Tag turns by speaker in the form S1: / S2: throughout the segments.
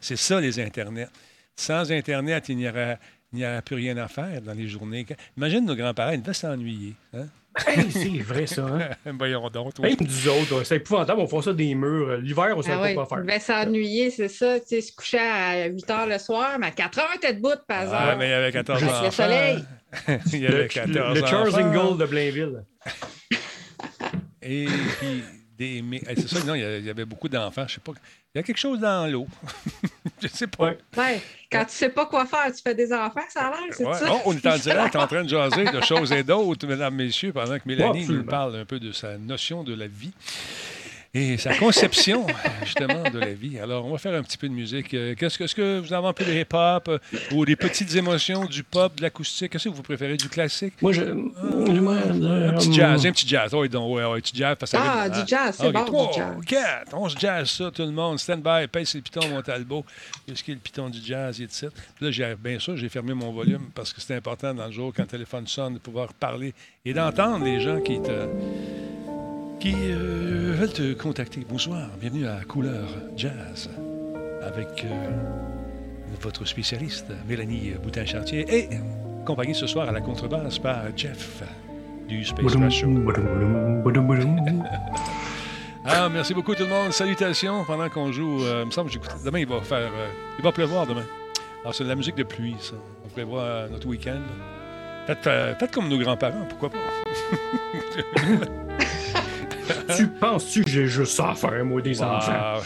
S1: C'est ça, les Internets. Sans Internet, il n'y aurait, aurait plus rien à faire dans les journées. Imagine nos grands-parents, ils devaient s'ennuyer. Hein?
S2: Hey, c'est vrai, ça. Hein?
S1: Voyons donc.
S2: Même nous autres, c'est épouvantable, on fait ça des murs. L'hiver, on ne
S3: Ah
S2: savait pas
S3: il
S2: quoi faire.
S3: s'ennuyer, c'est ça. Tu sais, se coucher à 8 h le soir, mais à 4 h, t'es debout, par
S1: Ah,
S3: hasard.
S1: mais il y avait 14
S3: Avec
S1: enfants.
S3: le soleil.
S1: il y
S2: Le,
S1: avait 14
S2: le, le Charles. Ingalls de Blainville.
S1: Et puis, des... eh, c'est ça, non, il y a- il y avait beaucoup d'enfants. Je sais pas. Il y a quelque chose dans l'eau. je sais pas.
S2: Ouais.
S3: Ouais, quand tu sais pas quoi faire, tu fais des enfants, ça a l'air, c'est
S1: Ouais.
S3: ça?
S1: Oh, on est en direct, en train de jaser de choses et d'autres, mesdames, messieurs, pendant que Mélanie nous parle un peu de sa notion de la vie et sa conception, justement, de la vie. Alors, on va faire un petit peu de musique. Euh, Qu'est-ce que, est-ce que vous avez un peu de hip-hop euh, ou des petites émotions, du pop, de l'acoustique? Qu'est-ce que vous préférez, du classique?
S2: Moi, je. j'aimerais,
S1: Un petit
S2: euh,
S1: jazz, un petit jazz. Oui, donc, ouais, ouais, petit jazz. Parce que
S3: Ah, du
S1: hein?
S3: jazz, c'est
S1: OK,
S3: bon,
S1: trois,
S3: du jazz.
S1: on se jazz ça, tout le monde. Stand by, pèse le piton, mon talbot. Qu'est-ce qui est le piton du jazz, et ça. Puis là, j'ai- bien sûr, j'ai fermé mon volume parce que c'est important dans le jour, quand le téléphone sonne, de pouvoir parler et d'entendre les gens qui te qui euh, veulent te contacter. Bonsoir, bienvenue à Couleur Jazz avec euh, votre spécialiste, Mélanie Boutin-Chartier, et accompagnée ce soir à la contrebasse par Jeff du Space Show. Ah, merci beaucoup tout le monde. Salutations pendant qu'on joue. euh, il me semble que j'écoute. Demain, il va faire. il va pleuvoir demain. Alors, c'est de la musique de pluie, ça. On prévoit notre week-end. Faites comme nos grands-parents, pourquoi pas?
S2: Tu penses-tu que j'ai juste ça à faire, moi, des enfants?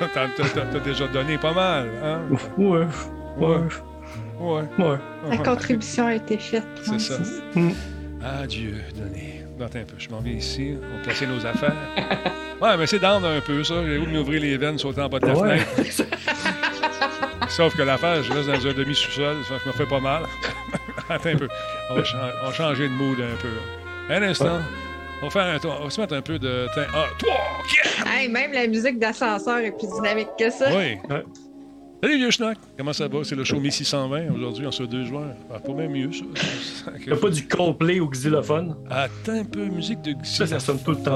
S1: Ah, t'as, déjà donné pas mal, hein?
S2: Ouais, ouais,
S1: Ouais,
S2: ouais.
S3: La contribution a été faite.
S1: c'est ça.
S2: Mm.
S1: Adieu, donné. Attends un peu, je m'en vais ici. On va placer nos affaires. Ouais, mais c'est down un peu, ça. J'ai voulu m'ouvrir les veines, sauter en bas de la
S2: Ouais.
S1: fenêtre. Sauf que l'affaire, je reste dans un demi-sous-sol, ça me fait pas mal. Attends un peu. On va, chan- on va changer de mood un peu. Un instant. On va, faire un tour. on va se mettre un peu de. Trois, quatre.
S3: Hey, même la musique d'ascenseur est plus dynamique que ça.
S1: Oui.
S2: Ouais.
S1: Salut, vieux schnock. Comment ça va? C'est le show 1620 aujourd'hui, en ce deux joueurs. Ah, pas même mieux, ça.
S2: Y'a pas du Coldplay ou xylophone?
S1: Attends un peu, musique de
S2: Ça, ça sonne tout le temps.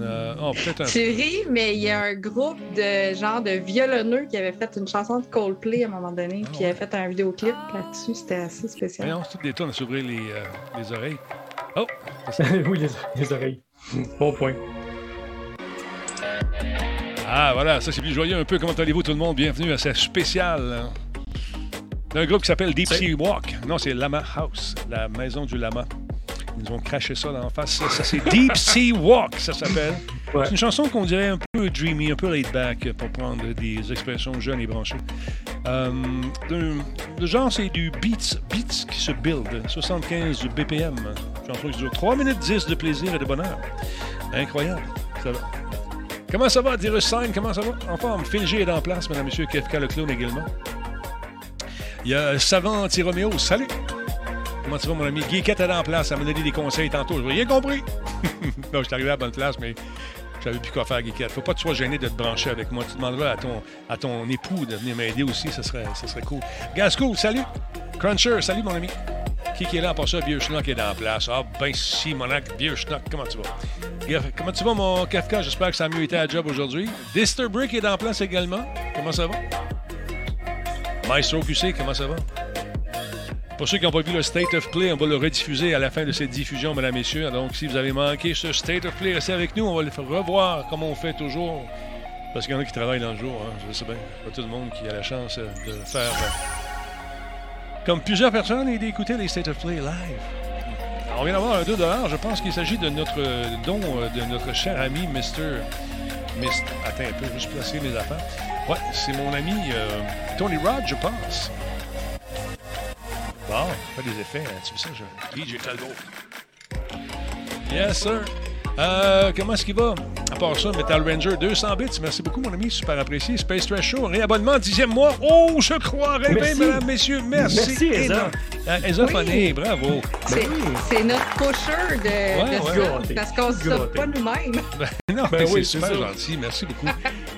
S1: Euh, oh, peut-être un
S3: Tu ris, mais il y a un groupe de genre de violonneux qui avait fait une chanson de Coldplay à un moment donné, puis il avait fait un vidéoclip là-dessus. C'était assez spécial.
S1: C'est toutes des tonnes à s'ouvrir les, euh, les oreilles. Oh!
S2: oui, les, les oreilles. Bon point.
S1: Ah, voilà, ça c'est plus joyeux un peu. Comment allez-vous tout le monde? Bienvenue à cette spéciale d'un groupe qui s'appelle Deep Sea Walk. Non, c'est Lama House, la maison du lama. Ils nous ont craché ça dans la face. Ça, ça, c'est Deep Sea Walk, ça s'appelle.
S2: Ouais.
S1: C'est une chanson qu'on dirait un peu dreamy, un peu laid back, pour prendre des expressions jeunes et branchées. Euh, de- le genre, c'est du beats, beats qui se build, 75 BPM. Chanson qui dure 3 minutes 10 de plaisir et de bonheur. Incroyable. Ça va. Comment ça va, Dirus 5? Comment ça va? En forme. Phil G est en place, mesdames, messieurs. KFK le clown également. Il y a Savant Anti-Roméo. Salut! Comment tu vas, mon ami? Guy est en place? Elle m'a donné des conseils tantôt. Je rien compris. non, je suis arrivé à la bonne place, mais je savais plus quoi faire, Guy. Faut pas que tu sois gêné de te brancher avec moi. Tu demanderas à ton, à ton époux de venir m'aider aussi. Ça serait, ça serait cool. Gasco, salut! Cruncher, salut, mon ami. Qui, qui est là pour ça? Vieux Schnock est en place. Ah, ben si, mon acte. Vieux Schnock, comment tu vas? Comment tu vas, mon Kafka? J'espère que ça a mieux été à job aujourd'hui. Dister Brick est en place également. Comment ça va? Maestro QC, comment ça va? Pour ceux qui n'ont pas vu le State of Play, on va le rediffuser à la fin de cette diffusion, mesdames, messieurs. Donc, si vous avez manqué ce State of Play, restez avec nous. On va le revoir comme on fait toujours. Parce qu'il y en a qui travaillent dans le jour. Hein, je sais bien. Pas tout le monde qui a la chance euh, de faire, euh, comme plusieurs personnes, et d'écouter les State of Play live. On vient d'avoir un 2 Je pense qu'il s'agit de notre euh, don de notre cher ami Mr. Attends un peu, juste placer mes affaires. Ouais, c'est mon ami Tony Rod, je pense. Bon, pas des effets, hein, tu veux ça, je... DJ Talbot. Yes, sir. Euh, comment est-ce qu'il va? À part ça, Metal Ranger 200 bits. Merci beaucoup, mon ami. Super apprécié. Space Trash Show. Réabonnement, dixième mois. Oh, je croirais bien,
S2: Merci.
S1: mesdames, messieurs. Merci.
S2: Merci, Eza.
S1: énorme. Euh, Eza
S3: Oui.
S1: Bravo.
S3: C'est c'est notre pusher de,
S1: Ouais,
S3: de
S1: ouais.
S3: parce qu'on se sauve pas nous-mêmes.
S1: Non,
S2: Ben
S1: mais c'est
S2: oui, c'est
S1: super
S2: ça.
S1: gentil. Merci beaucoup.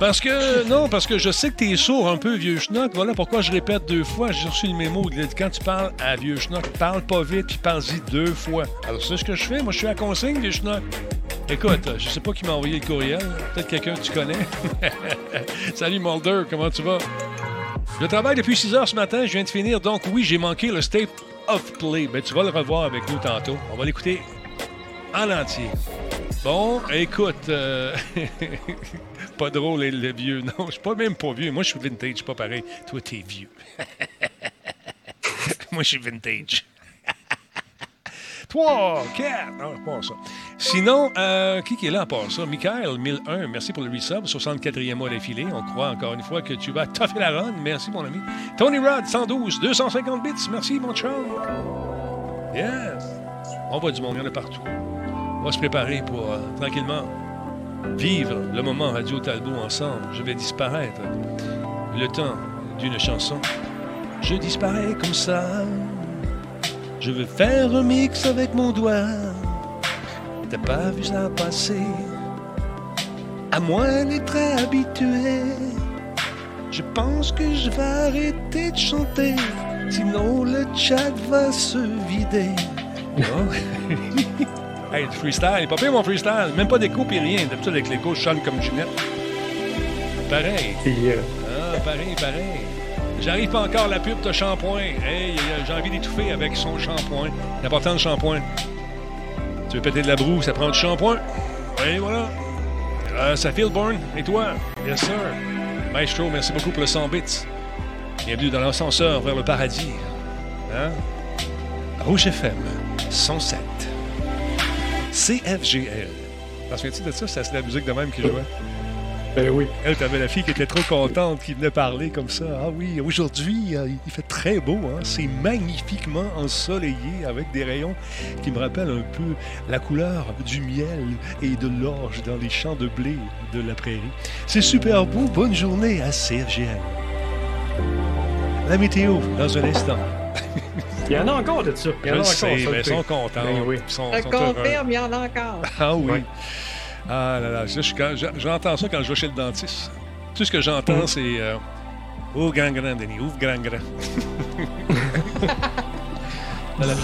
S1: Parce que, non, parce que je sais que t'es sourd un peu, vieux schnock. Voilà pourquoi je répète deux fois. J'ai reçu le mémo. Quand tu parles à vieux schnock, parle pas vite puis parle-y deux fois. Alors, c'est ce que je fais. Moi, je suis à consigne, vieux schnock. Écoute, je sais pas qui m'a envoyé le courriel. Peut-être quelqu'un que tu connais. Salut Mulder, comment tu vas? Je travaille depuis 6 heures ce matin. Je viens de finir. Donc, oui, j'ai manqué le State of Play. Ben, tu vas le revoir avec nous tantôt. On va l'écouter en entier. Bon, écoute, euh, pas drôle le vieux. Non, je suis pas même pas vieux. Moi, je suis vintage, pas pareil. Toi, t'es vieux. Moi, je suis vintage. 3, 4. Non, pas ça. Sinon, euh, qui, qui est là à part ça? Michael, 1001, merci pour le resub. 64e mois d'affilée. On croit encore une fois que tu vas toffer la run. Merci, mon ami. Tony Rod, 112, 250 bits. Merci, mon chum. Yes. On voit du monde, il y en a partout. On va se préparer pour, euh, tranquillement, vivre le moment Radio Talbot ensemble. Je vais disparaître. Le temps d'une chanson. Je disparais comme ça. Je veux faire un mix avec mon doigt. T'as pas vu ça passer? À moins d'être habitué. Je pense que je vais arrêter de chanter. Sinon le chat va se vider. Oh. hey, du freestyle. Pas pire mon freestyle. Même pas d'écho et rien. D'habitude avec l'écho, je chante comme Ginette. Pareil. Ah, pareil, pareil. J'arrive pas encore à la pub de shampoing. Hey, euh, j'ai envie d'étouffer avec son shampoing. L'important, le shampoing. Tu veux péter de la broue, ça prend du shampoing? Et voilà. Euh, ça feel born. Et toi? Yes, sir. Maestro, merci beaucoup pour le 100 bits. Bienvenue dans l'ascenseur vers le paradis. Hein? Rouge FM 107. CFGL. T'en souviens-tu de ça? C'est la musique de même qui jouait.
S2: ben oui.
S1: Elle, t'avais la fille qui était trop contente, qui venait parler comme ça. Ah oui, aujourd'hui, euh, il fait très beau. Hein? C'est magnifiquement ensoleillé avec des rayons qui me rappellent un peu la couleur du miel et de l'orge dans les champs de blé de la prairie. C'est super beau. Bonne journée à CFGL. La météo, dans un instant.
S2: Il y en a encore de ça. Il y en a encore.
S1: sais,
S2: ça,
S1: mais ils sont contents.
S2: Ben oui.
S1: Ils sont,
S3: Je
S1: sont
S3: confirme, il y en a encore.
S1: Ah oui. Ah là là, j'entends ça quand je vais chez le dentiste. Tout ce que j'entends,
S2: Mhm.
S1: c'est euh, Ouvre grand grand, Denis, ouvre grand grand. voilà.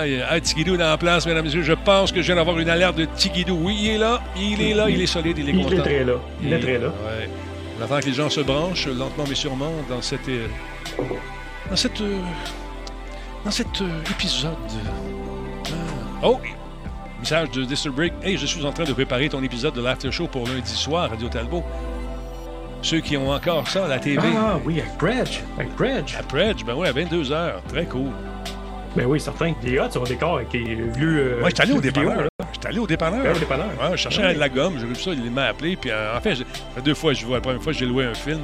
S1: Aïe, Tigidou dans la place, mesdames et messieurs. Je pense que je viens d'avoir une alerte de Tigidou. Oui, il est là, il est là, il est solide, il est
S2: Il
S1: content.
S2: est très là. Il est très là.
S1: Ouais. On attend que les gens se branchent lentement mais sûrement dans cette. euh, dans cette. euh, dans cet euh, épisode. Ah. Oh! Message de Disturb Break. Hey, je suis en train de préparer ton épisode de l'After Show pour lundi soir, Radio Talbot. Ceux qui ont encore ça à la TV.
S2: Ah oui, avec Bridge. Avec Bridge.
S1: À Predge, ben oui, à 22h. Très cool.
S2: Ben oui, certain. Il est hot sur le décor avec les vieux. euh,
S1: Moi, j'étais allé au dépanneur. J'étais allé au dépanneur.
S2: Au dépanneur.
S1: Ouais, je cherchais de la gomme, j'ai vu ça, il m'a appelé, puis euh, en fait deux fois, je vois, la première fois, j'ai loué un film,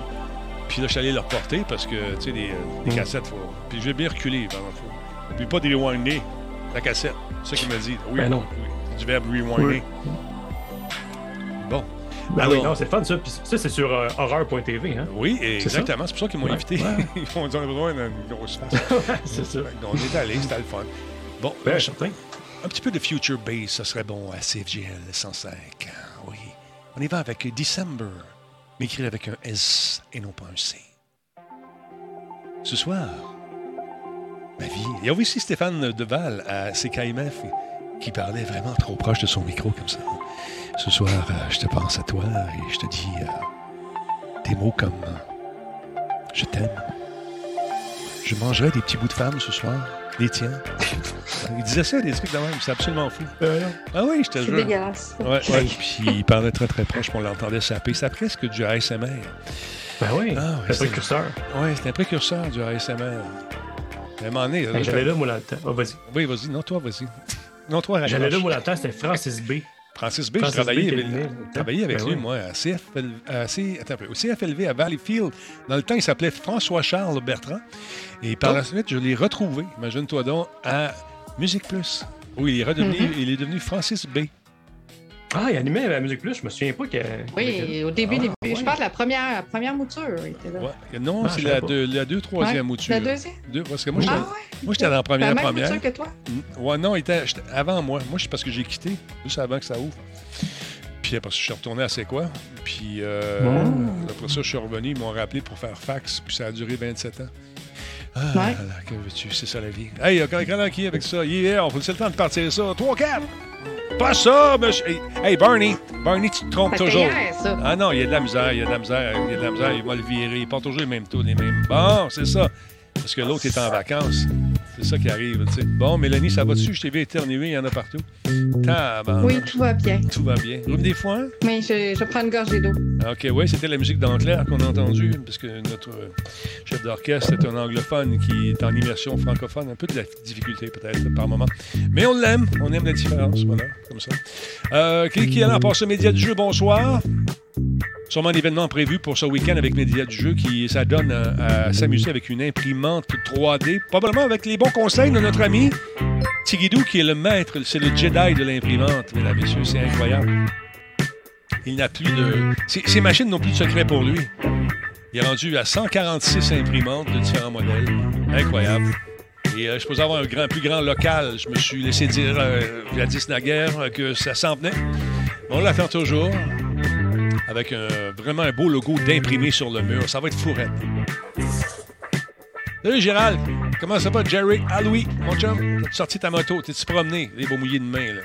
S1: puis là, je suis allé le reporter parce que, tu sais, des, euh, des
S2: Mm.
S1: cassettes, faut... puis je vais bien reculer, vraiment, faut... Puis pas de rewinder, la cassette, c'est ça qu'il m'a dit. Oui,
S2: Ben non.
S1: oui, du verbe rewinder.
S2: Oui.
S1: Bon,
S2: Ben
S1: Alors-
S2: oui, non, c'est fun ça. Puis ça, c'est sur euh, horreur.tv, hein.
S1: oui, exactement, c'est pour ça qu'ils m'ont
S2: Ouais,
S1: invité.
S2: ouais.
S1: Ils m'ont dit, on a besoin d'une grosse face.
S2: c'est ça.
S1: On est allé, c'était le fun. Bon,
S2: Ben, certain.
S1: Un petit peu de future bass, ça serait bon à CFGL 105. Oui. On y va avec December, mais écrit avec un S et non pas un C. Ce soir, ma vie. Il y avait aussi Stéphane Deval à CKMF qui parlait vraiment trop proche de son micro comme ça. Ce soir, euh, je te pense à toi et je te dis euh, des mots comme Je t'aime. Je mangerai des petits bouts de femme ce soir, les tiens. Il disait ça, des trucs de même, c'est absolument fou. Ah oui, je te
S3: C'est
S1: jure.
S3: dégueulasse.
S1: Ouais, ouais. Puis il parlait très très proche, puis on l'entendait saper. C'était presque du ASMR.
S2: Ben oui.
S1: Ah, ouais,
S2: c'est
S1: c'est-
S2: le précurseur.
S1: Oui, c'était un précurseur du ASMR. À un moment donné, là,
S2: Ben, J'allais là, moi, là. Oh, vas-y.
S1: Oui, vas-y. Non, toi, vas-y. Non, toi,
S2: J'allais là, moi, là, c'était Francis B.
S1: Francis B, je
S2: Francis
S1: travaillais
S2: B.
S1: avec, travaillais avec
S2: Ben
S1: lui,
S2: oui.
S1: moi, à, CFL, à C- attends un peu, au CFLV à Valleyfield. Dans le temps, il s'appelait François-Charles Bertrand. Et par
S2: Oh.
S1: la suite, je l'ai retrouvé, imagine-toi donc, à Musique Plus. Oui, il est, redevenu,
S3: Mhm.
S1: il est devenu Francis B.
S2: Ah, il animait la musique plus, je me souviens pas que.
S3: Oui, au début,
S2: Ah,
S3: début.
S2: ouais.
S3: Je parle de la première, la première mouture. il était là.
S1: Ouais. Non,
S2: Ah,
S1: c'est la, deux- la deux, troisième
S3: Ouais,
S1: mouture.
S3: La deuxième?
S1: Deux, parce que moi, j'étais
S3: Ah
S1: j'étais dans la
S3: La
S1: première
S3: même
S1: première.
S3: mouture que toi?
S1: Mm, Ouais, non, il était avant moi. Moi, c'est parce que j'ai quitté, juste avant que ça ouvre. Puis parce que je suis retourné à C'est quoi? Puis euh, après ça, je suis revenu, ils m'ont rappelé pour faire fax, puis ça a duré 27 ans. Ah,
S3: Ouais.
S1: que veux-tu, c'est ça la vie. Hey, il y a quelqu'un qui est avec ça? Yeah, on faut laisser le temps de partir ça. 3, 4! Pas ça, monsieur. Hey, Barney. Barney, tu te trompes toujours.
S3: hier, ça.
S1: Ah non, il y a de la misère, il y a de la misère, il y a de la misère, il va le virer. Il porte toujours les mêmes taux, les mêmes. Bon, c'est ça. Parce que l'autre est en vacances. C'est ça qui arrive, tu sais. Bon, Mélanie, ça va dessus? Je t'ai vu éternuer, il y en a partout. Tabarnak.
S3: Oui, tout va bien.
S1: Tout va bien. Rhume des foins?
S3: Mais je, je prends une gorgée d'eau.
S1: OK, oui, c'était la musique d'Anclair qu'on a entendue, parce que notre euh, chef d'orchestre est un anglophone qui est en immersion francophone. Un peu de la difficulté, peut-être, par moment. Mais on l'aime. On aime la différence. Voilà, comme ça. Euh, qui, qui est là pour ce média du jeu? Bonsoir. Sûrement un événement prévu pour ce week-end avec Média du jeu qui s'adonne à, à s'amuser avec une imprimante 3D, probablement avec les bons conseils de notre ami Tigidou, qui est le maître, c'est le Jedi de l'imprimante, mesdames et messieurs, c'est incroyable. Il n'a plus de... Ces, machines n'ont plus de secret pour lui. Il est rendu à 146 imprimantes de différents modèles. Incroyable. Et euh, je peux avoir un grand, plus grand local. Je me suis laissé dire, euh, jadis naguère, euh, que ça s'en venait. On l'attend toujours avec un- vraiment un beau logo d'imprimé sur le mur. Ça va être fourrette. Salut Gérald, comment ça va Jerry? Ah Louis, mon chum, t'as sorti ta moto, t'es-tu promené? Les beaux mouillés de main, là.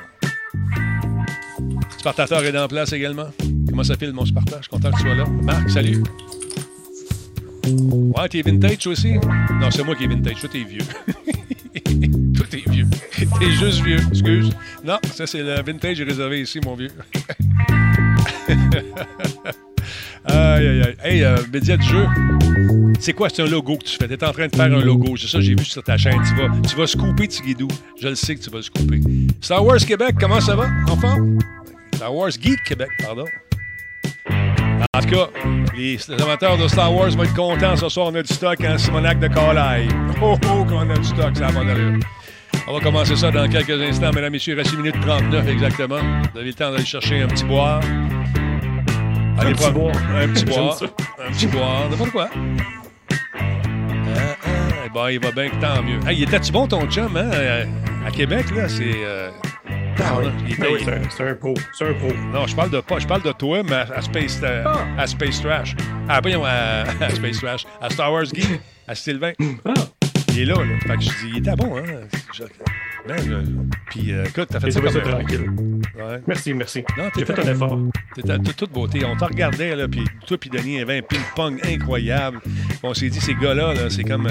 S1: Spartateur est en place également. Comment ça file mon Sparta? Je suis content que tu sois là. Marc, salut. Ouais, t'es vintage aussi? Non, c'est moi qui est vintage, toi t'es vieux. toi t'es vieux. T'es juste vieux, excuse. Non, ça c'est le vintage réservé ici, mon vieux. aïe, aïe, aïe. Hey, euh, média du jeu. C'est quoi? C'est un logo que tu fais? Tu es en train de faire un logo. C'est ça, j'ai vu sur ta chaîne. Tu vas, tu vas scooper. Je le sais que tu vas scooper. Star Wars Québec, comment ça va? Enfant? Star Wars Geek Québec, pardon. En tout cas, les, amateurs de Star Wars vont être contents ce soir. On a du stock en Simonac de Carlisle. Oh, oh, qu'on a du stock, ça va d'allure. On va commencer ça dans quelques instants, mesdames, messieurs. Il reste 1 minute 39 exactement. Vous avez le temps d'aller chercher un petit boire. Allez,
S2: petit boire.
S1: Un petit boire.
S2: ça.
S1: Un petit boire. N'importe quoi. Ah, ah, ben, il va bien que tant mieux. Hey, il était-tu bon ton chum, hein? euh, À Québec, là, c'est. euh,
S2: Ah oui,
S1: il était-
S2: Ben oui, c'est un- un pro. C'est un pro.
S1: non, je parle de pas, je parle de toi, mais à, à Space, euh,
S2: Ah.
S1: à Space Trash. Ah, pas à, à Space Trash, à Star Wars Geek, à Sylvain.
S2: Ah,
S1: Il est là, là. Fait que je dis, il était bon, hein. Je- Ben, je- Puis, euh, écoute, t'as fait
S2: j'ai
S1: ça comme
S2: tranquille.
S1: Ouais.
S2: Merci, merci.
S1: Non,
S2: J'ai fait un effort.
S1: De toute beauté. On te regardait, là, puis toi puis Denis, il y avait un ping-pong incroyable. On s'est dit, ces gars-là, là, c'est comme,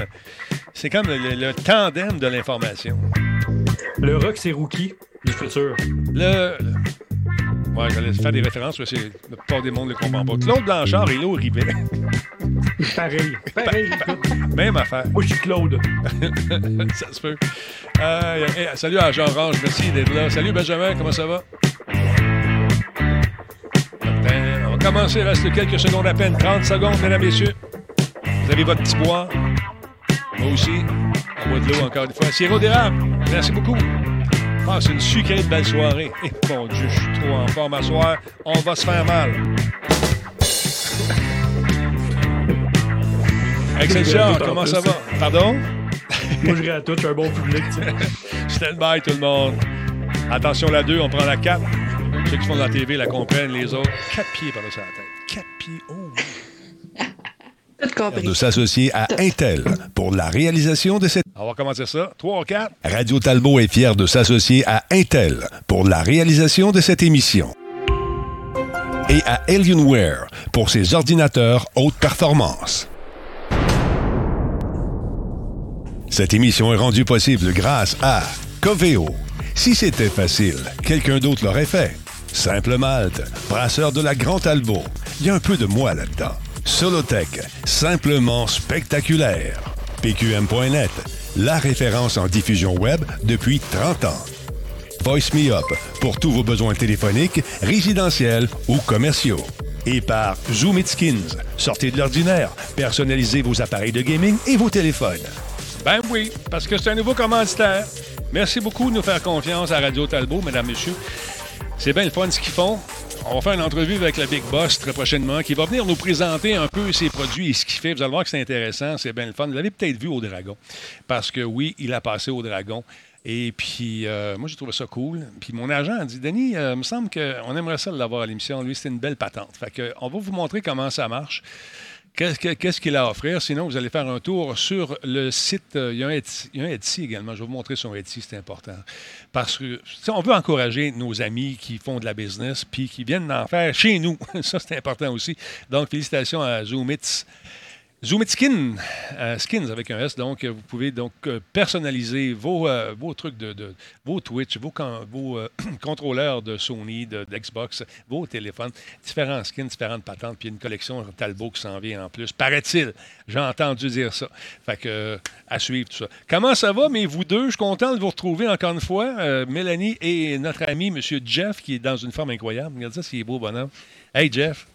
S1: c'est comme le tandem de l'information.
S2: Le rock, c'est Rookie du futur.
S1: Le... Ouais, j'allais faire des références, mais c'est la plupart des mondes ne le comprend pas. Claude Blanchard et Léo Rivet,
S2: Pareil. Pareil.
S1: même affaire.
S2: Moi, je suis Claude.
S1: ça se peut. Euh, hey, salut à Jean Range, merci d'être là. Salut Benjamin, comment ça va? On va commencer, il reste quelques secondes à peine. 30 secondes, mesdames, messieurs. Vous avez votre petit bois. Moi aussi. En bois de l'eau, encore une fois. Sirop d'érable, merci beaucoup. Ah, c'est une sucrée de belle soirée. Eh, mon Dieu, je suis trop en forme à soir. On va se faire mal. Excelsior, comment ça va? Pardon?
S2: Moi, je à tout. Je suis un bon public.
S1: Stand by tout le monde. Attention, la 2, on prend la 4. Ceux qui font de la TV la comprennent, les autres. 4 pieds par-dessus la tête. 4 pieds. Oh!
S4: De s'associer à Intel pour la réalisation de cette...
S1: On va commencer ça. 3, 4.
S4: Radio Talbot est fier de s'associer à Intel pour la réalisation de cette émission. Et à Alienware pour ses ordinateurs haute performance. Cette émission est rendue possible grâce à Coveo. Si c'était facile, quelqu'un d'autre l'aurait fait. Simple Malte, brasseur de la Grand Talbot. Il y a un peu de moi là-dedans. Solotech, simplement spectaculaire. PQM.net, la référence en diffusion web depuis 30 ans. Voice Me Up pour tous vos besoins téléphoniques, résidentiels ou commerciaux. Et par Zoom It Skins, sortez de l'ordinaire, personnalisez vos appareils de gaming et vos téléphones.
S1: Ben oui, parce que c'est un nouveau commanditaire. Merci beaucoup de nous faire confiance à Radio Talbot, mesdames, messieurs. C'est bien le fun ce qu'ils font. On va faire une entrevue avec le Big Boss très prochainement qui va venir nous présenter un peu ses produits et ce qu'il fait. Vous allez voir que c'est intéressant, c'est bien le fun. Vous l'avez peut-être vu au Dragon. Parce que oui, il a passé au Dragon. Et puis, euh, moi, j'ai trouvé ça cool. Puis mon agent a dit Denis, euh, il me semble qu'on aimerait ça l'avoir à l'émission. Lui, c'est une belle patente. Fait que, on va vous montrer comment ça marche. Qu'est-ce qu'il a à offrir? Sinon, vous allez faire un tour sur le site. Euh, il y a un Etsy, également. Je vais vous montrer son Etsy, c'est important. Parce que on veut encourager nos amis qui font de la business puis qui viennent d'en faire chez nous. Ça, c'est important aussi. Donc, félicitations à Zoomits. Zoomitskin, euh, skins avec un S, donc vous pouvez donc euh, personnaliser vos, euh, trucs de, vos Twitch, vos, contrôleurs de Sony, de, d'Xbox, vos téléphones, différents skins, différentes patentes, puis une collection Talbot qui s'en vient en plus. Paraît-il, j'ai entendu dire ça. Fait que à suivre tout ça. Comment ça va, mais vous deux, je suis content de vous retrouver encore une fois, Mélanie et notre ami M. Jeff qui est dans une forme incroyable. Regardez ça, c'est beau bonhomme. Hey Jeff.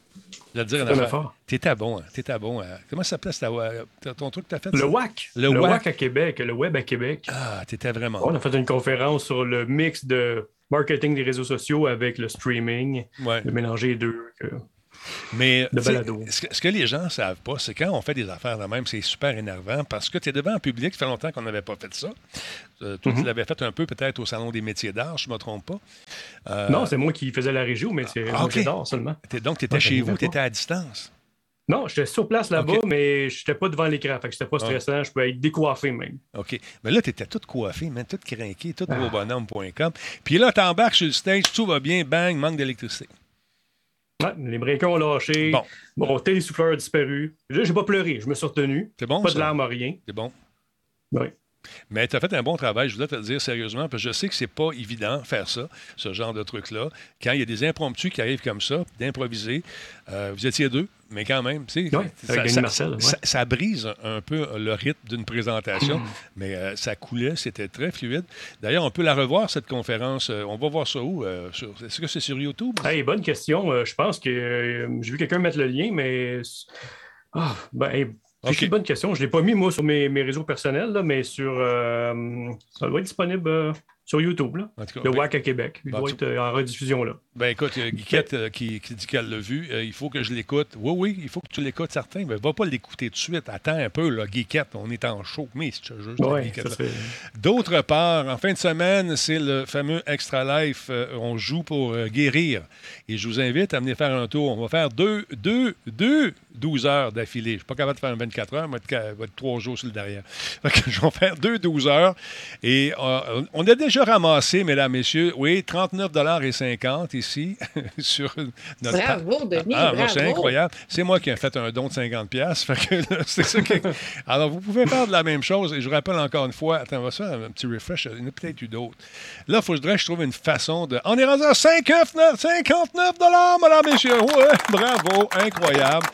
S1: Je vais te dire affaire. T'étais bon, hein. T'étais bon. Hein. Comment ça s'appelle ton truc que t'as fait?
S2: Le WAC. Le, WAC. à Québec, le web à Québec.
S1: Ah, t'étais vraiment.
S2: On a fait une conférence sur le mix de marketing des réseaux sociaux avec le streaming. Ouais. De mélanger les deux.
S1: Mais ce que, les gens ne savent pas, c'est quand on fait des affaires de même, c'est super énervant parce que tu es devant un public, ça fait longtemps qu'on n'avait pas fait ça. Euh, toi, tu mhm. l'avais fait un peu peut-être au Salon des métiers d'art, je ne me trompe pas.
S2: Euh, non, c'est moi qui faisais la régie au métier ah, d'art seulement.
S1: donc, tu étais chez vous, tu étais à distance.
S2: Non, j'étais sur place là-bas, mais je n'étais pas devant l'écran. Fait que c'était pas ah. stressant. Je pouvais être décoiffé même.
S1: OK. Mais là, tu étais tout coiffé, même tout craqué, tout ah. bonhomme.com. Puis là, tu embarques sur le stage, tout va bien, bang, manque d'électricité
S2: les breakers ont lâché. Bon. Mon télésouffleur a disparu. J'ai pas pleuré. Je me suis retenu.
S1: C'est bon.
S2: Pas de larmes, rien.
S1: C'est bon.
S2: Oui.
S1: Mais tu as fait un bon travail, je voudrais te le dire sérieusement, parce que je sais que c'est pas évident faire ça, ce genre de truc-là. Quand il y a des impromptus qui arrivent comme ça, d'improviser, euh, vous étiez deux, mais quand même, tu sais, ça, brise un peu le rythme d'une présentation, mm. mais euh, ça coulait, c'était très fluide. D'ailleurs, on peut la revoir, cette conférence. Euh, on va voir ça où? Est-ce que c'est sur YouTube?
S2: Hey, bonne question. je pense que j'ai vu quelqu'un mettre le lien, mais... Ben, c'est une bonne question. Je ne l'ai pas mis, moi, sur mes, réseaux personnels, là, mais sur. Euh, ça doit être disponible euh, sur YouTube, là, le WAC à Québec. Il doit être euh, en rediffusion. là.
S1: Ben écoute, il y a Guiquette qui, dit qu'elle l'a vu. il faut que je l'écoute. Oui, oui, il faut que tu l'écoutes, certain. Mais va pas l'écouter tout de suite. Attends un peu, là, Guiquette. On est en chaud. Mais si tu juste ouais, D'autre part, en fin de semaine, c'est le fameux Extra Life. on joue pour guérir. Et je vous invite à venir faire un tour. On va faire deux, deux, deux 12 heures d'affilée. Je ne suis pas capable de faire un 24 heures, mais va être trois jours sur le derrière. je vais faire deux 12 heures. Et euh, on a déjà ramassé, mesdames, messieurs, oui, 39,50 ici sur
S3: notre. Bravo, Denis. Ah,
S1: c'est incroyable. C'est moi qui ai fait un don de 50 pièces. Alors, vous pouvez faire de la même chose. Et je vous rappelle encore une fois, attends, on va faire un petit refresh. Il y en a peut-être eu d'autres. Là, il faudrait que je trouve une façon de. On est rendu à 59, 59 mesdames, messieurs. Ouais, bravo, incroyable.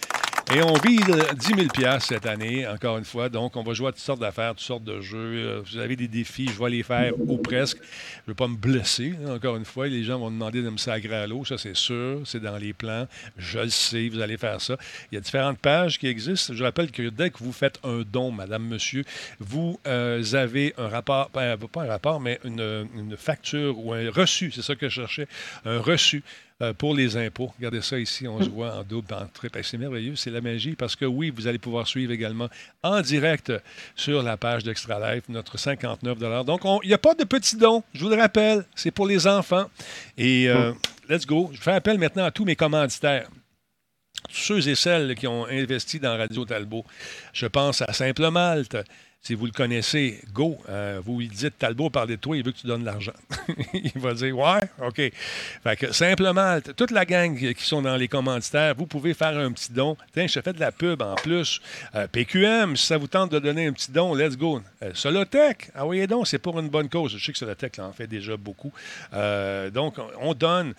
S1: Et on vise 10 000 cette année, encore une fois. Donc, on va jouer à toutes sortes d'affaires, toutes sortes de jeux. Euh, vous avez des défis, je vais les faire ou presque. Je ne veux pas me blesser, encore une fois. Les gens vont demander de me sagrer à l'eau, ça c'est sûr. C'est dans les plans. Je le sais, vous allez faire ça. Il y a différentes pages qui existent. Je rappelle que dès que vous faites un don, madame, monsieur, vous euh, avez un rapport, pas un rapport, mais une, une facture ou un reçu, c'est ça que je cherchais, un reçu euh, pour les impôts. Regardez ça ici, on se voit en double, en triple. C'est merveilleux, c'est la magie parce que oui, vous allez pouvoir suivre également en direct sur la page d'Extra Life notre 59 Donc, il n'y a pas de petits dons, je vous le rappelle, c'est pour les enfants. Et euh, let's go. Je fais appel maintenant à tous mes commanditaires tous ceux et celles qui ont investi dans Radio Talbot. Je pense à Simple Malte, si vous le connaissez, go. Euh, vous lui dites Talbot, parle de toi, il veut que tu donnes l'argent. il va dire Ouais, OK. Fait que simplement, toute la gang qui sont dans les commanditaires, vous pouvez faire un petit don. Tiens, je fais de la pub en plus. Euh, PQM, si ça vous tente de donner un petit don, let's go. Euh, Solotech, ah oui, donc, c'est pour une bonne cause. Je sais que Solotech en fait déjà beaucoup. donc, on donne.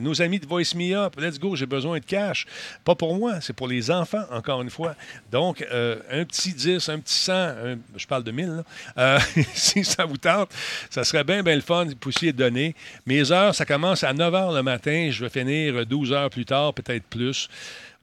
S1: nos amis de Voice Me Up, let's go, j'ai besoin de cash. Pas pour moi, c'est pour les enfants, encore une fois. Donc, un petit 10, un petit 100, un je parle de 1000, euh, si ça vous tente, ça serait bien, bien le fun de pousser donner. Mes heures, ça commence à 9 h le matin, je vais finir 12 heures plus tard, peut-être plus.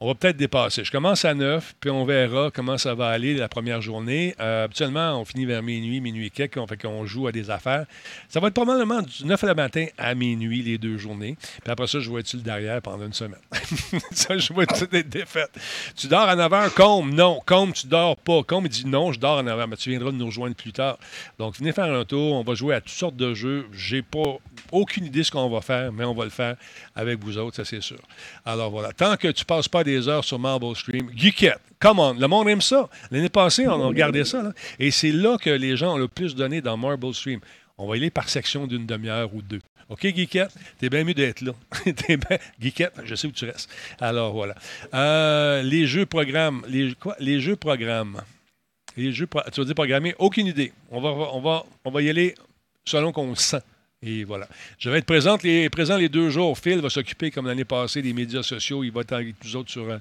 S1: On va peut-être dépasser. Je commence à 9, puis on verra comment ça va aller la première journée. Euh, habituellement, on finit vers minuit, minuit quelques, on fait qu'on joue à des affaires. Ça va être probablement du 9 le matin à minuit, les deux journées. Puis après ça, je vais être le derrière pendant une semaine. ça, je vais être des défaites. Tu dors à 9 h, Combe, non. Combe, tu dors pas. Combe, dit non, je dors à 9 h, mais tu viendras nous rejoindre plus tard. Donc, venez faire un tour. On va jouer à toutes sortes de jeux. J'ai pas aucune idée de ce qu'on va faire, mais on va le faire avec vous autres, ça c'est sûr. Alors voilà. Tant que tu passes pas des heures sur Marble Stream. Geekette, come on, le monde aime ça. L'année passée, on a regardé ça. Et c'est là que les gens ont le plus donné dans Marble Stream. On va y aller par section d'une demi-heure ou deux. OK, Geekette, t'es bien mieux d'être là. t'es bien... Geekette, je sais où tu restes. Alors, voilà. Euh, les jeux programmes. Les, quoi? Les jeux programmes. Les jeux, tu vas dire programmer? Aucune idée. On va, on va, on va y aller selon qu'on sent. Et voilà. Je vais être présent les, présent les deux jours. Phil va s'occuper, comme l'année passée, des médias sociaux. Il va être avec nous autres sur, euh,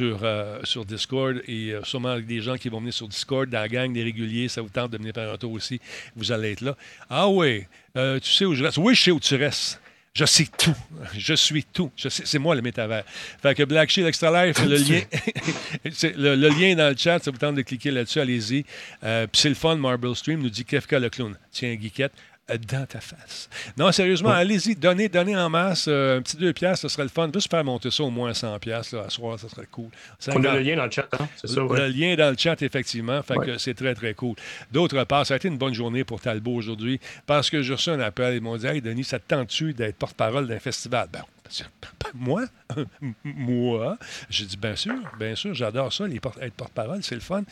S1: euh, sur Discord et euh, sûrement avec des gens qui vont venir sur Discord, dans la gang des réguliers. Ça vous tente de venir faire un tour aussi. Vous allez être là. Ah oui, tu sais où je reste? Oui, je sais où tu restes. Je sais tout. Je suis tout. c'est moi le métavers. Fait que Black Shield Extra Life, le lien, le, le, lien dans le chat. Ça vous tente de cliquer là-dessus. Allez-y. Puis c'est le fun. Marble Stream nous dit Kefka le clown. Tiens, Guiquette dans ta face. Non, sérieusement, allez-y, donnez, donnez en masse. Euh, un petit 2 piastres, ce serait le fun. Juste faire monter ça au moins 100 piastres à soir, ça serait cool.
S2: On a le lien dans le chat, hein? c'est ça.
S1: Le lien dans le chat, effectivement. Fait que c'est très, très cool. D'autre part, ça a été une bonne journée pour Talbot aujourd'hui parce que j'ai reçu un appel. Ils m'ont dit Hey, Denis, ça te tente-tu d'être porte-parole d'un festival? Ben, moi? moi? J'ai dit, bien sûr, bien sûr, j'adore ça, les être porte-parole, c'est le fun.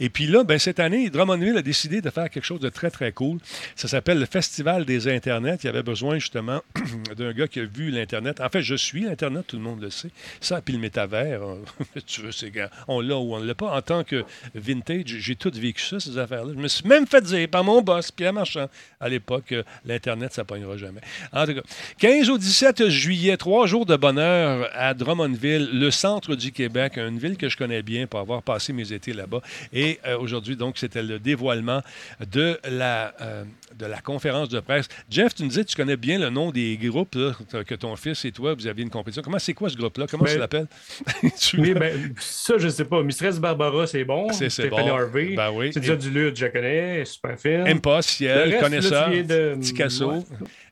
S1: Et puis là, ben, cette année, Drummondville a décidé de faire quelque chose de très, très cool. Ça s'appelle le Festival des Internets. Il y avait besoin justement d'un gars qui a vu l'Internet. En fait, je suis l'Internet, tout le monde le sait. Ça, puis le métavers, tu veux, c'est on l'a ou on ne l'a pas. En tant que vintage, j'ai tout vécu ça, ces affaires-là. Je me suis même fait dire par mon boss, Pierre Marchand, à l'époque, l'Internet, ça ne pognera jamais. En tout cas, 15 au 17 juillet, trois jours de bonheur à Drummondville, le centre du Québec, une ville que je connais bien pour avoir passé mes étés là-bas. Et euh, aujourd'hui, donc, c'était le dévoilement de la, euh, de la conférence de presse. Jeff, tu nous disais, tu connais bien le nom des groupes que ton fils et toi, vous aviez une compétition. Comment c'est quoi ce groupe-là? Comment ça s'appelle?
S2: oui, ben, ça, je ne sais pas. Mistress Barbara, c'est bon.
S1: C'est Stéphanie
S2: bon. Harvey.
S1: Ben oui.
S2: C'est déjà du lutte, je connais. Super film.
S1: Impossible, connaisseur. Picasso.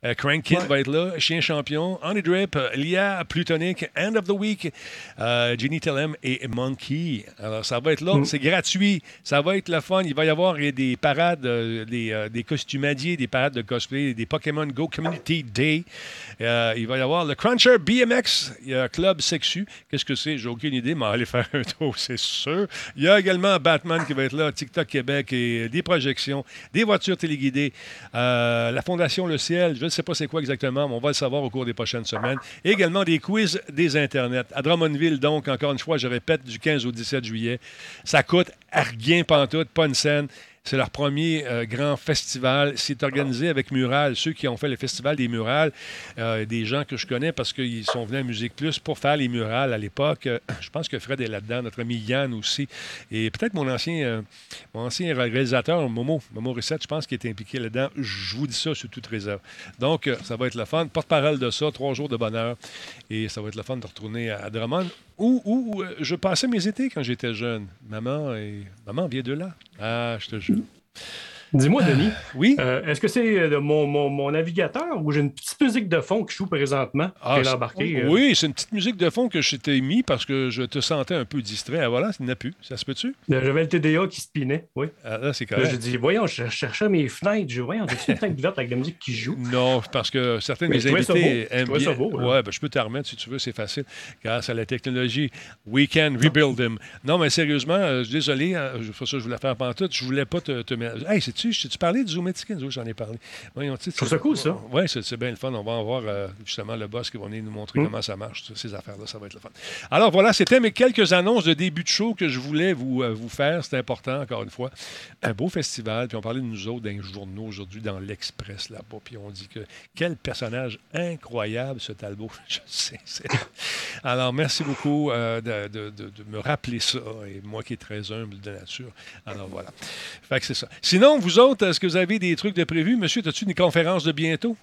S1: Euh, Crank Kid va être là, Chien Champion, Honey Drip, Lia Plutonic, End of the Week, euh, Jenny Tellem et Monkey. Alors, ça va être là, mm. c'est gratuit, ça va être le fun. Il va y avoir des parades, euh, des, des des parades de cosplay, des Pokémon Go Community Day. il va y avoir le Cruncher BMX, il y a Club Sexu. Qu'est-ce que c'est? J'ai aucune idée, mais aller faire un tour, c'est sûr. Il y a également Batman qui va être là, TikTok Québec et des projections, des voitures téléguidées, la Fondation Le Ciel, je ne sais pas c'est quoi exactement, mais on va le savoir au cours des prochaines semaines. également des quiz des Internets. À Drummondville, donc, encore une fois, je répète, du 15 au 17 juillet. Ça coûte rien pantoute, pas une scène. C'est leur premier euh, grand festival. C'est organisé avec Mural. Ceux qui ont fait le festival des murales, euh, des gens que je connais parce qu'ils sont venus à Musique Plus pour faire les murales à l'époque. Euh, je pense que Fred est là-dedans, notre ami Yann aussi. Et peut-être mon ancien, mon ancien réalisateur, Momo, Momo Recette, je pense qu'il est impliqué là-dedans. Je vous dis ça sur toute réserve. Donc, ça va être le fun. Porte-parole de ça, trois jours de bonheur. Et ça va être le fun de retourner à Drummond où, euh, je passais mes étés quand j'étais jeune. Maman, et... Maman vient de là. Ah, je te jure.
S2: Dis-moi, Denis.
S1: oui.
S2: Euh, est-ce que c'est euh, mon, mon, navigateur ou j'ai une petite musique de fond qui joue présentement
S1: ah, euh? Oui, c'est une petite musique de fond que je t'ai mis parce que je te sentais un peu distrait. Ah, voilà, il n'y a plus. Ça se peut-tu?
S2: J'avais le TDA qui spinait, oui.
S1: Ah, là, c'est correct.
S2: J'ai dit, voyons, je cherchais mes fenêtres. Je voyons, j'ai une fenêtre ouverte avec de la musique qui joue?
S1: Non, parce que certains de mes invités
S2: aiment bien. Ça beau,
S1: ouais, ben, je peux te remettre si tu veux, c'est facile. Grâce à la technologie, we can rebuild them. Non, mais sérieusement, désolé, hein, pour ça je voulais faire pantoute. Je voulais pas te, te mettre. Hey, sais-tu, tu parlais du oui, j'en ai parlé.
S2: c'est cool, ça.
S1: Oui, c'est bien le fun. On va en voir euh, justement le boss qui va venir nous montrer mm. comment ça marche, ces affaires-là. Ça va être le fun. Alors voilà, c'était mes quelques annonces de début de show que je voulais vous, euh, vous faire. C'est important, encore une fois. Un beau festival. Puis on parlait de nous autres dans journaux aujourd'hui, dans l'Express là-bas. Puis on dit que quel personnage incroyable, ce Talbot. Je sais. Alors, merci beaucoup euh, de, de, me rappeler ça. Et moi qui est très humble de nature. Alors voilà. Fait que c'est ça. Sinon, vous autres, est-ce que vous avez des trucs de prévu. Monsieur, as-tu une conférence de bientôt?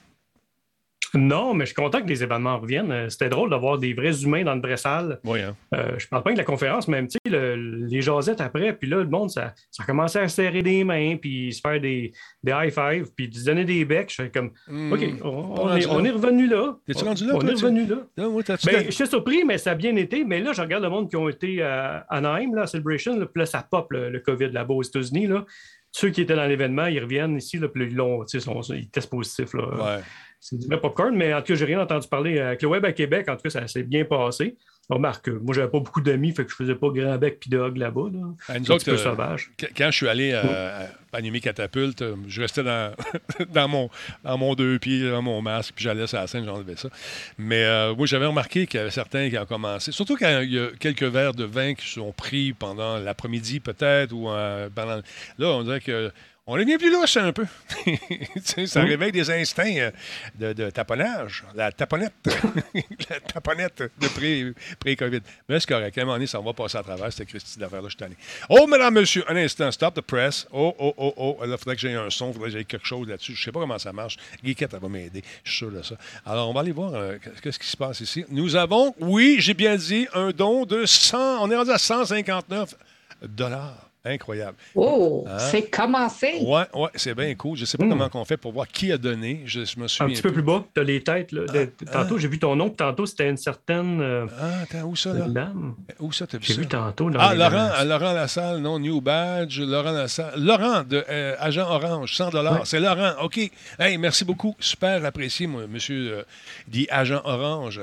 S2: Non, mais je suis content que les événements reviennent. Euh, c'était drôle d'avoir des vrais humains dans une vraie salle.
S1: Oui, hein?
S2: euh, je parle pas de la conférence, même, tu sais, les jasettes après, puis là, le monde, ça, ça a commencé à serrer des mains, puis se faire des, des high-fives, puis se donner des becs. Je suis comme, hmm. OK, on, est, revenu là.
S1: T'es-tu rendu là?
S2: On est revenu là.
S1: Non,
S2: ben, je suis surpris, mais ça a bien été. Mais là, je regarde le monde qui ont été à Anaheim, là, Celebration, puis là, ça pop le, COVID là-bas aux États-Unis. Là ceux qui étaient dans l'événement, ils reviennent ici, puis ils, sont, ils testent positif. Là.
S1: Ouais.
S2: C'est du popcorn, mais en tout cas, j'ai rien entendu parler. Avec le web à Québec, en tout cas, ça s'est bien passé. Remarque, moi, j'avais pas beaucoup d'amis, fait que je faisais pas grand bec puis dog là-bas. Là.
S1: Ah, nous
S2: un
S1: autres,
S2: petit peu
S1: euh,
S2: sauvage.
S1: Qu- Quand je suis allé à, à Animé Catapulte, euh, je restais dans, dans, mon, dans mon deux pieds, dans mon masque, puis j'allais sur la scène, j'enlevais ça. Mais euh, oui, j'avais remarqué qu'il y avait certains qui ont commencé, surtout quand il y a quelques verres de vin qui sont pris pendant l'après-midi peut-être, ou euh, pendant... Là, on dirait que... On devient plus louche un peu. Ça
S2: Oui.
S1: réveille des instincts euh, de, de taponnage. La taponnette. la taponnette de pré- pré-COVID. Mais c'est correct. À un moment donné, ça va passer à travers cette Christie d'affaires-là. Je suis tanné. Oh, madame, monsieur, un instant. Stop the press. Oh, oh, oh, oh. Là, il faudrait que j'aie un son. Il faudrait que j'aie quelque chose là-dessus. Je ne sais pas comment ça marche. Guiquette, elle va m'aider. Je suis sûr de ça. Alors, on va aller voir euh, qu'est-ce qui se passe ici. Nous avons, oui, j'ai bien dit, un don de 100. On est rendu à 159 dollars. Incroyable.
S3: Oh,
S1: Hein?
S3: c'est commencé.
S1: Ouais, ouais, c'est bien cool. Je sais pas
S2: Hmm.
S1: comment on fait pour voir qui a donné. Je, je me
S2: Un
S1: souviens.
S2: petit peu plus bas, tu as les têtes. Là. De-
S1: Ah,
S2: tantôt, j'ai vu ton nom, tantôt, c'était une certaine euh,
S1: Ah, attends, où ça, là?
S2: dame.
S1: Où ça, t'as vu
S2: J'ai
S1: ça?
S2: vu tantôt. Dans
S1: Ah,
S2: les
S1: Laurent, euh, Laurent Lassalle, non, New Badge, Laurent Lassalle. Laurent, de euh, Agent Orange, 100
S2: Ouais.
S1: C'est Laurent, OK. Hey, merci beaucoup. Super apprécié, moi, monsieur euh, dit Agent Orange.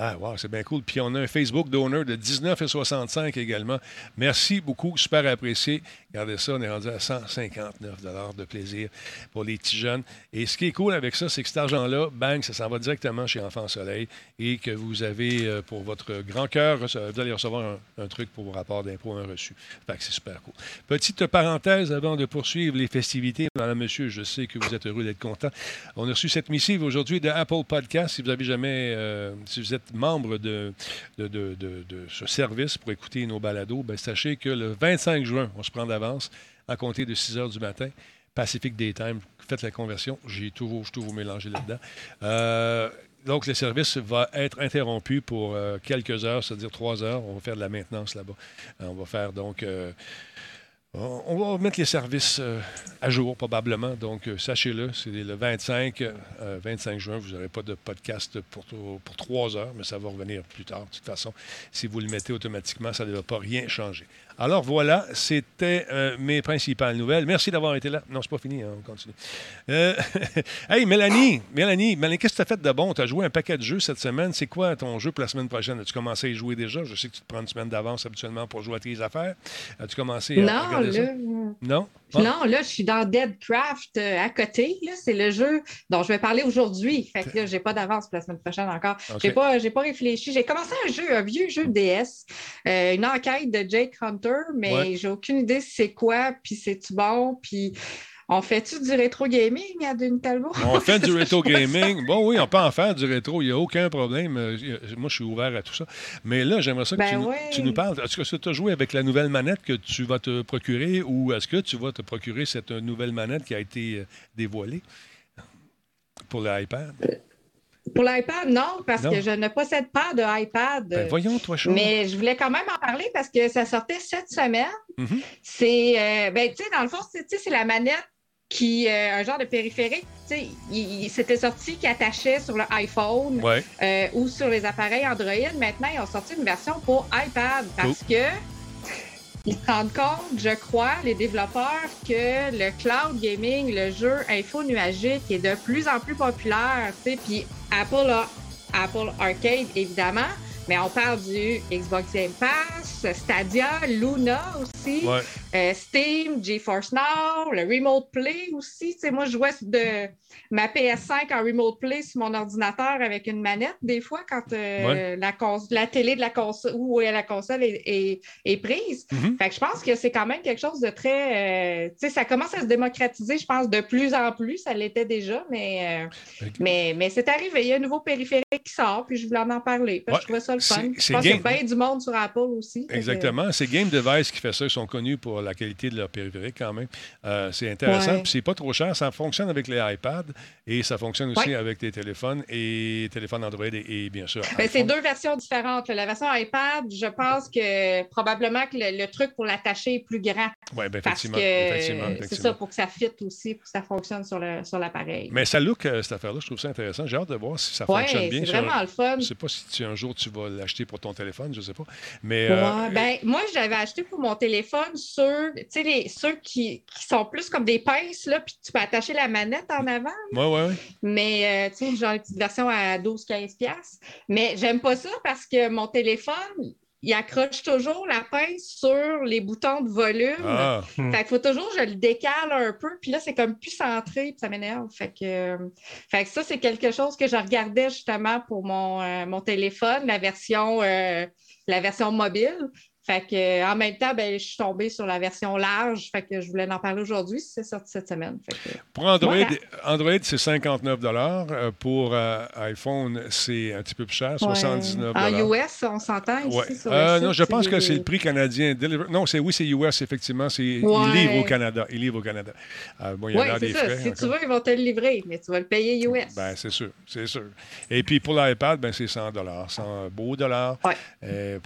S1: Ah, wow, c'est bien cool. Puis on a un Facebook donor de 19,65 également. Merci beaucoup, super apprécié. Regardez ça, on est rendu à 159 de plaisir pour les petits jeunes. Et ce qui est cool avec ça, c'est que cet argent-là, bang, ça s'en va directement chez Enfant Soleil et que vous avez, euh, pour votre grand cœur, vous allez recevoir un, un truc pour vos rapports d'impôts, un reçu. Fait que c'est super cool. Petite parenthèse avant de poursuivre les festivités. Madame, monsieur, je sais que vous êtes heureux d'être content. On a reçu cette missive aujourd'hui de Apple Podcast. Si vous avez jamais, euh, si vous êtes membre de, ce service pour écouter nos balados, ben, sachez que le 25 juin, on se prend d'avance à compter de 6 heures du matin. Pacific Daytime, faites la conversion. J'ai tout, tout vous mélangé là-dedans. Euh, donc, le service va être interrompu pour euh, quelques heures, c'est-à-dire trois heures. On va faire de la maintenance là-bas. Euh, on va faire donc. On va mettre les services euh, à jour, probablement. Donc, euh, sachez-le, c'est le 25, euh, 25 juin. Vous n'aurez pas de podcast pour, pour trois heures, mais ça va revenir plus tard. De toute façon, si vous le mettez automatiquement, ça ne va pas rien changer. Alors voilà, c'était euh, mes principales nouvelles. Merci d'avoir été là. Non, c'est pas fini, hein, on continue. Euh, hey, Mélanie, Mélanie, Mélanie, qu'est-ce que tu as fait de bon? Tu as joué un paquet de jeux cette semaine. C'est quoi ton jeu pour la semaine prochaine? As-tu commencé à y jouer déjà? Je sais que tu te prends une semaine d'avance habituellement pour jouer à tes affaires. As-tu commencé à
S3: Non,
S1: ça?
S3: là,
S1: Non? Ah.
S3: non, là, je suis dans Deadcraft euh, à côté. C'est le jeu dont je vais parler aujourd'hui. Fait que là, j'ai pas d'avance pour la semaine prochaine encore.
S1: OK.
S3: J'ai pas, pas réfléchi. J'ai commencé un jeu, un vieux jeu DS, euh, une enquête de Jake Hunter, mais
S1: Ouais.
S3: j'ai aucune idée c'est quoi, puis c'est-tu bon, puis on fait-tu du rétro gaming à Denis Talbot?
S1: On fait du rétro gaming. Bon, oui, on peut en faire du rétro. Il n'y a aucun problème. Euh, Moi, je suis ouvert à tout ça. Mais là, j'aimerais ça que
S3: Ben
S1: tu, nous-
S3: ouais.
S1: tu nous parles. Est-ce que tu as joué avec la nouvelle manette que tu vas te procurer ou est-ce que tu vas te procurer cette nouvelle manette qui a été euh, dévoilée pour l'iPad?
S3: Pour l'iPad, non, parce
S1: Non.
S3: que je ne possède pas de iPad.
S1: Ben, voyons, toi, chaud.
S3: Mais je voulais quand même en parler parce que ça sortait cette semaine.
S1: Mhm.
S3: C'est, euh, ben, tu sais, dans le fond, c'est tu sais, c'est la manette qui, euh, un genre de périphérique, tu sais, il, sorti qui attachait sur le iPhone
S1: Ouais.
S3: euh, ou sur les appareils Android. Maintenant, ils ont sorti une version pour iPad parce que ils se rendent compte, je crois, les développeurs, que le cloud gaming, le jeu info nuagique est de plus en plus populaire. Puis Apple a Apple Arcade, évidemment, mais on parle du Xbox Game Pass, Stadia, Luna aussi,
S1: Ouais.
S3: euh, Steam, GeForce Now, le Remote Play aussi. Tu sais, moi, je jouais de ma PS5 en Remote Play sur mon ordinateur avec une manette, des fois, quand euh, la, télé de la console ou la console est, est- est prise.
S1: Mhm.
S3: Fait que je pense que c'est quand même quelque chose de très. euh, tu sais, ça commence à se démocratiser, je pense, de plus en plus. Ça l'était déjà, mais, mais, mais c'est arrivé. Il y a un nouveau périphérique qui sort, puis je voulais en, en parler. parce que je trouvais ça le
S1: c'est-
S3: fun.
S1: c'est
S3: Je pense qu'il y a
S1: game.
S3: bien du monde sur Apple aussi. Que-
S1: Exactement. C'est Game Device qui fait ça. Ils sont connus pour la qualité de leur périphérique quand même. Euh, c'est intéressant.
S3: Ouais.
S1: Puis c'est pas trop cher. Ça fonctionne avec les iPads et ça fonctionne aussi
S3: Ouais.
S1: avec les téléphones et téléphones Android et, et bien sûr.
S3: Ben, c'est deux versions différentes. La version iPad, je pense que probablement que le, le truc pour l'attacher est plus grand.
S1: Ouais, ben, effectivement.
S3: c'est ça pour que ça fitte aussi, pour que ça fonctionne sur le- sur l'appareil.
S1: Mais ça look, euh, cette affaire-là, je trouve ça intéressant. J'ai hâte de voir si ça
S3: Oui,
S1: fonctionne bien.
S3: c'est vraiment le fun.
S1: Je ne sais pas si tu, un jour tu vas vas l'acheter pour ton téléphone, je ne sais pas. Mais,
S3: ouais, ben, moi, je l'avais acheté pour mon téléphone sur, les, ceux qui, qui, sont plus comme des pinces, là, puis tu peux attacher la manette en avant.
S1: Oui, oui.
S3: Mais, tu sais, genre une petite version à 12-15$. Mais j'aime pas ça parce que mon téléphone, il accroche toujours la pince sur les boutons de volume. Ah. Hmm. Fait qu'il faut toujours que je le décale un peu, puis là, c'est comme plus centré, puis ça m'énerve. Fait que, fait que ça, c'est quelque chose que je regardais justement pour mon, euh, mon téléphone, la version, euh, la version mobile. Fait que, en même temps, ben, je suis tombée sur la version large. Fait que je voulais en parler aujourd'hui c'est sorti cette semaine.
S1: pour Android, Android c'est 59 euh, Pour euh, iPhone, c'est un petit peu plus cher, 79
S3: En US, on s'entend ici sur
S1: euh, Non, je pense que c'est le prix canadien. Non, c'est oui, c'est US, effectivement. Il livre au Canada. Il livre au Canada.
S3: bon, il y a des ça. Frais, si tu veux, ils vont te le livrer, mais tu vas le payer US.
S1: Ben, c'est sûr, c'est sûr. Et puis pour l'iPad, ben, c'est 100 100 beaux dollars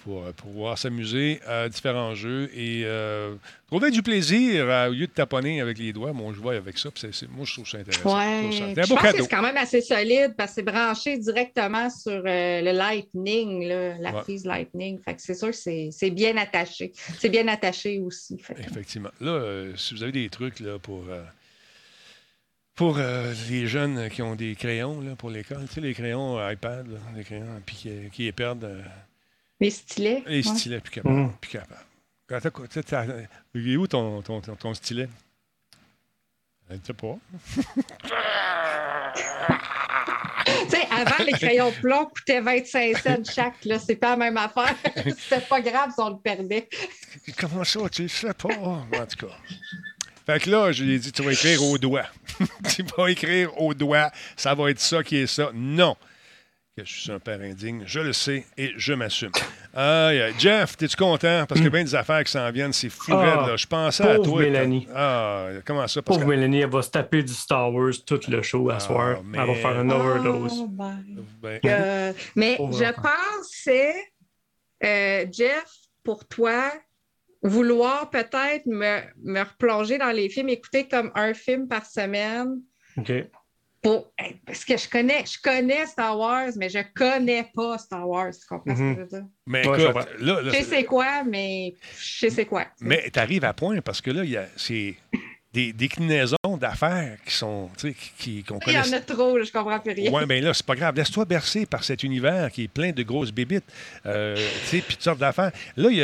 S1: pour pouvoir s'amuser à différents jeux et euh, trouver du plaisir au lieu de taponner avec les doigts. Moi, je vois avec ça. moi, je trouve ça intéressant.
S3: je, pense que c'est quand même assez solide parce que c'est branché directement sur euh, le Lightning, la prise Lightning. c'est sûr que c'est bien attaché. C'est bien attaché aussi.
S1: Effectivement. Là, euh, si vous avez des trucs là, pour pour les jeunes qui ont des crayons là, pour l'école, tu sais, les crayons iPad, les crayons puis qui, qui les perdent.
S3: Les stylets.
S1: Les stylets, plus capable. Mmh. Plus capable. Il est où ton, ton, ton, stylet? Je ne sais pas.
S3: tu sais, avant, les crayons plomb coûtaient 25 cents chaque. Là, c'est pas la même affaire. C'était pas grave si on le perdait.
S1: Comment ça, tu sais pas? En tout cas. Fait que là, je lui ai dit, tu vas écrire au doigt. tu vas écrire au doigt. Ça va être ça qui est ça. Non que je suis un père indigne. Je le sais et je m'assume. Jeff, es-tu content? Parce qu'il y a bien des affaires qui s'en viennent. C'est fou. Ah, je pensais à toi.
S2: Mélanie.
S1: Ah, comment ça?
S2: pauvre Mélanie, elle va se taper du Star Wars tout le show à ah, soir. Elle va faire une overdose. Oh,
S3: ben. euh, mais je pensais, euh, Jeff, pour toi, vouloir peut-être me, me replonger dans les films, écouter comme un film par semaine.
S2: OK
S3: parce que je connais, je connais Star Wars, mais je connais pas Star Wars. Tu comprends ce que je veux dire?
S1: Mais écoute, là,
S3: je sais c'est quoi, mais je sais c'est quoi.
S1: Mais tu arrives à point parce que là, c'est des déclinaisons d'affaires qui sont, tu sais, qui, qu'on
S3: connaît. Il y en a trop, je comprends plus rien.
S1: Oui, mais ben là, c'est pas grave. Laisse-toi bercer par cet univers qui est plein de grosses bébites, euh, tu sais, puis toutes sortes d'affaires. Là, il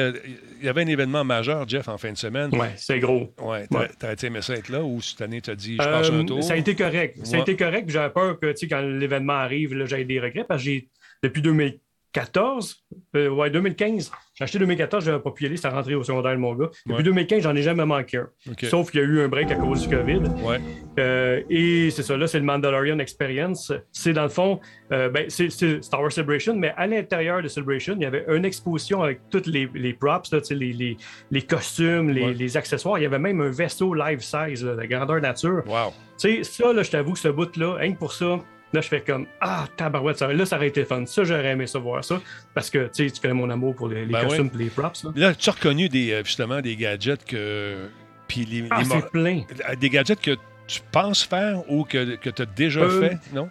S1: y, avait un événement majeur, Jeff, en fin de semaine.
S2: Oui, c'est gros.
S1: Oui, t'as, as aimé ça être là ou cette année, tu as dit, je passe un euh, tour?
S2: Ça a été correct. Ça a été correct. J'avais peur que, tu sais, quand l'événement arrive, là, j'aille des regrets parce que j'ai, depuis 2000 2014, euh, ouais, 2015. J'ai acheté 2014, je n'avais pas pu y aller, c'est rentré au secondaire, mon gars. Depuis 2015, j'en ai jamais manqué un. Sauf qu'il y a eu un break à cause du COVID.
S1: Ouais.
S2: Euh, et c'est ça, là, c'est le Mandalorian Experience. C'est dans le fond, euh, ben, c'est Star Wars Celebration, mais à l'intérieur de Celebration, il y avait une exposition avec toutes les, les props, là, les, les, les, costumes, les, les, accessoires. Il y avait même un vaisseau live size, de grandeur nature.
S1: Wow.
S2: Tu sais, ça, là, je t'avoue que ce bout-là, rien que pour ça, Là, je fais comme Ah, tabarouette, ça, là, ça aurait été fun. Ça, j'aurais aimé ça voir ça. Parce que tu connais mon amour pour les, ben costumes et les props.
S1: Là, tu as reconnu des, euh, justement des gadgets que. Puis les,
S2: ah, c'est plein.
S1: Euh, des gadgets que tu penses faire ou que, que tu as déjà euh, fait, non?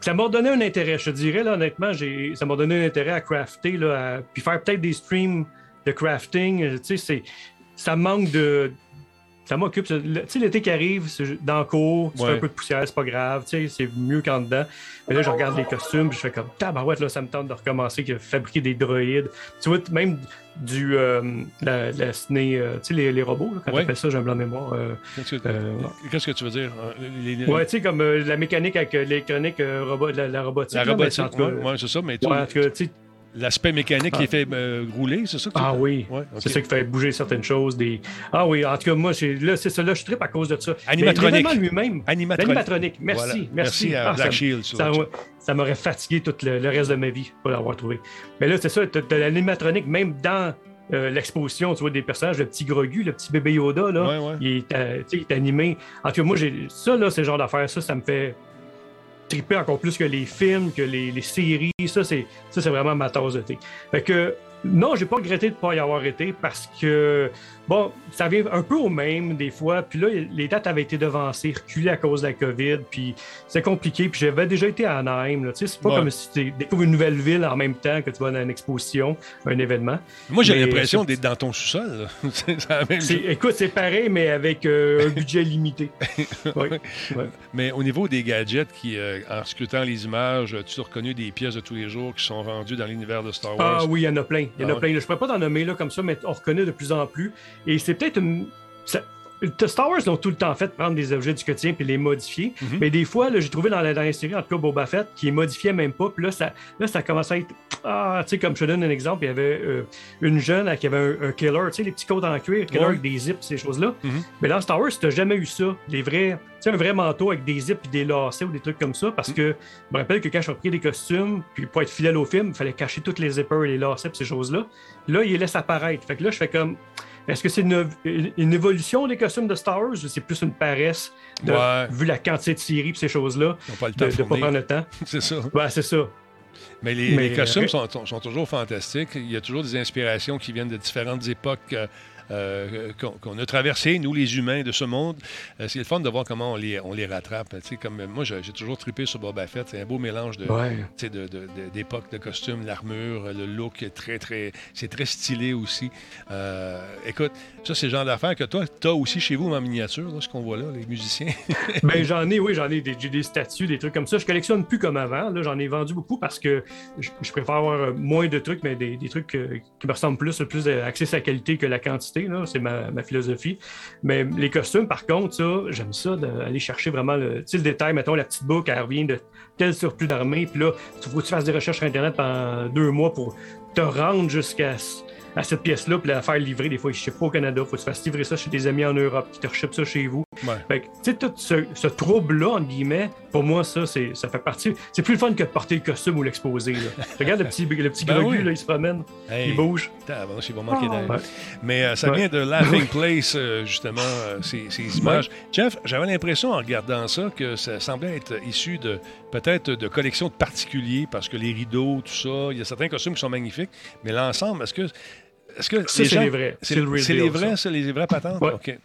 S2: ça m'a donné un intérêt, je te dirais, là, honnêtement, ça m'a donné un intérêt à crafter, là, puis faire peut-être des streams de crafting. Tu sais, ça manque de, ça m'occupe. Tu sais, l'été qui arrive, dans le cours, tu fais un peu de poussière, c'est pas grave, tu sais, c'est mieux qu'en dedans. Mais là, je regarde les costumes, puis je fais comme, tabarouette, là, ça me tente de recommencer, que fabriquer des droïdes. Tu vois, même du, euh, la, euh, tu sais, les, les, robots, quand ouais. tu ça, j'ai un blanc de mémoire. Euh,
S1: Qu'est-ce que, tu veux dire?
S2: Les, Ouais, tu sais, comme la mécanique avec l'électronique, robot, la, robotique.
S1: La robotique, oui, c'est ça, mais tu sais, L'aspect mécanique qui ah. fait euh, rouler, c'est ça que tu
S2: Ah oui, c'est ça qui fait bouger certaines choses. Des... Ah oui, en tout cas, moi, là, c'est ça, là, je tripe à cause de ça.
S1: Animatronique.
S2: lui-même.
S1: Animatronique.
S2: Merci, merci.
S1: Merci à ah, Black Shield.
S2: Ça, ça, m'aurait fatigué tout le, reste de ma vie pour l'avoir trouvé. Mais là, c'est ça, tu as, l'animatronique, même dans euh, l'exposition, tu vois, des personnages, le petit Grogu, le petit bébé Yoda, là, Il, est, euh, il, est, animé. En tout cas, moi, ça, là, c'est le genre d'affaire, ça, ça me fait triper encore plus que les films, que les, séries. Ça, c'est, ça, c'est vraiment ma tasse de thé. Fait que Non, j'ai pas regretté de pas y avoir été parce que, bon, ça vient un peu au même des fois. Puis là, les dates avaient été devancées, reculées à cause de la COVID. Puis c'est compliqué. Puis j'avais déjà été à Anaheim. Tu sais, c'est pas comme si tu découvres une nouvelle ville en même temps que tu vas dans une exposition, un événement.
S1: Moi, j'ai l'impression d'être dans ton sous-sol.
S2: écoute, c'est pareil, mais avec euh, un budget limité.
S1: Mais au niveau des gadgets, qui, euh, en scrutant les images, tu as reconnu des pièces de tous les jours qui sont vendues dans l'univers de Star Wars?
S2: Ah oui, il y en a plein. Il y en a ah plein. Je ne pourrais pas t'en nommer là, comme ça, mais on reconnaît de plus en plus. Et c'est peut-être une. Star Wars ont tout le temps fait prendre des objets du quotidien puis les modifier. Mhm. Mais des fois, j'ai trouvé dans la dernière série, en tout cas Boba Fett, qui les modifiait même pas. Puis là, ça, là, ça commençait à être. Ah, tu sais, comme je te donne un exemple, il y avait euh, une jeune qui avait un, killer, tu sais, les petits côtes en cuir, killer avec des zips, ces choses-là. Mhm. Mais dans Star Wars, tu n'as jamais eu ça. Les vrais. Tu sais, un vrai manteau avec des zips et des lacets ou des trucs comme ça. Parce mhm. que je me rappelle que quand je pris des costumes, puis pour être fidèle au film, il fallait cacher toutes les zippers et les lacets et ces choses-là. Là, il les laisse apparaître. Fait que là, je fais comme. Est-ce que c'est une, évolution des costumes de Star Wars ou c'est plus une paresse, vu la quantité de séries et ces choses-là,
S1: pas le temps de,
S2: pas prendre le temps?
S1: c'est ça.
S2: Ouais, c'est ça.
S1: Mais les, costumes sont, sont, toujours fantastiques. Il y a toujours des inspirations qui viennent de différentes époques. Euh, euh, qu'on a traversé, nous les humains de ce monde. Euh, c'est le fun de voir comment on les, on les rattrape. Comme, moi, j'ai toujours trippé sur Boba Fett. C'est un beau mélange de, d'époque, de, costumes, l'armure, le look très, très. C'est très stylé aussi. Euh, écoute, ça, c'est le genre d'affaires que toi, tu as aussi chez vous en miniature, ce qu'on voit là, les musiciens.
S2: ben, j'en ai, oui, j'en ai des, des statues, des trucs comme ça. Je collectionne plus comme avant. Là, j'en ai vendu beaucoup parce que je, préfère avoir moins de trucs, mais des, trucs qui me ressemblent plus, plus axés sur la qualité que la quantité c'est ma, philosophie. Mais les costumes, par contre, ça, j'aime ça d'aller chercher vraiment le, détail. Mettons, la petite boucle, elle revient de tel surplus d'armée, puis là, il faut que tu fasses des recherches sur Internet pendant deux mois pour te rendre jusqu'à à cette pièce-là, puis la faire livrer. Des fois, je sais pas au Canada, faut que tu fasses livrer ça chez des amis en Europe qui te rechipent ça chez vous. Fait tu sais, tout ce, trouble-là, entre guillemets, pour moi, ça, ça fait partie. C'est plus le fun que de porter le costume ou l'exposer. Regarde le petit, le petit ben là, il se promène, il bouge.
S1: Pas manqué d'air. Mais euh, ça vient de Laughing Place, euh, justement, euh, ces, ces, images. Jeff, j'avais l'impression en regardant ça que ça semblait être issu de peut-être de collections de particuliers parce que les rideaux, tout ça, il y a certains costumes qui sont magnifiques, mais l'ensemble, est-ce que est-ce que
S2: c'est les vrais.
S1: C'est les vrais, c'est les vrais patentes? OK.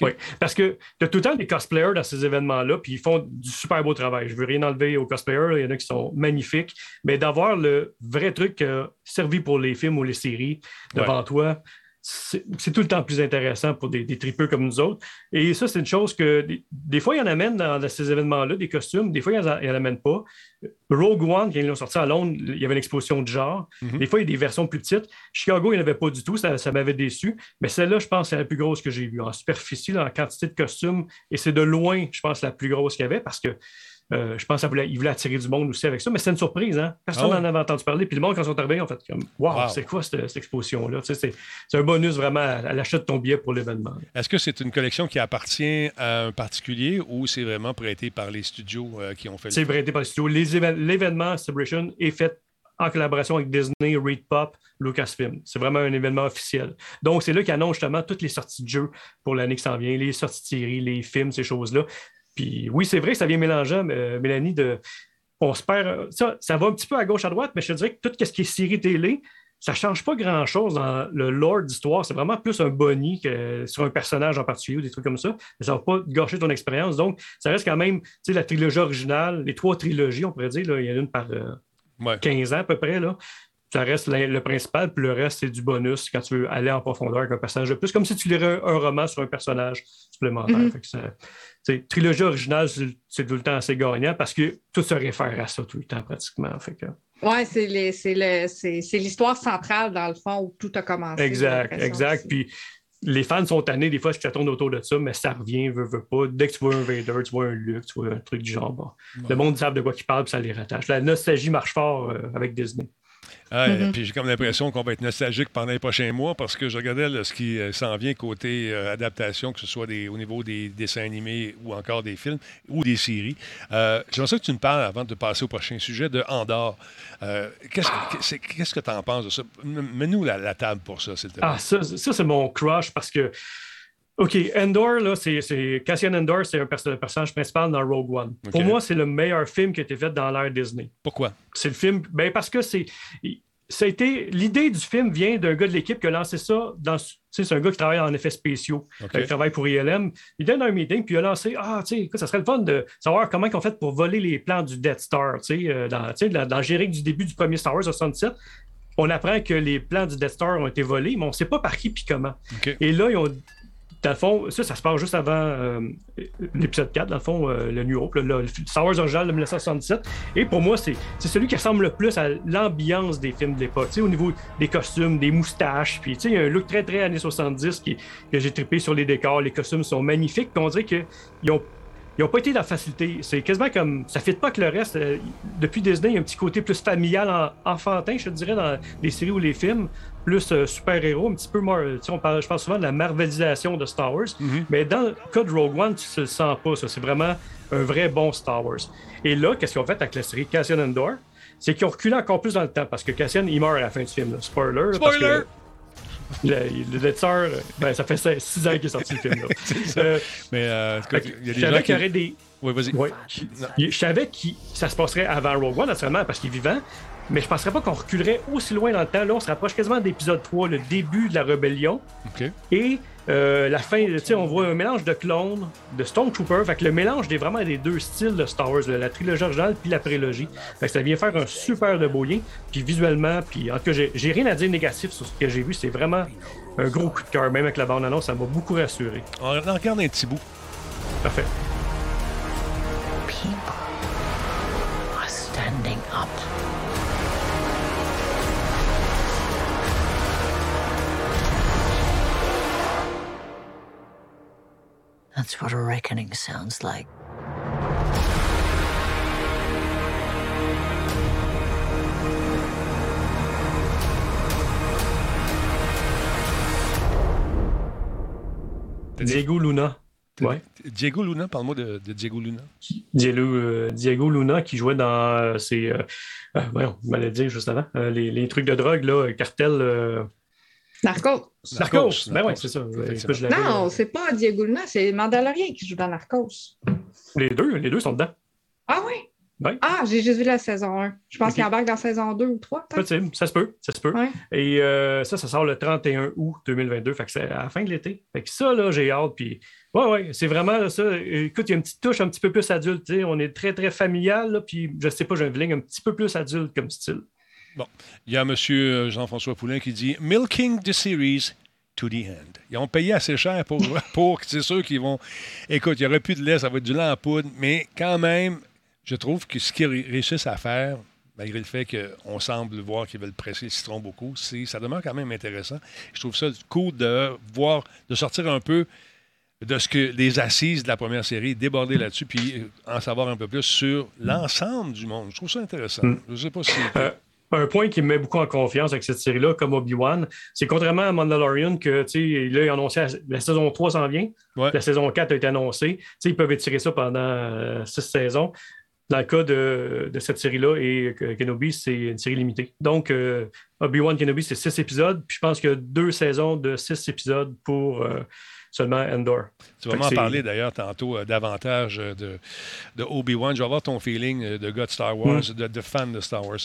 S2: Oui, parce que tu as tout le temps des cosplayers dans ces événements-là, puis ils font du super beau travail. Je veux rien enlever aux cosplayers, il y en a qui sont magnifiques, mais d'avoir le vrai truc euh, servi pour les films ou les séries devant toi, c'est tout le temps plus intéressant pour des, des tripeux comme nous autres. Et ça, c'est une chose que des, fois, ils en amènent dans, ces événements-là, des costumes, des fois, ils n'en amènent pas. Rogue One, quand ils l'ont sorti à Londres, il y avait une exposition de genre. Mm-hmm. Des fois, il y a des versions plus petites. Chicago, il n'y en avait pas du tout, ça, m'avait déçu. Mais celle-là, je pense, c'est la plus grosse que j'ai vue en superficie, en quantité de costumes. Et c'est de loin, je pense, la plus grosse qu'il y avait parce que euh, je pense qu'il voulait, voulait attirer du monde aussi avec ça, mais c'est une surprise. Hein? Personne n'en ah avait entendu parler. Puis le monde, quand ils sont arrivés, en fait comme Waouh, c'est quoi cette, exposition-là? c'est, un bonus vraiment à, l'achat de ton billet pour l'événement.
S1: Est-ce que c'est une collection qui appartient à un particulier ou c'est vraiment prêté par les studios euh, qui ont fait
S2: C'est prêté par les studios. l'événement Celebration est fait en collaboration avec Disney, Read Pop, Lucasfilm. C'est vraiment un événement officiel. Donc, c'est là qu'ils annoncent justement toutes les sorties de jeux pour l'année qui s'en vient, les sorties de séries, les films, ces choses-là. Puis oui, c'est vrai que ça vient mélanger, euh, Mélanie, de. On se perd. Ça, ça va un petit peu à gauche, à droite, mais je te dirais que tout ce qui est série télé, ça ne change pas grand-chose dans le lore d'histoire. C'est vraiment plus un boni que sur un personnage en particulier ou des trucs comme ça. Mais ça ne va pas gâcher ton expérience. Donc, ça reste quand même, tu sais, la trilogie originale, les trois trilogies, on pourrait dire, il y en a une par 15 euh, ans à peu près. Là ça reste le principal, puis le reste, c'est du bonus quand tu veux aller en profondeur avec un personnage de plus, comme si tu lirais un, roman sur un personnage supplémentaire. Trilogie originale, c'est tout le temps assez gagnant parce que tout se réfère à ça tout le temps pratiquement. Fait que...
S3: Oui, c'est l'histoire centrale dans le fond où tout a commencé.
S2: Exact, exact. Puis les fans sont tannés des fois que ça tourne autour de ça, mais ça revient, veut, veut pas. Dès que tu vois un Vader, tu vois un Luke, tu vois un truc du genre. Le monde sait de quoi il parle, puis ça les rattache. La nostalgie marche fort euh, avec Disney.
S1: Mm-hmm. Puis j'ai comme l'impression qu'on va être nostalgique pendant les prochains mois parce que je regardais ce qui euh, s'en vient côté euh, adaptation, que ce soit des, au niveau des dessins animés ou encore des films ou des séries. Euh, J'aimerais que tu nous parles avant de passer au prochain sujet de Andorre. Qu'est-ce que tu en penses de ça? Mets-nous la, la, table pour ça, s'il te plaît.
S2: Ah, ça, ça c'est mon crush parce que OK, Endor, là, c'est, Cassian Endor, c'est un le personnage principal dans Rogue One. Pour moi, c'est le meilleur film qui a été fait dans l'ère Disney.
S1: Pourquoi?
S2: C'est le film. Ben parce que c'est. ça a été l'idée du film vient d'un gars de l'équipe qui a lancé ça dans c'est un gars qui travaille en effets spéciaux, qui travaille pour ILM. Il donne un meeting, puis il a lancé Ah, tu sais, ça serait le fun de savoir comment ils ont fait pour voler les plans du Death Star. Tu sais, dans, dans, le générique du début du premier Star Wars 67, on apprend que les plans du Death Star ont été volés, mais on ne sait pas par qui puis comment. Et là, ils ont dans le fond, ça, ça se passe juste avant euh, l'épisode 4, dans le fond, euh, le New Hope, le, Star Wars original de 1977. Et pour moi, c'est celui qui ressemble le plus à l'ambiance des films de l'époque, au niveau des costumes, des moustaches. Puis, il y a un look très, très années 70 qui, que j'ai trippé sur les décors. Les costumes sont magnifiques. On dirait qu'ils ont ils n'ont pas été dans la facilité. C'est quasiment comme. Ça ne fit pas que le reste. Euh, depuis Disney, il y a un petit côté plus familial, enfantin, je dirais, dans les séries ou les films plus euh, super-héros, un petit peu more, on parle, je parle souvent de la marvelisation de Star Wars, mhm. mais dans le cas de Rogue One, tu ne le sens pas, ça. C'est vraiment un vrai bon Star Wars. Et là, qu'est-ce qu'ils ont fait avec la série Cassian Endor? C'est qu'ils ont reculé encore plus dans le temps, parce que Cassian, il meurt à la fin du film. Spoiler!
S1: Spoiler!
S2: le, le Star, ben, ça fait six ans qu'il est sorti le film. Là.
S1: Euh, mais euh, il y a des gens qui... des...
S2: Oui, vas-y. Je savais que ça se passerait avant Rogue One, naturellement, parce qu'il est vivant. Mais je ne penserais pas qu'on reculerait aussi loin dans le temps. Là, on se rapproche quasiment d'épisode 3, le début de la rébellion. Et euh, la fin, on voit un mélange de clones, de Stormtrooper. Fait que le mélange des vraiment des deux styles de Star Wars, la trilogie originale puis la prélogie. Fait que ça vient faire un super de beau lien. Puis visuellement, puis en tout cas, j'ai rien à dire négatif sur ce que j'ai vu. C'est vraiment un gros coup de cœur. Même avec la bande-annonce, ça m'a beaucoup rassuré.
S1: On regarde un petit bout.
S2: Parfait. That's what a reckoning sounds like. Diego Luna. Ouais.
S1: Diego Luna, parle-moi de, Diego Luna.
S2: Diego, euh, Diego, Luna qui jouait dans euh, ces. Euh, voyons, dit juste avant. Les, les, trucs de drogue, là, cartel.
S3: Narcos.
S2: Narcos. Ben oui, c'est ça.
S3: non, c'est pas Diego Luna, c'est Mandalorian qui joue dans Narcos.
S2: Les deux, les deux sont dedans.
S3: Ah oui? Ah, j'ai juste vu la saison 1. Je pense qu'il embarque dans la saison 2 ou 3.
S2: Possible, ça se peut, ça se peut. Et euh, ça, ça sort le 31 août 2022, fait que c'est à la fin de l'été. Fait que ça, là, j'ai hâte. Puis, ouais, ouais, c'est vraiment ça. Écoute, il y a une petite touche un petit peu plus adulte. On est très, très familial, là, puis je sais pas, j'ai un feeling un petit peu plus adulte comme style.
S1: Bon, il y a M. Jean-François Poulain qui dit Milking the series to the end. Ils ont payé assez cher pour, pour c'est sûr qu'ils vont. Écoute, il n'y aurait plus de lait, ça va être du lait en poudre, mais quand même, je trouve que ce qu'ils réussissent à faire, malgré le fait qu'on semble voir qu'ils veulent presser le citron beaucoup, ça demeure quand même intéressant. Je trouve ça cool de voir, de sortir un peu de ce que les assises de la première série, déborder là-dessus, puis en savoir un peu plus sur l'ensemble du monde. Je trouve ça intéressant. Mm. Je ne sais pas si. Euh,
S2: un point qui me met beaucoup en confiance avec cette série-là, comme Obi-Wan, c'est contrairement à Mandalorian, que là, il a annoncé la, saison 3 s'en vient, la saison 4 a été annoncée. ils peuvent étirer ça pendant euh, six saisons. Dans le cas de, cette série-là, et Kenobi, c'est une série limitée. Donc, euh, Obi-Wan Kenobi, c'est six épisodes. Puis je pense qu'il y a deux saisons de six épisodes pour euh, seulement Endor.
S1: Tu vas m'en parler d'ailleurs tantôt euh, davantage euh, de, de Obi-Wan. Je vais avoir ton feeling euh, de gars de Star Wars, mm. de, fan de Star Wars.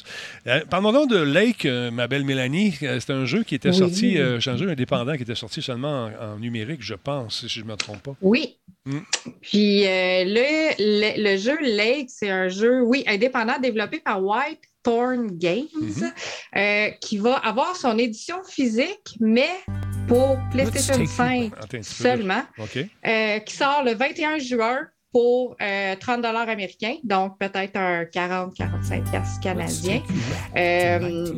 S1: parlons donc de Lake, ma belle Mélanie. C'est un jeu qui était sorti, c'est un jeu indépendant qui était sorti seulement en, numérique, je pense, si je ne me trompe pas.
S3: Oui. Mm. Puis le, le, jeu Lake, c'est un jeu, oui, indépendant développé par White Thorn Games, mm-hmm. qui va avoir son édition physique, mais pour PlayStation 5 seulement, euh, qui sort le 21 juin pour 30 euh, dollars américains, donc peut-être un 40-45 canadien. Euh,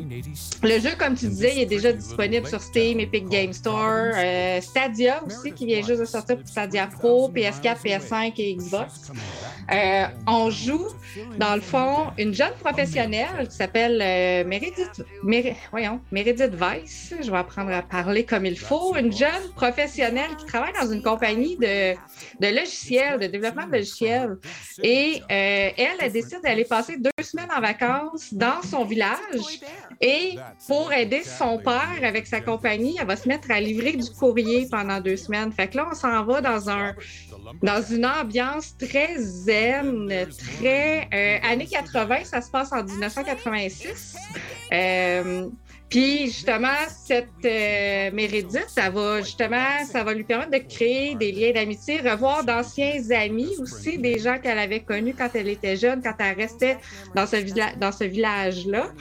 S3: le jeu, comme tu disais, il est déjà disponible sur Steam, Epic Game Store, euh, Stadia aussi, qui vient juste de sortir pour Stadia Pro, PS4, PS5 et Xbox. on joue, dans le fond, une jeune professionnelle qui s'appelle Meredith, voyons, Meredith Weiss. Je vais apprendre à parler comme il faut. Une jeune professionnelle qui travaille dans une compagnie de, de logiciels, de développement logiciel. Et euh, elle, elle décide d'aller passer deux semaines en vacances dans son village. Et pour aider son père avec sa compagnie, elle va se mettre à livrer du courrier pendant deux semaines. Fait que là, on s'en va dans un dans une ambiance très zen, très euh, années 80, ça se passe en 1986. Euh, puis justement, cette euh, ça va justement, ça va lui permettre de créer des liens d'amitié, revoir d'anciens amis aussi, des gens qu'elle avait connus quand elle était jeune, quand elle restait dans ce, dans ce village-là.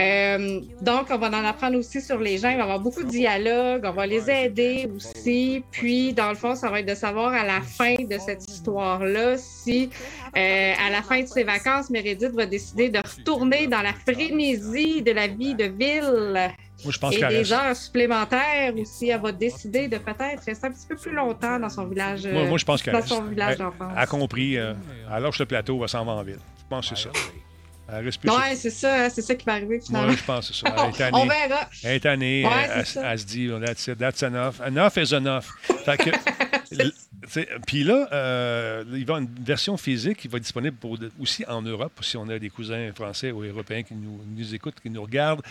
S3: Euh, donc, on va en apprendre aussi sur les gens. Il va y avoir beaucoup de dialogues. On va les aider aussi. Puis, dans le fond, ça va être de savoir à la fin de cette histoire-là si, euh, à la fin de ses vacances, Meredith va décider de retourner dans la frénésie de la vie de ville.
S1: Moi, je pense
S3: et des heures supplémentaires aussi. Elle va décider de peut-être rester un petit peu plus longtemps dans son village.
S1: Moi, moi je pense qu'elle
S3: dans son village d'enfance.
S1: a compris. Euh, alors, le plateau, va s'en va en ville. Je pense que c'est ça.
S3: Oui, c'est ça, c'est ça qui va arriver finalement.
S1: Moi, je pense que c'est ça. Elle est
S3: On verra.
S1: Elle est année,
S3: Ouais,
S1: elle, elle- elle se dit, that's it, that's enough. Enough is enough. Puis là, euh, il va y avoir une version physique qui va être disponible pour aussi en Europe, si on a des cousins français ou européens qui nous, nous écoutent, qui nous regardent.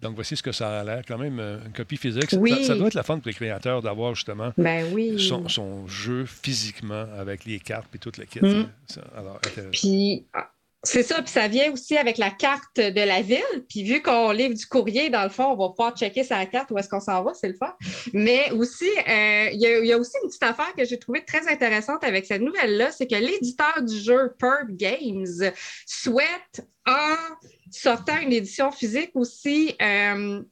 S1: Donc, voici ce que ça a l'air. Quand même, euh, une copie physique. Ça-
S3: Oui.
S1: Ça, ça doit être la fun pour les créateurs d'avoir justement
S3: Ben oui.
S1: son, son jeu physiquement avec les cartes et tout le kit.
S3: Mm.
S1: Ça, alors, intéressant.
S3: Puis c'est ça, puis ça vient aussi avec la carte de la ville. Puis vu qu'on livre du courrier, dans le fond, on va pouvoir checker sa carte où est-ce qu'on s'en va, c'est le fun. Mais aussi, euh, il y, a- aussi une petite affaire que j'ai trouvée très intéressante avec cette nouvelle-là, c'est que l'éditeur du jeu Purb Games souhaite, en sortant une édition physique aussi, euh,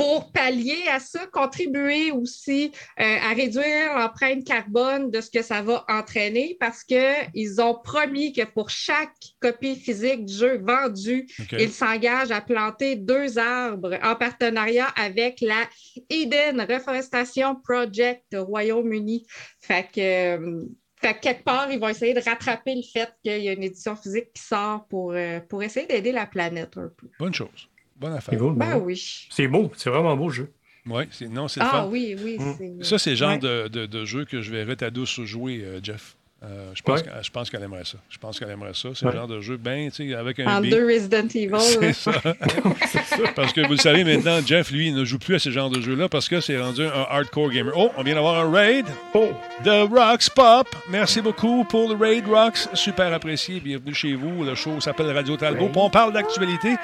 S3: pour pallier à ça, contribuer aussi euh, à réduire l'empreinte carbone de ce que ça va entraîner parce qu'ils ont promis que pour chaque copie physique du jeu vendue, ils s'engagent à planter deux arbres en partenariat avec la Eden Reforestation Project au Royaume-Uni. Fait que. euh, fait que quelque part, ils vont essayer de rattraper le fait qu'il y a une édition physique qui sort pour, euh, pour essayer d'aider la planète un peu.
S1: Bonne chose. Bonne
S2: C'est
S1: affaire.
S3: Ben oui.
S2: C'est beau, c'est vraiment beau le jeu.
S1: Oui, c'est, non, c'est
S3: Ah
S1: fun.
S3: oui, oui.
S2: Mm.
S1: Ça, c'est le genre
S3: Ouais.
S1: de, de- de jeu que je verrais ta douce jouer, euh, Jeff. Euh, je, pense
S2: Ouais.
S1: qu'elle- je pense qu'elle aimerait ça. Je pense qu'elle aimerait ça. C'est
S2: Ouais.
S1: le genre de jeu, ben, tu sais, avec un
S3: En
S1: beat.
S3: deux Resident Evil.
S1: C'est
S3: là.
S1: ça. parce que vous le savez maintenant, Jeff, lui, il ne joue plus à ce genre de jeu-là parce que c'est rendu un hardcore gamer. Oh, on vient d'avoir un raid
S2: Oh!
S1: de Rocks Pop. Merci beaucoup pour le raid, Rocks. Super apprécié. Bienvenue chez vous. Le show s'appelle Radio Talbot. On parle d'actualité.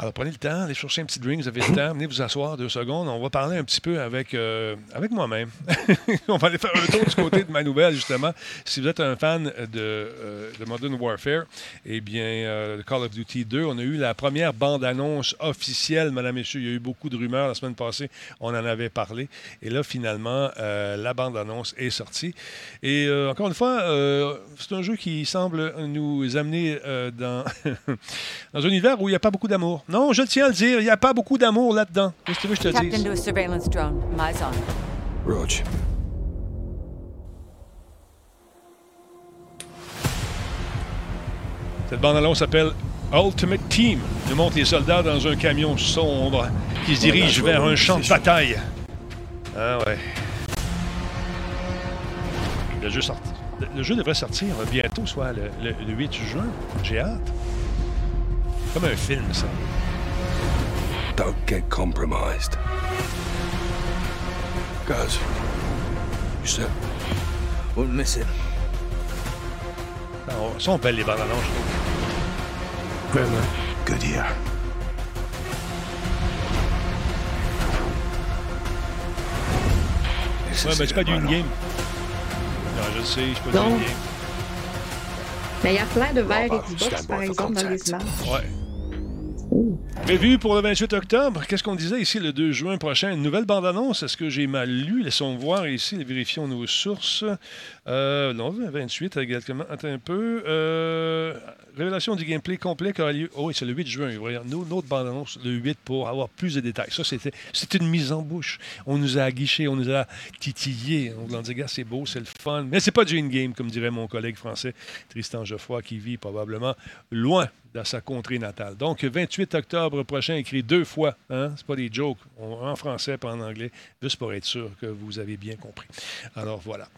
S1: Alors, prenez le temps, allez chercher un petit drink, vous avez le temps, venez vous asseoir deux secondes. On va parler un petit peu avec, euh, avec moi-même. on va aller faire un tour du côté de ma nouvelle, justement. Si vous êtes un fan de, euh, de Modern Warfare, eh bien, euh, Call of Duty 2, on a eu la première bande-annonce officielle, madame, messieurs. Il y a eu beaucoup de rumeurs la semaine passée, on en avait parlé. Et là, finalement, euh, la bande-annonce est sortie. Et encore une fois, c'est un jeu qui semble nous amener dans, dans un univers où il n'y a pas beaucoup d'amour. Non, je tiens à le dire, il n'y a pas beaucoup d'amour là-dedans. Qu'est-ce que tu veux que je te dise?
S5: into a surveillance drone. Eyes on.
S6: Roach.
S1: Cette bande-annonce s'appelle Ultimate Team. Nous montre les soldats dans un camion sombre qui se dirige vers un champ de bataille. Ah ouais. Le jeu, sorti- le- le jeu devrait sortir bientôt, soit le, le- le 8 juin. J'ai hâte. Comme un film, ça.
S6: Don't get compromised. Guys, you said we'll miss it.
S1: Ah, on- sont belles les bandes annonces, je trouve.
S2: Vraiment.
S6: Good year.
S1: Ouais,
S6: is
S1: mais c'est pas du
S6: right
S1: in-game. Non, je sais, c'est pas
S3: Non.
S1: du in-game.
S3: Mais il y a plein de verres et du box, par exemple, dans les images.
S1: Ouais. Prévu pour le 28 octobre. Qu'est-ce qu'on disait ici le 2 juin prochain? Une nouvelle bande-annonce. Est-ce que j'ai mal lu? Laissons voir ici. Vérifions nos sources. Euh, non, 28 exactement. Attends un peu. Euh, révélation du gameplay complet qui aura lieu. Oh oui, c'est le 8 juin. Nous, notre bande-annonce, le 8 pour avoir plus de détails. Ça, c'était c'était une mise en bouche. On nous a aguichés, on nous a titillés. On nous a dit, gars, c'est beau, c'est le fun. Mais c'est pas du in-game, comme dirait mon collègue français Tristan Geoffroy, qui vit probablement loin dans sa contrée natale. Donc, 28 octobre prochain, écrit deux fois. Hein? C'est pas des jokes, en français pas en anglais, juste pour être sûr que vous avez bien compris. Alors, voilà.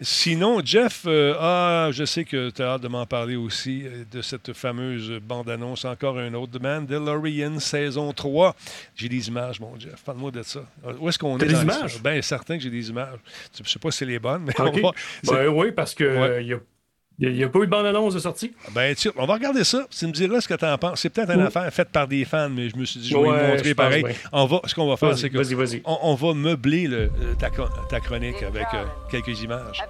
S1: Sinon, Jeff, euh, ah, je sais que tu as hâte de m'en parler aussi, euh, cette fameuse bande-annonce, encore un autre, The Mandalorian saison 3. J'ai des images, mon Jeff. Parle-moi de ça. Où est-ce qu'on est?
S2: des images?
S1: Bien, certain que j'ai des images. Je ne sais pas si c'est les bonnes, mais
S2: okay.
S1: on va...
S2: ben, oui, parce qu'il ouais. y a il n'y a, pas eu de bande-annonce de sortie?
S1: Ben, tu, on va regarder ça. Tu me diras ce que tu en penses. C'est peut-être une affaire faite par des fans, mais je me suis dit, je vais ouais, vous montrer pareil. On va, ce qu'on va faire, c'est que
S2: vas-y, vas-y.
S1: On, on, va meubler le, ta, ta, chronique avec euh, quelques images.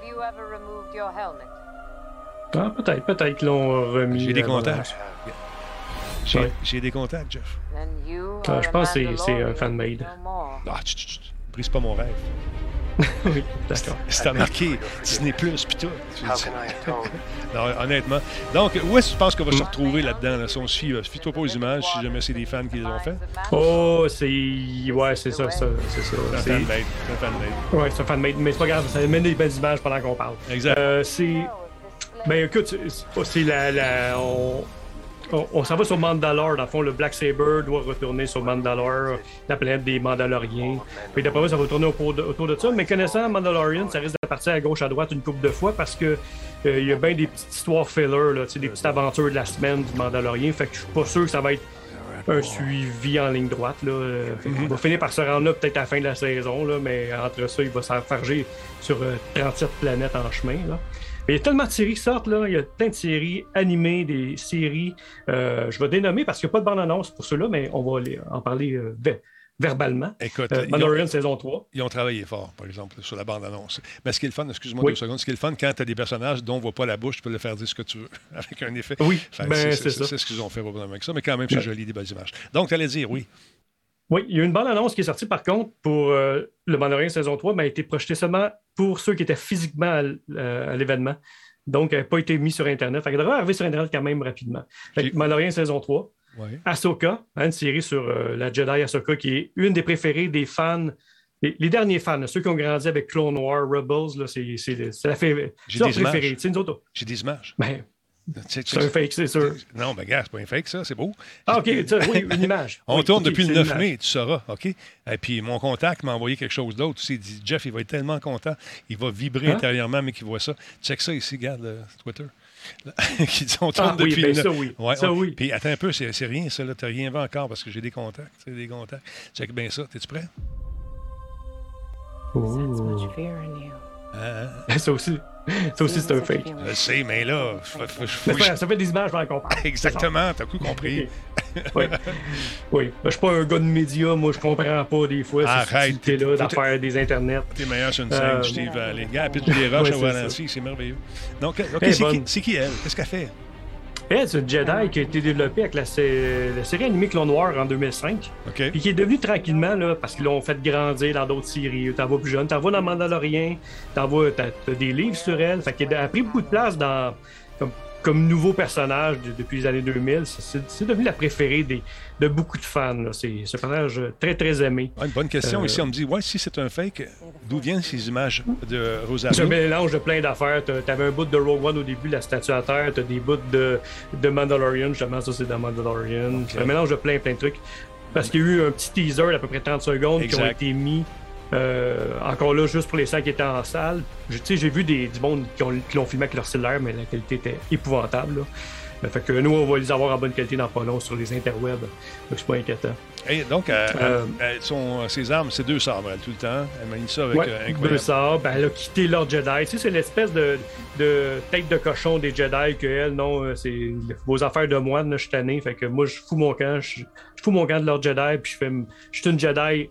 S2: Ah, peut-être, peut-être qu'ils l'ont remis.
S1: J'ai des contacts. J'ai des contacts, Jeff.
S2: Ah, je pense que c'est un fan-made.
S1: Ah, brise pas mon rêve.
S2: oui, d'accord.
S1: C'est marqué Disney Plus puis tout. non, honnêtement. Donc, où est-ce que tu penses qu'on va se retrouver là-dedans? Là, si on suit, suffit-toi pas aux images, si jamais c'est des fans qui les ont fait.
S2: Oh, c'est. Ouais, c'est ça, ça c'est ça.
S1: C'est un fan-made. C'est un fan-made.
S2: Ouais, c'est un fan-made. Mais c'est pas grave, ça met des belles images pendant qu'on parle.
S1: Exact.
S2: Euh, c'est. Ben écoute, c'est la. la on... S'en va sur Mandalore. Dans le fond, le Black Saber doit retourner sur Mandalore, la planète des Mandaloriens. Puis d'après moi, ça va tourner autour de, ça. Mais connaissant Mandalorian, ça risque de partir à gauche, à droite une couple de fois parce que euh, il y a bien des petites histoires filler, là, des petites aventures de la semaine du Mandalorien. Fait que je suis pas sûr que ça va être un suivi en ligne droite. Fait Il va finir par se rendre là peut-être à la fin de la saison, mais entre ça, il va s'enfarger sur euh, 37 planètes en chemin. Mais il y a tellement de séries qui sortent, là. Il y a plein de séries animées, des séries. Euh, je vais dénommer parce qu'il n'y a pas de bande-annonce pour ceux-là, mais on va les, en parler euh, ver verbalement.
S1: Écoute,
S2: euh, Mandalorian saison 3.
S1: Ils ont travaillé fort, par exemple, sur la bande-annonce. Mais ce qui est le fun, excuse-moi oui. deux secondes, ce qui est le fun, quand tu as des personnages dont on ne voit pas la bouche, tu peux le faire dire ce que tu veux, avec un effet.
S2: Oui, ben, c'est ça.
S1: C'est ce qu'ils ont fait probablement avec ça, mais quand même, c'est joli, des belles images. Donc, tu allais dire, oui.
S2: Oui, il y a une bande-annonce qui est sortie, par contre, pour euh, le Mandalorian saison 3, mais a été projetée seulement pour ceux qui étaient physiquement à, euh, à l'événement. Donc, elle n'a pas été mise sur Internet. Fait elle devrait arriver sur Internet quand même rapidement. Fait que Mandalorian saison 3.
S1: Oui.
S2: Ahsoka, hein, une série sur euh, la Jedi Ahsoka, qui est une des préférées des fans. Les, les derniers fans, là, ceux qui ont grandi avec Clone Wars, Rebels, c'est la préférée.
S1: J'ai des images.
S2: Ben, c'est un fake, c'est sûr.
S1: Non, mais gars, c'est pas un fake, ça, c'est beau.
S2: Ah, OK, oui, une image.
S1: On
S2: oui,
S1: tourne
S2: okay,
S1: depuis le 9 mai, tu sauras, OK? Et puis, mon contact m'a envoyé quelque chose d'autre. Il dit, Jeff, il va être tellement content, il va vibrer hein? intérieurement, mais qu'il voit ça. Check ça ici, regarde, Twitter. qui dit, on tourne
S2: ah,
S1: depuis
S2: oui,
S1: le
S2: ben, ça, oui.
S1: Ouais,
S2: ça,
S1: on...
S2: oui.
S1: Puis, attends un peu, c'est rien, ça, là. T'as rien vu encore parce que j'ai des contacts. Des contacts. Check bien ça. T'es-tu prêt?
S2: Oh. Ah, ça aussi. Ça aussi, c'est un fake.
S1: Je sais, mais là,
S2: ça, ça fait des images qu'on parle.
S1: Exactement, t'as tout compris.
S2: oui. oui. Ben, je suis pas un gars de médias, moi, je comprends pas des fois
S1: Arrête,
S2: cette là d'affaires des internets.
S1: T'es meilleur sur une scène, euh, Steve. Les gars, puis tu les roches à Valency, c'est merveilleux. Donc, okay, c'est qui elle? Qu'est-ce qu'elle fait?
S2: C'est une Jedi qui a été développée avec la, la série animée Clone Wars en 2005.
S1: Okay.
S2: Puis qui est devenue tranquillement, là, parce qu'ils l'ont fait grandir dans d'autres séries. T'en vois plus jeune, t'en vois dans Mandalorian, t'en vois, t'as, as des livres sur elle. Fait qu'elle a pris beaucoup de place dans, comme, comme nouveau personnage de, depuis les années 2000. C'est, devenu la préférée des, de beaucoup de fans. C'est, un personnage très, très aimé.
S1: Une bonne question. Euh, Ici, on me dit, ouais, si c'est un fake, d'où viennent ces images de Rosario?
S2: C'est un mélange de plein d'affaires. T'avais un bout de Rogue One au début, la statue à terre. T'as des bouts de, de Mandalorian. Justement, ça, c'est de Mandalorian. Okay. C'est un mélange de plein, plein de trucs. Parce qu'il y a eu un petit teaser d'à peu près 30 secondes
S1: exact.
S2: qui ont été mis euh, encore là, juste pour les gens qui étaient en salle. J'ai vu des, du monde qui, ont, qui l'ont filmé avec leur cellulaire, mais la qualité était épouvantable. Là. Fait que nous, on va les avoir en bonne qualité dans pas long sur les interwebs. Donc, c'est pas inquiétant.
S1: Et donc, euh, euh, elles sont, ses armes, c'est deux sabres, elle, tout le temps. Elle manie ça avec
S2: ouais,
S1: euh, incroyable.
S2: deux sabres. Ben, elle a quitté Lord Jedi. Tu sais, c'est l'espèce de, de, tête de cochon des Jedi que elle, non, c'est vos affaires de moine, là, je suis tanné. Fait que moi, je fous mon camp. Je, je fous mon camp de Lord Jedi, puis je fais. Je suis une Jedi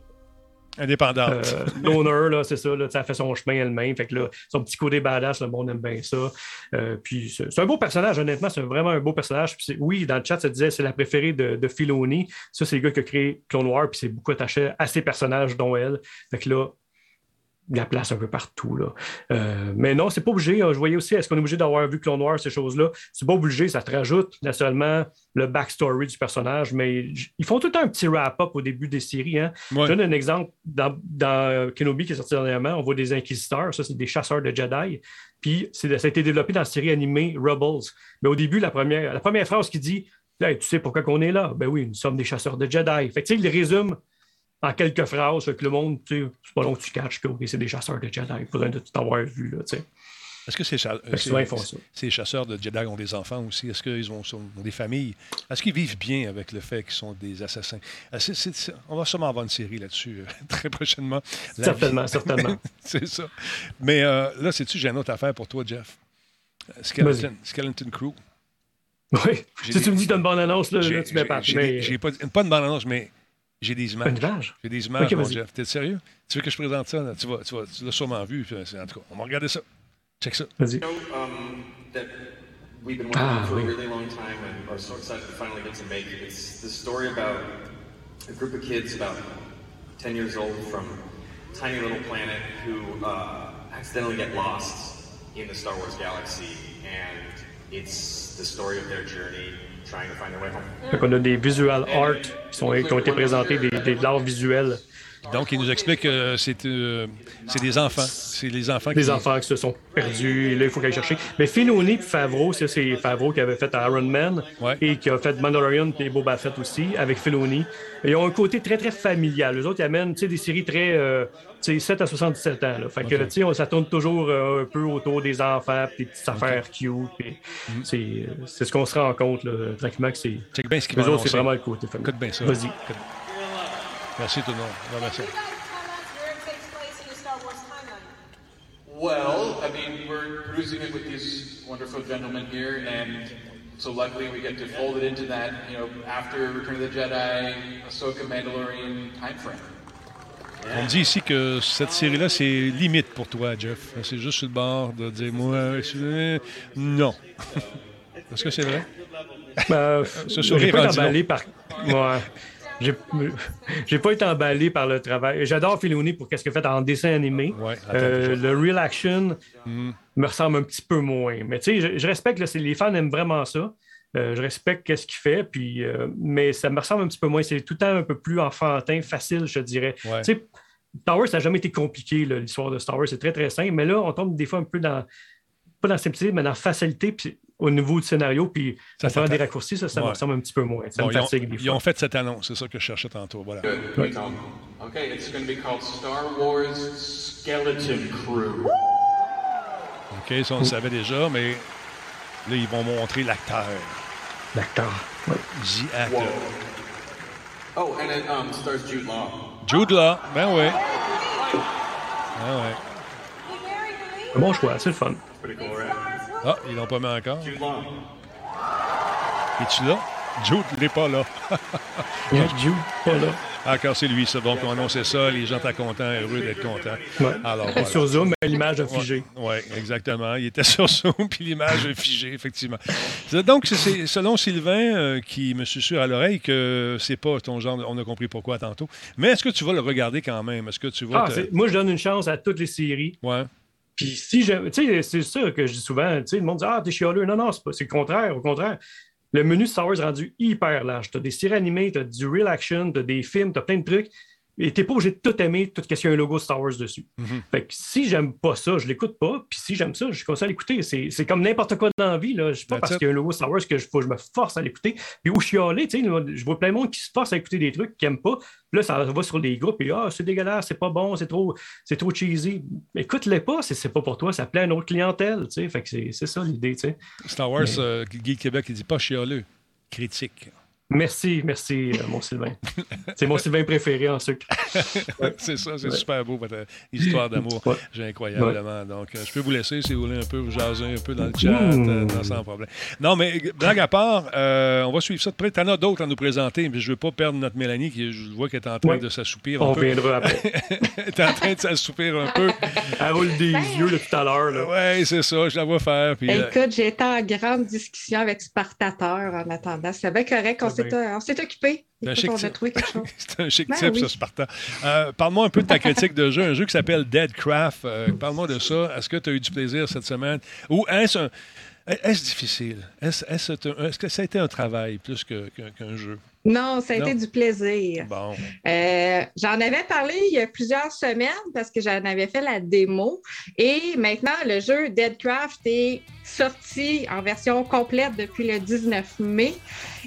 S1: Indépendante.
S2: Euh, là, c'est ça, là, ça fait son chemin elle-même. Fait que là, son petit côté badass, le monde aime bien ça. Euh, puis c'est un beau personnage, honnêtement, c'est vraiment un beau personnage. Puis oui, dans le chat, ça disait c'est la préférée de, de Filoni. Ça, c'est le gars qui a créé Clone Wars, puis c'est beaucoup attaché à ses personnages, dont elle. Fait que là, de la place un peu partout. Là. Euh, mais non, c'est pas obligé. Je voyais aussi, est-ce qu'on est obligé d'avoir vu Clone Wars, ces choses-là? C'est pas obligé, ça te rajoute naturellement le backstory du personnage, mais ils font tout le temps un petit wrap-up au début des séries. Hein.
S1: Ouais.
S2: Je donne un exemple. Dans, dans, Kenobi qui est sorti dernièrement, on voit des inquisiteurs, ça c'est des chasseurs de Jedi. Puis ça a été développé dans la série animée Rebels. Mais au début, la première, la première phrase qui dit Là, tu sais pourquoi qu'on est là? Ben oui, nous sommes des chasseurs de Jedi. Fait que, tu sais, il résume en quelques phrases, que le monde, tu sais, c'est pas long que tu catches que c'est des chasseurs de Jedi, pour de tout avoir vu, là, tu sais.
S1: Est-ce que ces, cha-
S2: souvent, ça.
S1: ces chasseurs de Jedi ont des enfants aussi? Est-ce qu'ils ont, des familles? Est-ce qu'ils vivent bien avec le fait qu'ils sont des assassins? Euh, on va sûrement avoir une série là-dessus euh, très prochainement. La
S2: Certainement,
S1: vie-
S2: certainement.
S1: c'est ça. Mais euh, là, sais-tu, j'ai une autre affaire pour toi, Jeff. Euh, Skeleton, Skeleton Crew.
S2: Oui. Si
S1: des-
S2: tu me dis que une bonne annonce, là, tu m'épargnes.
S1: j'ai-
S2: Mais...
S1: pas, pas une bande annonce, mais j'ai des images.
S2: Une image?
S1: J'ai des images,
S2: Ok,
S1: mon. Jeff. T'es sérieux? Tu veux que je présente ça? là? Tu, vas, tu, vas, tu l'as sûrement vu. puis, En tout cas, on va regarder ça. Check ça.
S2: Vas-y.
S7: um, that we've been working
S2: Ah,
S7: on for
S2: oui.
S7: a really long time and are so excited to finally get to make it. It's the story about a group of kids about 10 years old from a tiny little planet who uh, accidentally get lost in the Star Wars galaxy. And it's the story of their journey
S2: Fait qu'on a des visual art qui, ont été présentés, des, des de l'art visuel,
S1: Donc, il nous explique que c'est euh, c'est des enfants. C'est les enfants qui.
S2: des enfants qui se sont perdus, et là, il faut qu'ils aillent chercher. Mais Filoni et Favreau, ça, c'est Favreau qui avait fait Iron Man
S1: Ouais.
S2: et qui a fait Mandalorian et Boba Fett aussi, avec Filoni. Ils ont un côté très, très familial. Les autres, ils amènent des séries très. euh, tu sais, 7 à 77 ans. Là. Fait que, tu sais, ça tourne toujours euh, un peu autour des enfants, des petites affaires cute.
S1: Mm-hmm.
S2: c'est, euh, ce qu'on se rend compte, là, tranquillement, que c'est.
S1: Check bien ce vont
S2: autres, c'est vraiment le côté familial.
S1: Écoute bien ça.
S2: Vas-y.
S1: Merci tout le monde. On va voir ça.
S8: Can you guys tell us where it takes place in the Star Wars timeline?
S9: Well, I mean, we're producing it with these wonderful gentlemen here, and so luckily we get to fold it into that, you know, after Return of the Jedi, Ahsoka, Mandalorian timeframe.
S1: On me dit ici que cette série-là, c'est limite pour toi, Jeff. C'est juste sur le bord de dire, moi, je- non. Est-ce que c'est vrai?
S2: Ben,
S1: Ce sourire
S2: pas emballé par. Ouais. J'ai pas été emballé par le travail. J'adore Filoni pour qu'est-ce qu'il fait en dessin animé.
S1: Ouais, attends,
S2: Euh, le real action
S1: Hmm.
S2: me ressemble un petit peu moins. Mais tu sais, je, je respecte, là, les fans aiment vraiment ça. Euh, je respecte qu'est-ce qu'il fait, puis, euh, mais ça me ressemble un petit peu moins. C'est tout le temps un peu plus enfantin, facile, je dirais.
S1: Ouais.
S2: Tu sais, Star Wars, ça n'a jamais été compliqué, l'histoire de Star Wars. C'est très, très simple. Mais là, on tombe des fois un peu dans, pas dans la simplicité, mais dans la facilité, puis au niveau du scénario, puis
S1: Ça
S2: prend des raccourcis, ça, ça
S1: Ouais.
S2: me ressemble un petit peu moins. Ça
S1: Bon,
S2: me
S1: ils, ont, ils fait cette annonce, c'est ça que je cherchais tantôt. Voilà.
S9: Good. Tom. Okay, it's going to be called Star Wars Skeleton Crew.
S1: OK, ça, on le savait déjà, mais là, ils vont montrer l'acteur.
S2: L'acteur. Ouais.
S1: The actor.
S9: Oh, and it um, stars Jude Law.
S1: Jude Law. Ben oui. Ben?
S2: Un bon choix, c'est le fun.
S7: Pretty cool, right?
S1: Ah, ils l'ont pas mis encore. Es-tu là? Jude n'est pas là.
S2: A Jude, pas là.
S1: Encore c'est lui, c'est bon qu'on annonce ça. Les gens étaient contents, heureux d'être contents.
S2: Ouais.
S1: Alors, voilà.
S2: Sur Zoom, l'image a figé.
S1: Oui, exactement. Il était sur Zoom, puis l'image est figée, effectivement. Donc, c'est- selon Sylvain, euh, qui me susurre à l'oreille que c'est pas ton genre, on a compris pourquoi tantôt. Mais est-ce que tu vas le regarder quand même? Est-ce que tu vas...
S2: Ah, moi, je donne une chance à toutes les séries.
S1: Ouais.
S2: Puis si j'aime, tu sais, c'est ça que je dis souvent, tu sais, le monde dit Ah, t'es chialeux. Non, non, c'est pas, c'est le contraire. Au contraire, le menu Star Wars est rendu hyper large. T'as des séries animées, t'as du real action, t'as des films, t'as plein de trucs. Et t'es pas obligé de tout aimer, tout qu'il y a un logo Star Wars dessus.
S1: Mhm.
S2: Fait que si j'aime pas ça, je l'écoute pas. Puis si j'aime ça, je suis à l'écouter. C'est, c'est comme n'importe quoi dans la vie. Là. Je sais pas
S1: That's
S2: parce qu'il y a un logo Star Wars que je, faut je me force à l'écouter. Puis où tu sais, là, je vois plein de monde qui se force à écouter des trucs qu'ils n'aiment pas. Puis là, ça va sur les groupes et ah, c'est dégueulasse, c'est pas bon, c'est trop, c'est trop cheesy. Écoute-les pas, c'est, c'est pas pour toi, ça plaît à une autre clientèle. tu sais. Fait que c'est, c'est ça l'idée.
S1: Star Wars, euh, Guy de Québec, il dit pas chialeux, critique.
S2: Merci, merci, euh, mon Sylvain. c'est mon Sylvain préféré en sucre.
S1: c'est ça, c'est
S2: Ouais.
S1: super beau, votre histoire d'amour.
S2: Ouais.
S1: J'ai incroyablement. Donc, euh, je peux vous laisser si vous voulez un peu vous jaser un peu dans le chat,
S2: Mmh.
S1: euh, non, sans problème. Non, mais blague à part, euh, on va suivre ça de près. T'en as d'autres à nous présenter, mais je veux pas perdre notre Mélanie, qui je vois qu'elle est en train
S2: Ouais.
S1: de s'assoupir un
S2: On
S1: peu.
S2: reviendra après.
S1: Elle est en train de s'assoupir un peu.
S2: Elle roule des yeux là, tout à l'heure.
S1: Ouais, c'est ça, je la vois faire. Puis, euh,
S3: Écoute, j'ai été en grande discussion avec Spartateur en attendant. C'est bien correct. On
S2: C'est
S3: s'est
S2: bien.
S3: On s'est occupé.
S1: C'est un chic type.
S3: Ben
S1: type,
S3: oui.
S1: ça, Sparta. Euh, Parle-moi un peu de ta critique de jeu, un jeu qui s'appelle Deadcraft. Euh, Parle-moi de ça. Est-ce que tu as eu du plaisir cette semaine? Ou est-ce un, Est-ce difficile? Est-ce que ça a été un travail plus qu'un jeu?
S3: Non, ça a été du plaisir.
S1: Bon.
S3: Euh, j'en avais parlé il y a plusieurs semaines parce que j'en avais fait la démo. Et maintenant, le jeu Deadcraft est sorti en version complète depuis le 19 mai.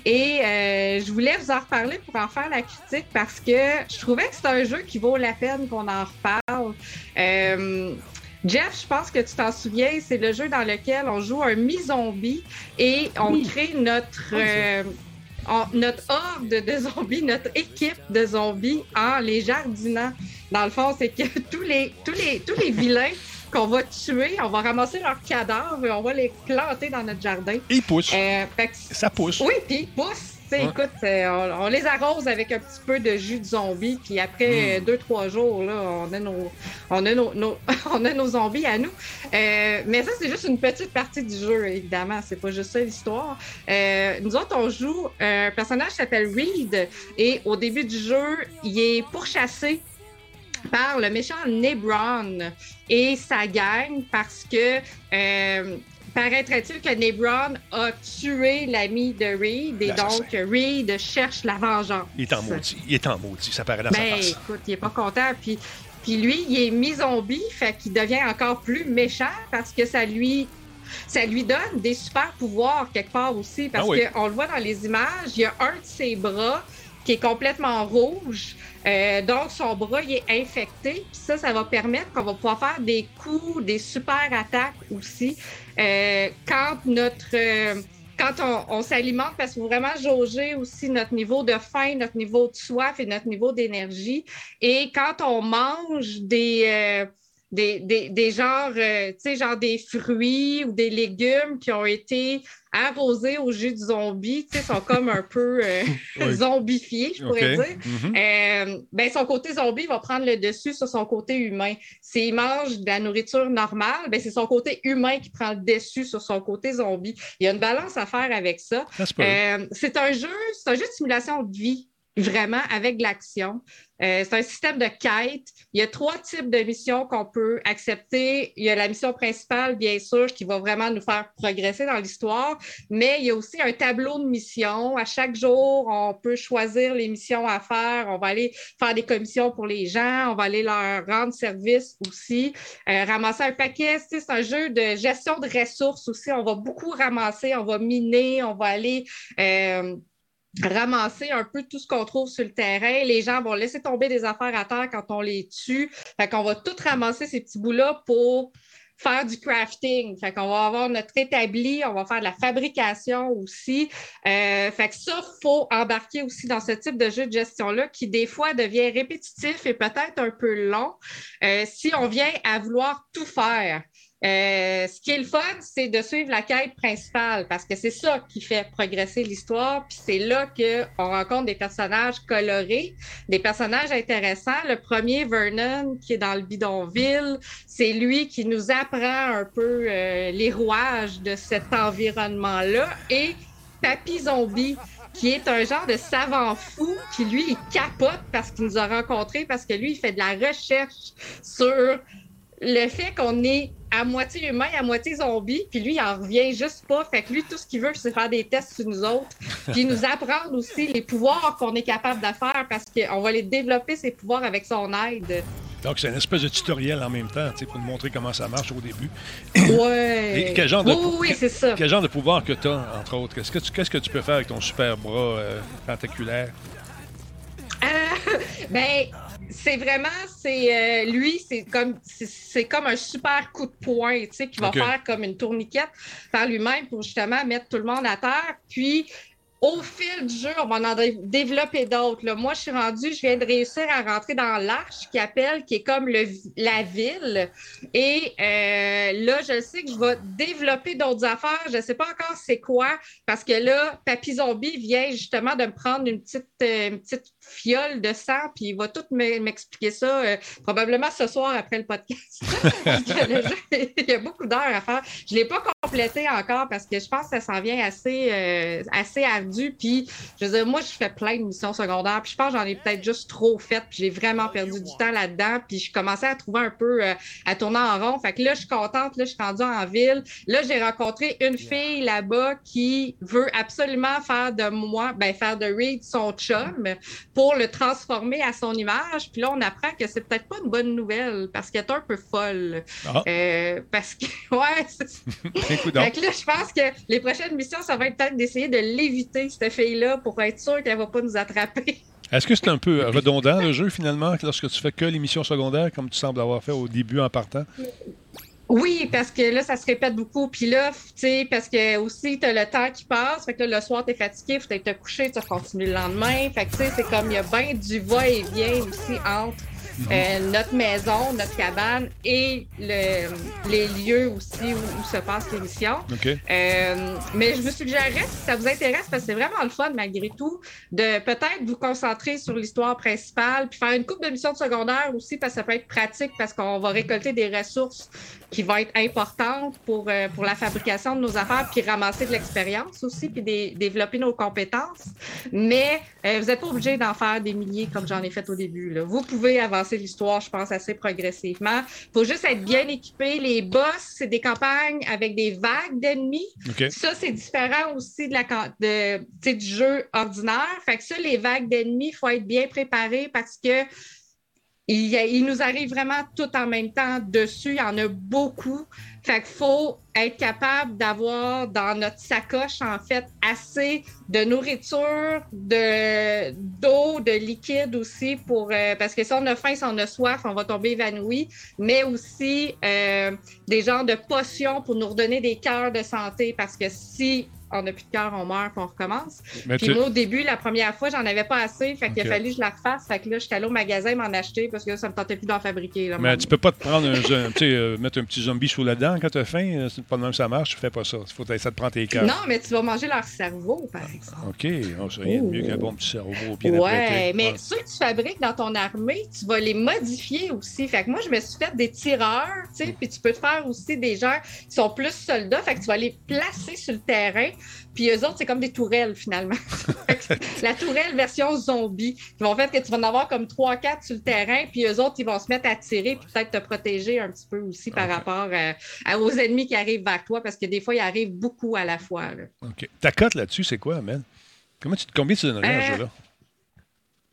S3: Et euh, je voulais vous en reparler pour en faire la critique parce que je trouvais que c'est un jeu qui vaut la peine qu'on en reparle. Euh, Jeff, je pense que tu t'en souviens, c'est le jeu dans lequel on joue un mi-zombie et on crée notre, notre horde de zombies, notre équipe de zombies en les jardinant. Dans le fond, c'est que tous les, tous les, tous les vilains qu'on va tuer, on va ramasser leurs cadavres et on va les planter dans notre jardin.
S1: Ils poussent. Euh, ça pousse.
S3: Oui, puis ils poussent. Écoute, euh, on, les arrose avec un petit peu de jus de zombie, puis après hmm. deux, trois jours, là, on a nos, on a nos, on a nos zombies à nous. Euh, mais ça, c'est juste une petite partie du jeu, évidemment. C'est pas juste ça l'histoire. Euh, nous autres, on joue un personnage qui s'appelle Reed, et au début du jeu, il est pourchassé par le méchant Nebron et sa gang parce que Paraîtrait-il que Nebron a tué l'ami de Reed et donc Reed cherche la vengeance?
S1: Il est en maudit. Il est en maudit. Ça paraît dans sa
S3: ben,
S1: face.
S3: écoute, il est pas content. Puis, puis lui, il est mis zombie, fait qu'il devient encore plus méchant parce que ça lui ça lui donne des super pouvoirs quelque part aussi, parce ah qu'on le voit dans les images, il y a un de ses bras qui est complètement rouge. Euh, donc, son bras il est infecté. Puis ça, ça va permettre qu'on va pouvoir faire des coups, des super attaques aussi. Euh, quand notre. Euh, quand on, s'alimente, parce qu'il faut vraiment jauger aussi notre niveau de faim, notre niveau de soif et notre niveau d'énergie. Et quand on mange des, des, des, des genres, tu sais, genre des fruits ou des légumes qui ont été arrosés au jus de zombie, tu sais, sont comme un peu euh, zombifiés, je pourrais dire. Mm-hmm. Euh, ben, son côté zombie va prendre le dessus sur son côté humain. S'il mange de la nourriture normale, ben, c'est son côté humain qui prend le dessus sur son côté zombie. Il y a une balance à faire avec ça. Euh, c'est un jeu, c'est un jeu de simulation de vie vraiment avec l'action. Euh, c'est un système de quête. Il y a trois types de missions qu'on peut accepter. Il y a la mission principale, bien sûr, qui va vraiment nous faire progresser dans l'histoire, mais il y a aussi un tableau de missions. À chaque jour, on peut choisir les missions à faire. On va aller faire des commissions pour les gens. On va aller leur rendre service aussi. Euh, ramasser un paquet, c'est un jeu de gestion de ressources aussi. On va beaucoup ramasser, on va miner, on va aller... Euh, ramasser un peu tout ce qu'on trouve sur le terrain. Les gens vont laisser tomber des affaires à terre quand on les tue. Fait qu'on va tout ramasser ces petits bouts-là pour faire du crafting. Fait qu'on va avoir notre établi, on va faire de la fabrication aussi. Euh, fait que ça, faut embarquer aussi dans ce type de jeu de gestion-là qui, des fois, devient répétitif et peut-être un peu long euh, si on vient à vouloir tout faire. Euh, ce qui est le fun, c'est de suivre la quête principale parce que c'est ça qui fait progresser l'histoire. Puis c'est là qu'on rencontre des personnages colorés, des personnages intéressants. Le premier, Vernon, qui est dans le bidonville, c'est lui qui nous apprend un peu euh, les rouages de cet environnement-là. Et Papy Zombie, qui est un genre de savant fou qui, lui, il capote parce qu'il nous a rencontrés, parce que lui, il fait de la recherche sur le fait qu'on est à moitié humain, à moitié zombie, puis lui, il en revient juste pas. Fait que lui, tout ce qu'il veut, c'est faire des tests sur nous autres, puis nous apprendre aussi les pouvoirs qu'on est capable de faire parce qu'on va les développer, ces pouvoirs, avec son aide.
S1: Donc, c'est une espèce de tutoriel en même temps, pour nous montrer comment ça marche au début.
S3: Ouais.
S1: quel genre de,
S3: oui, c'est ça.
S1: Quel genre de pouvoir que tu as, entre autres? Qu'est-ce que, tu, qu'est-ce que tu peux faire avec ton super bras euh, tentaculaire?
S3: Euh, ben, c'est vraiment, c'est euh, lui, c'est comme, c'est comme un super coup de poing, tu sais, qui va faire comme une tourniquette par lui-même pour justement mettre tout le monde à terre. Puis au fil du jeu, on va en développer d'autres. Moi, je suis rendue, je viens de réussir à rentrer dans l'Arche qui appelle, qui est comme le, la ville. Et euh, là, je sais que je vais développer d'autres affaires. Je ne sais pas encore c'est quoi, parce que là, Papy Zombie vient justement de me prendre une petite, euh, petite fiole de sang, puis il va tout m'expliquer ça euh, probablement ce soir après le podcast. il y a beaucoup d'heures à faire. Je ne l'ai pas compléter encore parce que je pense que ça s'en vient assez, euh, assez ardu. Puis, je veux dire, moi, je fais plein de missions secondaires. Puis, je pense que j'en ai peut-être juste trop fait. Puis, j'ai vraiment perdu du temps là-dedans. Puis, je commençais à trouver un peu euh, à tourner en rond. Fait que là, je suis contente. Là, je suis rendue en ville. Là, j'ai rencontré une fille là-bas qui veut absolument faire de moi, ben, faire de Reed son chum pour le transformer à son image. Puis là, on apprend que c'est peut-être pas une bonne nouvelle parce qu'elle est un peu folle.
S1: Ah.
S3: Euh, parce que, ouais, c'est
S1: donc.
S3: là, je pense que les prochaines missions, ça va être peut-être d'essayer de l'éviter, cette fille-là, pour être sûr qu'elle va pas nous attraper.
S1: Est-ce que c'est un peu redondant le jeu finalement lorsque tu fais que les missions secondaires comme tu sembles avoir fait au début en partant?
S3: Oui, parce que là, ça se répète beaucoup. Puis là, tu sais, parce que aussi, tu as le temps qui passe. Fait que là, le soir, tu es fatigué, faut être te coucher, tu continues le lendemain. Fait que, tu sais, c'est comme il y a bien du va-et-vient aussi entre euh, notre maison, notre cabane et le- les lieux aussi où, où se passent les missions.
S1: OK.
S3: Euh, mais je vous suggérerais, si ça vous intéresse, parce que c'est vraiment le fun malgré tout, de peut-être vous concentrer sur l'histoire principale, puis faire une coupe de missions de secondaire aussi, parce que ça peut être pratique, parce qu'on va récolter des ressources qui vont être importantes pour, euh, pour la fabrication de nos affaires, puis ramasser de l'expérience aussi, puis dé- développer nos compétences. Mais euh, vous n'êtes pas obligé d'en faire des milliers comme j'en ai fait au début. là. Vous pouvez avancer l'histoire, je pense, assez progressivement. Il faut juste être bien équipé. Les boss, c'est des campagnes avec des vagues d'ennemis. Ça, c'est différent aussi de la, de, du jeu ordinaire. Fait que ça, les vagues d'ennemis, il faut être bien préparé parce que il, il nous arrive vraiment tout en même temps dessus. Il y en a beaucoup. Fait qu'il faut être capable d'avoir dans notre sacoche, en fait, assez de nourriture, de, d'eau, de liquide aussi pour. euh, parce que si on a faim, si on a soif, on va tomber évanoui. Mais aussi euh, des genres de potions pour nous redonner des cœurs de santé. Parce que si on n'a plus de cœur, on meurt, puis on recommence.
S1: Mais
S3: Puis
S1: tu-
S3: moi, au début, la première fois, j'en avais pas assez. Fait qu'il a fallu que je la refasse. Fait que là, j'étais allée au magasin m'en acheter parce que là, ça me tentait plus d'en fabriquer. là.
S1: Mais tu peux pas te prendre un, tu sais, euh, mettre un petit zombie sous la dent quand tu as faim. euh, C'est pas de même que ça marche. Tu fais pas ça. Faut ça te prend tes cœurs.
S3: Non, mais tu vas manger leur cerveau, par exemple.
S1: OK. Oh, c'est rien de mieux qu'un bon petit cerveau bien
S3: Ouais,
S1: apprêté.
S3: mais
S1: Ah.
S3: ceux que tu fabriques dans ton armée, tu vas les modifier aussi. Fait que moi, je me suis fait des tireurs, tu sais, puis tu peux te faire aussi des gens qui sont plus soldats. Fait que tu vas les placer sur le terrain. Puis eux autres, c'est comme des tourelles, finalement. La tourelle version zombie, qui vont faire que tu vas en avoir comme 3-4 sur le terrain, puis eux autres, ils vont se mettre à tirer, puis peut-être te protéger un petit peu aussi par rapport euh, aux ennemis qui arrivent vers toi, parce que des fois, ils arrivent beaucoup à la fois. là.
S1: OK. Ta cote là-dessus, c'est quoi, Amel? Comment tu, combien tu donnerais à ce jeu-là?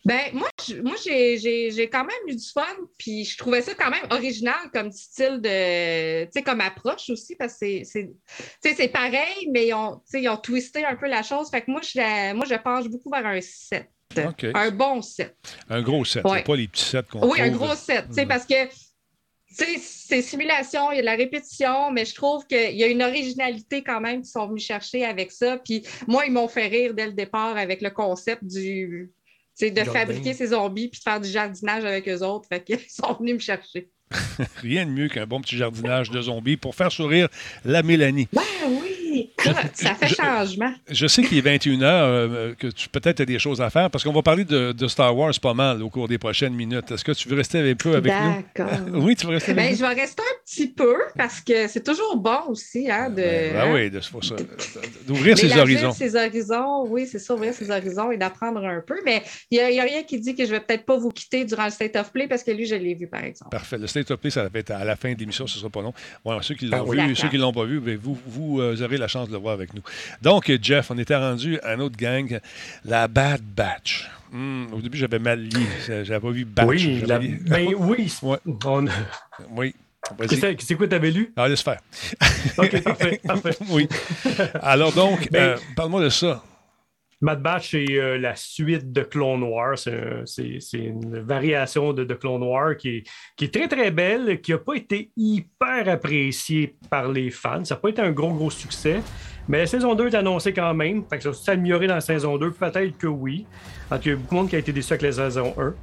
S3: Ben, moi, je- moi j'ai, quand même eu du fun, puis je trouvais ça quand même original comme style de. Tu sais, comme approche aussi, parce que c'est, c'est, pareil, mais ils ont, ils ont twisté un peu la chose. Fait que moi, je, moi, je penche beaucoup vers un 7.
S1: OK.
S3: Un bon 7.
S1: Un gros set.
S3: ouais.
S1: c'est Pas les petits sets qu'on
S3: Oui, un gros 7. Tu sais,
S1: Mhm.
S3: parce que. Tu sais, c'est simulation, il y a de la répétition, mais je trouve qu'il y a une originalité quand même qu'ils sont venus chercher avec ça. Puis moi, ils m'ont fait rire dès le départ avec le concept du. Sais, de
S2: Jardin.
S3: fabriquer ces zombies puis de faire du jardinage avec eux autres. Fait qu'ils sont venus me chercher.
S1: Rien de mieux qu'un bon petit jardinage de zombies pour faire sourire la Mélanie.
S3: Ben oui! Ça, ça fait
S1: je-
S3: changement.
S1: Je sais qu'il est 21h, euh, que tu peut-être as des choses à faire, parce qu'on va parler de, de Star Wars pas mal au cours des prochaines minutes. Est-ce que tu veux rester un peu avec nous?
S3: D'accord.
S1: Oui, tu veux rester avec
S3: Ben,
S1: nous?
S3: je vais rester un petit peu parce que c'est toujours bon aussi hein, de.
S1: Ben
S3: hein,
S1: oui, de-. D'ouvrir ses horizons.
S3: ses horizons, oui, c'est ça, ouvrir ses horizons et d'apprendre un peu. Mais il n'y a, rien qui dit que je vais peut-être pas vous quitter durant le State of Play parce que lui, je l'ai vu, par exemple.
S1: Parfait. Le State of Play, ça va être à la fin de l'émission, ce ne sera pas long. Voilà, ceux qui l'ont
S3: Ah oui.
S1: vu, ceux qui ne l'ont pas vu, ben, vous, vous euh, aurez la chance de le voir avec nous. Donc, Jeff, on était rendu à notre gang, la Bad Batch. Hmm, au début, j'avais mal lu. J'avais pas vu Batch.
S2: Oui, la- ben oui.
S1: Ouais.
S2: On-
S1: Oui.
S2: C'est c'est quoi t'avais lu?
S1: Ah, laisse faire.
S2: OK, parfait, parfait.
S1: oui. Alors donc,
S2: Ben-
S1: euh, parle-moi de ça.
S2: Mad Batch, c'est euh, la suite de Clone. C'est un- C'est une variation de, Clone Wars qui est, est très, très belle, qui n'a pas été hyper appréciée par les fans. Ça n'a pas été un gros, gros succès. Mais la saison 2 est annoncée quand même. Fait que ça va s'améliorer dans la saison 2. Peut-être que oui. Cas, il y a beaucoup de monde qui a été déçu avec la saison 1.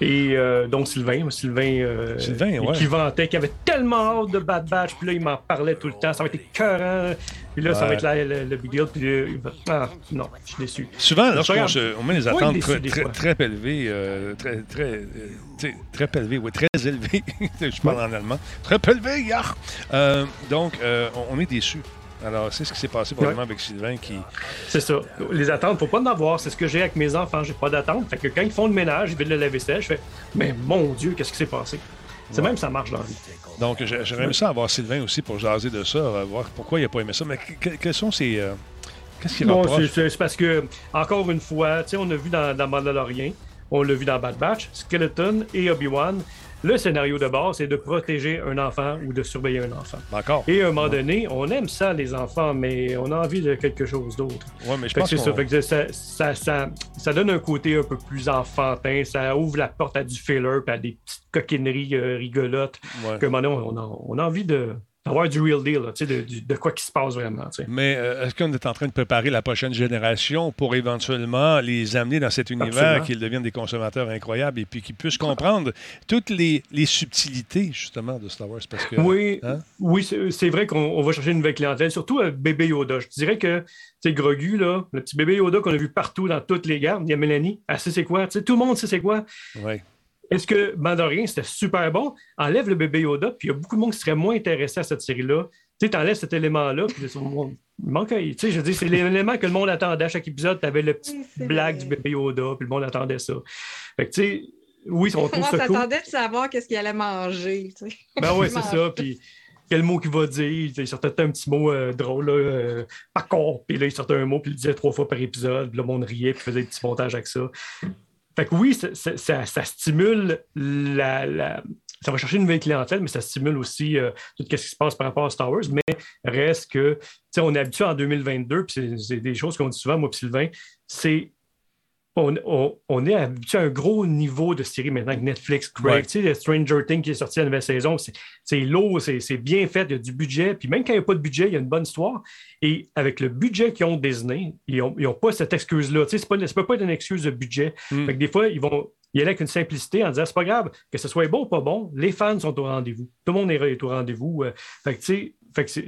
S2: Et euh, donc Sylvain, Sylvain, euh,
S1: Sylvain, ouais.
S2: qui vantait, qui avait tellement hâte de Bad Batch, puis là il m'en parlait tout le temps, ça va être écœurant, puis là ça va être la- le, le big deal, puis là, il va- ah non, je suis déçu.
S1: Souvent, lorsqu'on on met les attentes
S2: déçu
S1: très, élevées, euh, très, très, euh, très élevées, oui, très élevées. Je parle en allemand. Très élevées. Euh, donc, euh, on, on est déçus. Alors, c'est ce qui s'est passé probablement avec Sylvain qui.
S2: C'est ça. Les attentes, faut pas en avoir. C'est ce que j'ai avec mes enfants. J'ai pas d'attente. Fait que quand ils font le ménage, ils veulent le laver sèche, je fais Mais mon Dieu, qu'est-ce qui s'est passé? C'est même ça marche dans la vie.
S1: Donc, j'aimerais aimé ça avoir Sylvain aussi pour jaser de ça, voir pourquoi il n'a pas aimé ça. Mais quels sont ses. Euh, qu'est-ce qu'il
S2: Non, c'est parce que, encore une fois, on a vu dans, dans Mandalorian, on l'a vu dans Bad Batch, Skeleton et Obi-Wan, le scénario de base, c'est de protéger un enfant ou de surveiller un enfant.
S1: D'accord.
S2: Et à un moment donné, on aime ça, les enfants, mais on a envie de quelque chose d'autre.
S1: Oui, mais je pense
S2: que ça, ça, ça, donne un côté un peu plus enfantin. Ça ouvre la porte à du filler et à des petites coquineries euh, rigolotes. Que maintenant, on on a envie de avoir du real deal, de, de, quoi qui se passe vraiment.
S1: Mais euh, est-ce qu'on est en train de préparer la prochaine génération pour éventuellement les amener dans cet univers, qu'ils deviennent des consommateurs incroyables et puis qu'ils puissent comprendre toutes les, subtilités, justement, de Star Wars? Parce que,
S2: oui, hein? oui c'est vrai qu'on va chercher une nouvelle clientèle, surtout avec bébé Yoda. Je dirais que c'est Grogu, là, le petit bébé Yoda qu'on a vu partout dans toutes les gares, il y a Mélanie, elle sait c'est quoi. tout le monde sait c'est quoi.
S1: Oui.
S2: Est-ce que Mandalorian, c'était super bon? Enlève le bébé Yoda, puis il y a beaucoup de monde qui serait moins intéressé à cette série-là. Tu sais, t'enlèves cet élément-là, puis il manque. Tu sais, je dis, c'est l'élément que le monde attendait à chaque épisode. T'avais le petit blague du bébé Yoda, puis le monde attendait ça. Fait que, tu sais, oui, on trouve ça
S3: cool. s'attendait de savoir qu'est-ce qu'il allait manger, tu sais.
S2: Ben oui, c'est ça. Puis quel mot qu'il va dire. Il sortait un petit mot euh, drôle, là, euh, par contre. Puis là, il sortait un mot, puis il le disait trois fois par épisode. Puis le monde riait, puis faisait des petits montages avec ça. Fait que oui, ça, stimule la, Ça va chercher une nouvelle clientèle, mais ça stimule aussi euh, tout ce qui se passe par rapport à Star Wars. Mais reste que, tu sais, on est habitué en 2022, puis c'est des choses qu'on dit souvent, moi et Sylvain, c'est on, est habitué à un gros niveau de série maintenant avec Netflix, Craig, tu sais, Stranger Things qui est sorti la nouvelle saison, c'est lourd, c'est bien fait, il y a du budget. Puis même quand il n'y a pas de budget, il y a une bonne histoire. Et avec le budget qu'ils ont Disney, ils n'ont pas cette excuse-là. Tu sais, ça ne peut pas être une excuse de budget. Mm. des fois, ils vont y aller avec une simplicité en disant c'est pas grave, que ce soit bon ou pas bon, les fans sont au rendez-vous. Tout le monde est au rendez-vous. Euh. fait que, tu sais,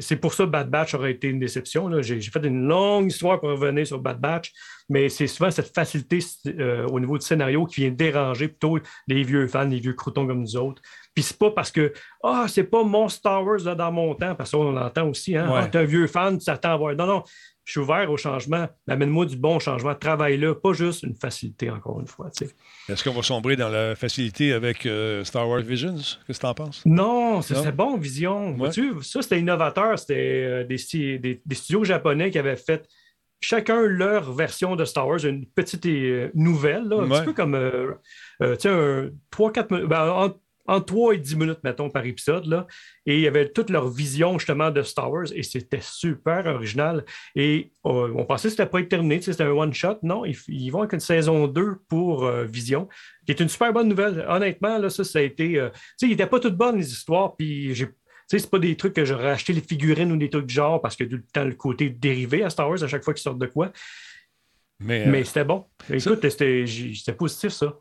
S2: c'est pour ça que Bad Batch aurait été une déception. J'ai fait une longue histoire pour revenir sur Bad Batch, mais c'est souvent cette facilité euh, au niveau du scénario qui vient déranger plutôt les vieux fans, les vieux croutons comme nous autres. Puis c'est pas parce que Ah, c'est pas mon Star Wars dans mon temps, parce qu'on l'entend aussi, hein? Ah, t'es un vieux fan, tu t'attends à voir. Non, non, je suis ouvert au changement. Amène-moi du bon changement. Travaille-là, pas juste une facilité, encore une fois.
S1: Est-ce qu'on va sombrer dans la facilité avec euh, Star Wars Visions? Qu'est-ce que tu en penses?
S2: Non, c'est bon, Vision. ça, c'était innovateur. C'était euh, des, studios japonais qui avaient fait chacun leur version de Star Wars, une petite euh, nouvelle, un petit peu comme euh, un 3-4 ben, entre 3 et 10 minutes, mettons, par épisode. Là, et il y avait toute leur vision, justement, de Star Wars, et c'était super original. Et euh, on pensait que c'était pas terminé, c'était un one-shot. Non, ils, vont avec une saison 2 pour euh, Vision, qui est une super bonne nouvelle. Honnêtement, là, ça, ça a été... Euh, tu sais, il n'était pas toutes bonnes, les histoires, puis j'ai sais, c'est pas des trucs que j'aurais acheté les figurines ou des trucs de genre parce que tout le temps le côté dérivé à Star Wars à chaque fois qu'ils sortent de quoi. Mais, euh, c'était bon. Écoute, c'était positif, ça.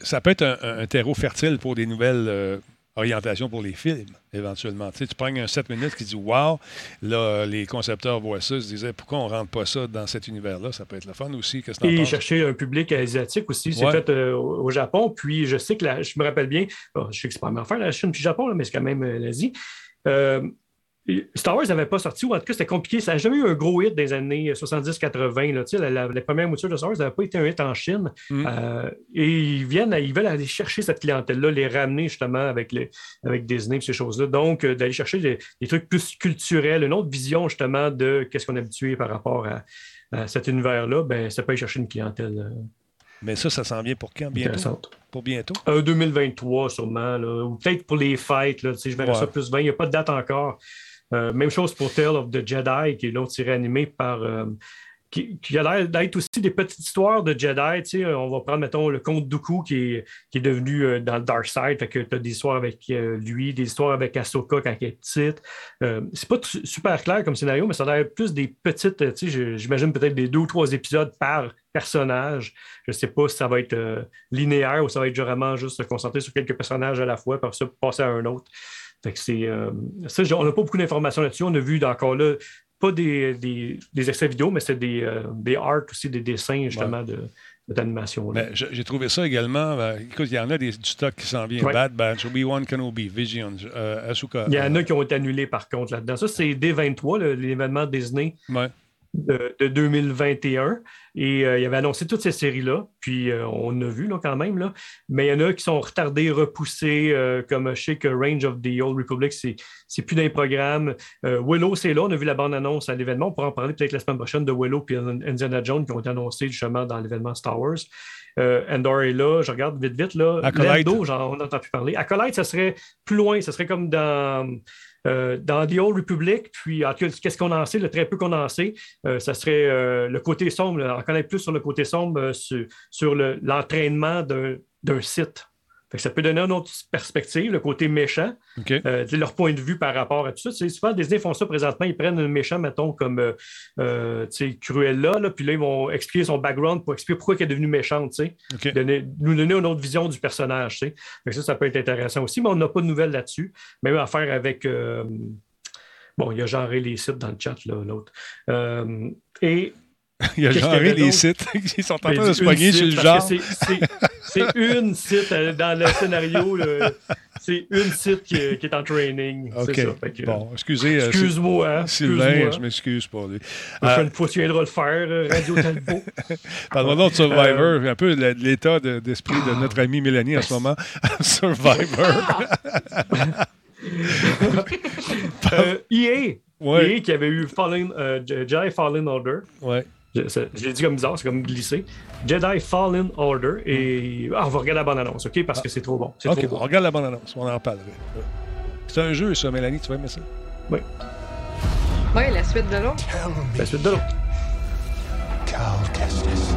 S1: ça. peut être un, terreau fertile pour des nouvelles euh, orientations pour les films, éventuellement. Tu, sais, tu prends un 7 minutes qui dit Wow, là, les concepteurs voient ça, se disaient Pourquoi on ne rentre pas ça dans cet univers-là? Ça peut être le fun aussi. Que
S2: Et chercher un public asiatique aussi. C'est fait euh, au Japon. Puis je sais que je me rappelle bien, je sais que c'est pas ma affaire, la Chine puis le Japon, mais c'est quand même l'Asie. Star Wars n'avait pas sorti, ou en tout cas, c'était compliqué. Ça n'a jamais eu un gros hit des années 70-80. La, la, la, première mouture de Star Wars n'avait pas été un hit en Chine. Mm. Euh, et ils viennent, ils veulent aller chercher cette clientèle-là, les ramener justement avec, les, avec Disney et ces choses-là. Donc, euh, d'aller chercher des, trucs plus culturels, une autre vision justement de qu'est-ce qu'on est habitué par rapport à, cet univers-là, ben, ça peut aller chercher une clientèle. Euh,
S1: mais ça, ça s'en vient pour quand? Bientôt? Pour bientôt?
S2: 2023, sûrement. Ou peut-être pour les fêtes. Là, je verrai ça plus 20. Il n'y a pas de date encore. Euh, même chose pour Tale of the Jedi, qui est l'autre série animée par. Euh, qui, a l'air d'être aussi des petites histoires de Jedi. On va prendre, mettons, le conte Dooku qui est, qui devenu euh, dans le Dark Side. Fait que tu as des histoires avec lui, des histoires avec Ahsoka quand elle est petite. c'est pas super clair comme scénario, mais ça a l'air plus des petites. J'imagine peut-être des deux ou trois épisodes par personnage. Je sais pas si ça va être linéaire ou ça va être vraiment juste se concentrer sur quelques personnages à la fois, pour ça passer à un autre c'est, euh, on n'a pas beaucoup d'informations là-dessus. On a vu encore là, pas des, des, extraits vidéo, mais c'est des, euh, des art aussi, des dessins justement de, cette animation-là.
S1: Ben, J'ai trouvé ça également. ben, écoute, il y en a des, du stock qui s'en vient.
S2: Ouais.
S1: Bad Batch, Obi-Wan Kenobi, Visions, euh, Asuka.
S2: Il y en
S1: euh,
S2: a qui ont été annulés par contre là-dedans. Ça, c'est D23, le- l'événement Disney
S1: ouais.
S2: De, de 2021. Et euh, il avait annoncé toutes ces séries-là. Puis euh, on a vu là, quand même. Là. Mais il y en a qui sont retardés, repoussés, euh, comme je sais que Range of the Old Republic, c'est, plus dans les programmes. Euh, Willow, c'est là. On a vu la bande-annonce à l'événement. On pourra en parler peut-être la semaine prochaine de Willow et Indiana Jones qui ont été annoncés justement dans l'événement Star Wars. Endor est là. Je regarde vite, vite. Là.
S1: Acolyte.
S2: Lando, j'en- on n'entend plus parler. Acolyte, ça serait plus loin. Ça serait comme dans. Euh, dans The Old Republic, puis en tout cas, qu'est-ce sait, le très peu qu'on en sait, euh, ça serait euh, le côté sombre, en connaître plus sur le côté sombre, euh, sur, sur le- l'entraînement d'un site. Fait que ça peut donner une autre perspective, le côté méchant, euh, leur point de vue par rapport à tout ça. C'est souvent, Disney font ça présentement, ils prennent un méchant, mettons, comme euh, euh, Cruella, là, puis là, ils vont expliquer son background pour expliquer pourquoi elle est devenue méchante. Donner- nous donner une autre vision du personnage. Fait que ça, ça peut être intéressant aussi, mais on n'a pas de nouvelles là-dessus. Même affaire avec. euh, bon, il y a genré les sites dans le chat, là, l'autre. Et
S1: Il y a
S2: avait
S1: les sites qui sont en train
S2: ben,
S1: de
S2: une
S1: se pogner sur le genre.
S2: c'est- une site euh, dans le scénario. C'est une site qui, est- qui est en training. c'est
S1: OK.
S2: ça. Que,
S1: Bon, excusez. euh,
S2: Excuse-moi. hein,
S1: Sylvain, je m'excuse pour lui. Euh,
S2: prochaine fois, tu viendras le faire, euh, Radio Talbot.
S1: Parle-moi donc de Survivor, un peu l'état de- d'esprit de notre amie Mélanie en ce moment. Survivor.
S2: Euh, EA,
S1: Ouais.
S2: EA qui avait eu Fallen, euh, Jedi Fallen Order.
S1: Ouais.
S2: Je, ça- je l'ai dit comme bizarre, c'est comme glissé. Jedi Fallen Order. Et ah, on va regarder la bonne annonce, OK? Parce que c'est trop bon. C'est
S1: OK,
S2: trop
S1: on
S2: bon.
S1: regarde la bande-annonce, on en parle. C'est un jeu, ça, Mélanie, tu vas aimer ça?
S3: Oui, la suite de l'autre.
S2: La suite de l'autre.
S6: Cal Kestis.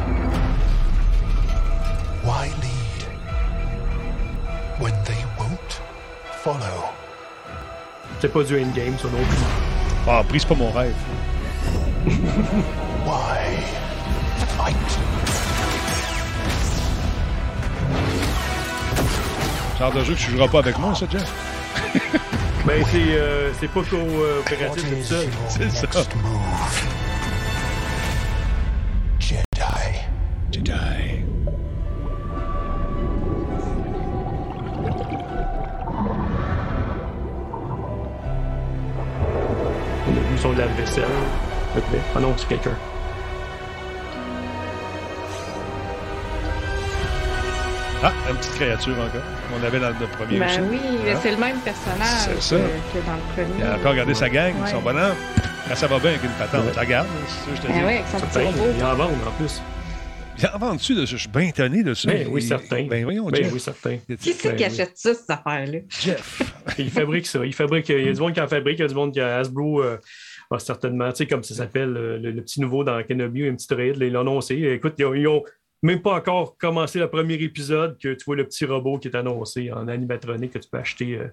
S6: Why lead when they won't follow?
S2: C'est pas du endgame, ça non plus.
S1: Ah, brise pas mon rêve.
S6: Why fight?
S1: Genre de jeu que tu joueras pas avec moi, ça, Jeff?
S2: Ben, c'est euh, c'est pas coopératif
S6: your
S1: C'est ça.
S6: next move? Jedi.
S1: Jedi.
S2: On a vu son lave-vaisselle. Ok. Ah non, c'est quelqu'un.
S1: Ah, une petite créature encore. On avait dans le premier aussi.
S3: Ben oui,
S1: Hein?
S3: c'est le même personnage
S1: C'est ça.
S3: que, que dans le premier.
S1: Il a encore regardé sa gang,
S3: Ouais.
S1: son bonhomme. Quand ça va bien avec une patente,
S2: Ouais.
S1: regarde, c'est ça que je te dis.
S3: Ben oui, avec son petit robot.
S2: il en vendent en plus.
S1: Il en vend dessus, là, je suis bien étonné de ça.
S2: Ben oui,
S1: Il-
S2: certain.
S1: Ben voyons,
S2: Ben
S1: Jeff.
S2: oui, certain.
S3: Qui c'est
S2: Ben
S3: qui
S2: oui.
S3: achète ça, cette affaire-là?
S1: Jeff.
S2: Il fabrique ça. Il fabrique. Il y a du monde qui en fabrique, il y a du monde qui a Hasbro. euh, a certainement, tu sais, comme ça s'appelle, euh, le, le petit nouveau dans Kenobi, un petit là, ils l'ont annoncé. Écoute, ils ont, ils ont même pas encore commencé le premier épisode que tu vois le petit robot qui est annoncé en animatronique que tu peux acheter, euh,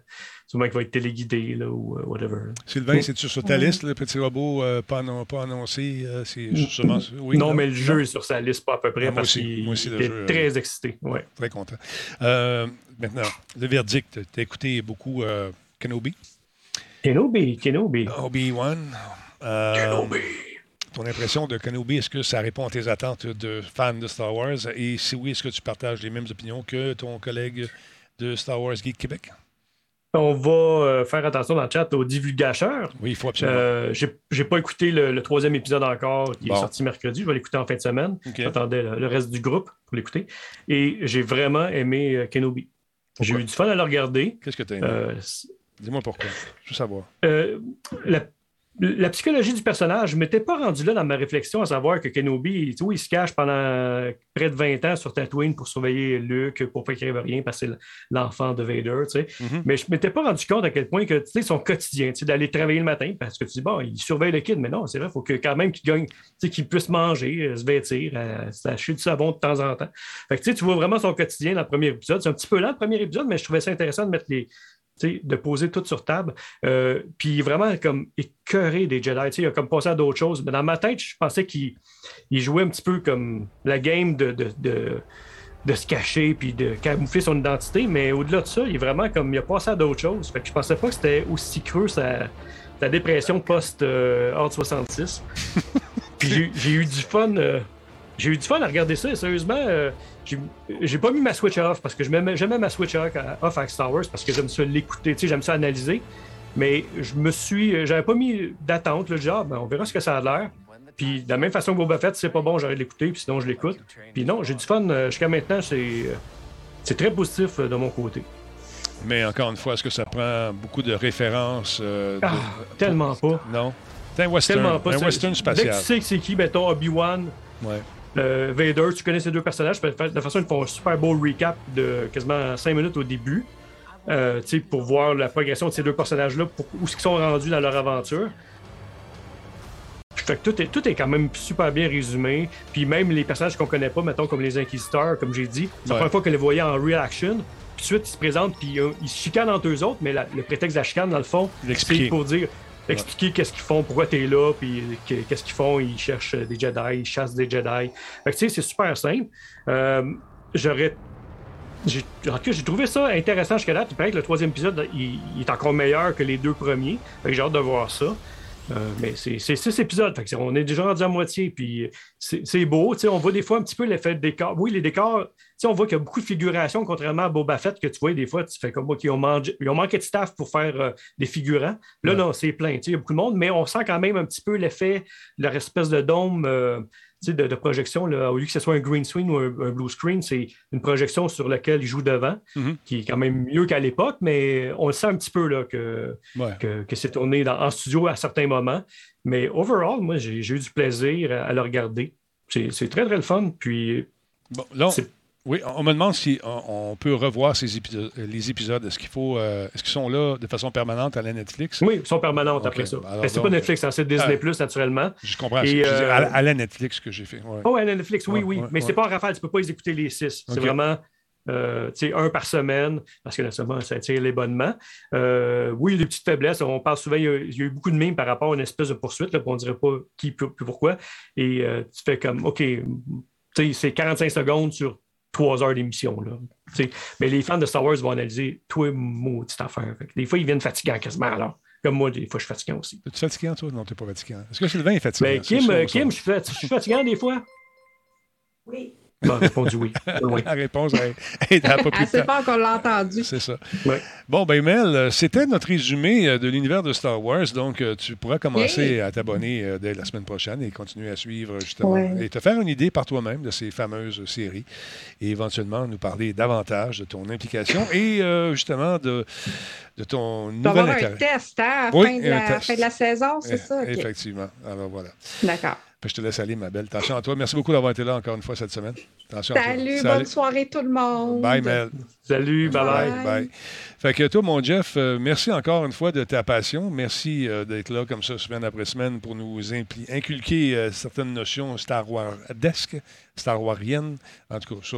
S2: sûrement qui va être téléguidé là, ou euh, whatever.
S1: Sylvain, c'est-tu sur ta liste, le petit robot euh, pas, annon- pas annoncé? euh, c'est justement ça? Oui,
S2: non, mais le jeu est sur sa liste, pas à peu près,
S1: Ah, moi
S2: parce
S1: aussi.
S2: qu'il
S1: euh,
S2: très excité. Ouais.
S1: Très content. Euh, maintenant, le verdict. Tu as écouté beaucoup euh, Kenobi,
S2: Kenobi, Kenobi.
S1: Obi-Wan. Euh, Ton impression de Kenobi, est-ce que ça répond à tes attentes de fan de Star Wars? Et si oui, est-ce que tu partages les mêmes opinions que ton collègue de Star Wars Geek Québec?
S2: On va euh, faire attention dans le chat aux divulgateurs.
S1: Oui, il faut absolument.
S2: Euh, j'ai j'ai pas écouté le, le troisième épisode encore qui
S1: Bon.
S2: est sorti mercredi. Je vais l'écouter en fin de semaine. J'attendais le, le reste du groupe pour l'écouter. Et j'ai vraiment aimé euh, Kenobi. J'ai eu du fun à le regarder.
S1: Qu'est-ce que tu as aimé?
S2: Euh,
S1: Dis-moi pourquoi. Je veux savoir.
S2: euh, la, la psychologie du personnage, je ne m'étais pas rendu là dans ma réflexion à savoir que Kenobi, tu vois, il se cache pendant près de 20 ans sur Tatooine pour surveiller Luke, pour pas qu'il rien, parce que c'est l'enfant de Vader, tu sais.
S1: Mhm.
S2: Mais je ne m'étais pas rendu compte à quel point que, tu sais, son quotidien, tu sais, d'aller travailler le matin, parce que tu dis, bon, il surveille le kid, mais non, c'est vrai, il faut que, quand même qu'il gagne, tu sais, qu'il puisse manger, euh, se vêtir, euh, s'acheter du savon de temps en temps. Fait que, tu sais, tu vois vraiment son quotidien dans le premier épisode. C'est un petit peu lent, le premier épisode, mais je trouvais ça intéressant de mettre les, de poser tout sur table. Euh, puis vraiment comme écœuré des Jedi. Il a comme passé à d'autres choses. Mais dans ma tête, je pensais qu'il il jouait un petit peu comme la game de, de, de, de se cacher puis de camoufler son identité. Mais au-delà de ça, il est vraiment comme il a passé à d'autres choses. Fait que je pensais pas que c'était aussi creux sa, sa dépression post euh, Horde 66. Puis j'ai- eu du fun. euh, j'ai eu du fun à regarder ça. Et sérieusement, j'ai- pas mis ma Switch off parce que je mets jamais ma Switch off off avec Star Wars parce que j'aime ça l'écouter, tu sais, j'aime ça analyser. Mais je me suis. J'avais pas mis d'attente, le genre, ben, on verra ce que ça a l'air. Puis de la même façon que Boba Fett, si c'est pas bon, j'arrête de l'écouter, puis sinon je l'écoute. Puis non, j'ai du fun euh, jusqu'à maintenant, c'est. euh, C'est très positif euh, de mon côté.
S1: Mais encore une fois, est-ce que ça prend beaucoup de références? euh, de-
S2: Ah, tellement pas.
S1: Non? C'est un western.
S2: Tellement pas.
S1: un western
S2: Dès
S1: spatial.
S2: que tu sais que c'est qui, mettons Obi-Wan,
S1: Ouais.
S2: Euh, Vader, tu connais ces deux personnages, de toute façon, ils font un super beau recap de quasiment 5 minutes au début. euh, pour voir la progression de ces deux personnages-là, pour- où ils sont rendus dans leur aventure. Fait que tout est, tout est quand même super bien résumé. Puis même les personnages qu'on connaît pas, mettons comme les Inquisiteurs, comme j'ai dit, c'est la première fois qu'on les voyait en real action. Puis ensuite, ils se présentent, puis euh, ils se chicanent entre eux autres, mais la- le prétexte de la chicane, dans le fond, c'est pour dire, expliquer qu'est-ce qu'ils font, pourquoi t'es là, puis que- qu'est-ce qu'ils font. Ils cherchent des Jedi, ils chassent des Jedi. Fait que tu sais, c'est super simple. Euh, J'aurais en tout cas, j'ai trouvé ça intéressant jusqu'à là. Puis paraît que le troisième épisode, il, il est encore meilleur que les deux premiers. Fait que j'ai hâte de voir ça. Euh, mais c'est six épisodes. Fait que on est déjà rendu à moitié. Puis c'est c'est beau. On voit des fois un petit peu l'effet de décor. Oui, les décors, on voit qu'il y a beaucoup de figurations, contrairement à Boba Fett, que tu vois des fois, tu fais comme, OK, ils ont, mangé- ils ont manqué de staff pour faire euh, des figurants. Là,
S1: Ouais.
S2: non, c'est plein. Tu sais, Il y a beaucoup de monde, mais on sent quand même un petit peu l'effet, leur espèce de dôme. euh, de, de projection, là, au lieu que ce soit un green screen ou un, un blue screen, c'est une projection sur laquelle ils jouent devant,
S1: Mhm.
S2: qui est quand même mieux qu'à l'époque, mais on le sent un petit peu là, que,
S1: Ouais.
S2: que, que c'est tourné dans- en studio à certains moments. Mais overall, moi, j'ai eu du plaisir à, à le regarder. C'est très, très le fun. Puis,
S1: Bon,
S2: C'est-
S1: oui, on me demande si on, on peut revoir ces épisodes, les épisodes. Est-ce qu'il faut, euh, est-ce qu'ils sont là de façon permanente à la Netflix?
S2: oui, ils sont permanentes après ça. Mais c'est pas Netflix, hein, c'est Disney,
S1: Ah.
S2: naturellement.
S1: Je comprends.
S2: Et,
S1: je à,
S2: euh,
S1: à la Netflix que j'ai fait. ouais.
S2: Oh, à Netflix, oui,
S1: Ouais,
S2: oui.
S1: ouais,
S2: mais c'est pas en rafale, tu peux pas les écouter les six. C'est vraiment euh, un par semaine, parce que naturellement, ça attire les bonnements. Euh, oui, il y a des petites faiblesses. On parle souvent, il y, a, il y a eu beaucoup de mimes par rapport à une espèce de poursuite, là, on dirait pas qui, puis puis pourquoi. Et euh, tu fais comme, OK, c'est 45 secondes sur trois heures d'émission. là. Tu sais. Mais les fans de Star Wars vont analyser tout et maudite affaire. Fait des fois, ils viennent fatigants quasiment. Alors. Comme moi, des fois, je suis fatigant aussi.
S1: Es-tu fatigant, toi? Non, t'es pas fatigant. Est-ce que Sylvain est fatigant?
S2: Mais Ben, Kim, euh. Kim je suis fat- je suis fatigant des fois.
S3: Oui.
S2: Bon, répondu oui. Oui.
S1: La réponse est, est à pas plus
S3: Elle sait pas qu'on l'a entendu.
S1: C'est ça. Bon, ben Mel, c'était notre résumé euh, de l'univers de Star Wars. Donc, euh, tu pourras commencer à t'abonner euh, dès la semaine prochaine et continuer à suivre, justement, et te faire une idée par toi-même de ces fameuses séries et éventuellement nous parler davantage de ton implication et euh, justement de, de ton nouvel
S3: avoir un
S1: intérêt.
S3: test hein, à la
S1: Oui,
S3: fin, de
S1: un
S3: la,
S1: test.
S3: fin de la saison, c'est
S1: Eh,
S3: ça?
S1: Effectivement. Alors voilà.
S3: D'accord.
S1: Puis je te laisse aller, ma belle. Attention à toi. Merci beaucoup d'avoir été là encore une fois cette semaine. Attention à toi.
S3: Salut, bonne soirée tout le monde.
S1: Bye, Mel.
S2: Salut, bye bye.
S3: Bye.
S1: Bye. Fait que toi, mon Jeff, euh, merci encore une fois de ta passion. Merci euh, d'être là comme ça, semaine après semaine, pour nous inculquer euh, certaines notions Star Wars-desques, Star Wariennes. En tout cas, ça.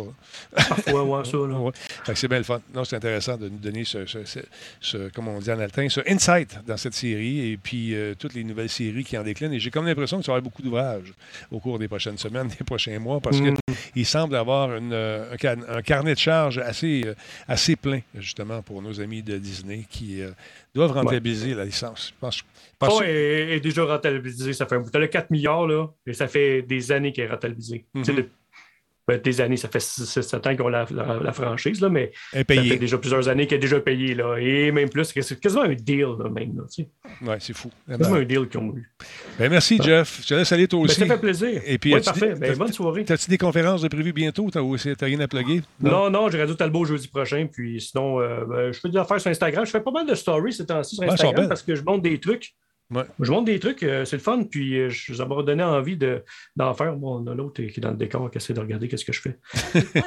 S2: Parfois, ouais, ça, là.
S1: Ouais. Fait que c'est bien le fun. Non, c'est intéressant de nous donner ce, ce, ce- ce- comment on dit en latin, ce insight dans cette série et puis toutes les nouvelles séries qui en déclinent. Et j'ai comme l'impression que ça va y avoir beaucoup d'ouvrages au cours des prochaines semaines, des prochains mois, parce
S2: Mm.
S1: qu'il semble avoir une, un, carnet de charges assez, assez plein, justement, pour nos amis de Disney qui euh, doivent rentabiliser la licence. Je pense,
S2: Oh, est, est déjà rentabilisé, ça fait un bout. T'as le 4 milliards, là, et ça fait des années qu'elle est rentabilisée.
S1: Mhm.
S2: De- ben, des années, ça fait 7 ans qu'on a la, la- la franchise, là, mais ça
S1: payé.
S2: fait déjà plusieurs années qu'elle est déjà payée, là, et même plus, c'est quasiment un deal, là, même. Là, tu sais.
S1: Ouais, c'est fou. Eh
S2: quasiment
S1: ben,
S2: un deal qu'ils ont eu.
S1: ben, merci, Jeff. Je te laisse aller toi
S2: Ben,
S1: aussi.
S2: ça fait plaisir.
S1: Et puis,
S2: parfait.
S1: des-
S2: Ben, bonne soirée.
S1: T'as-tu des conférences de prévues bientôt? T'as rien à plugger?
S2: Non, non, j'ai Radio Talbot jeudi prochain. Puis sinon, euh, je fais des affaires sur Instagram. Je fais pas mal de stories ces temps-ci sur Instagram parce que je monte des trucs.
S1: Ouais.
S2: Je monte des trucs, euh, c'est le fun. Puis euh, je- ça m'a donné envie de- d'en faire. Bon, on a l'autre qui est dans le décor qui essaie de regarder qu'est-ce que je fais.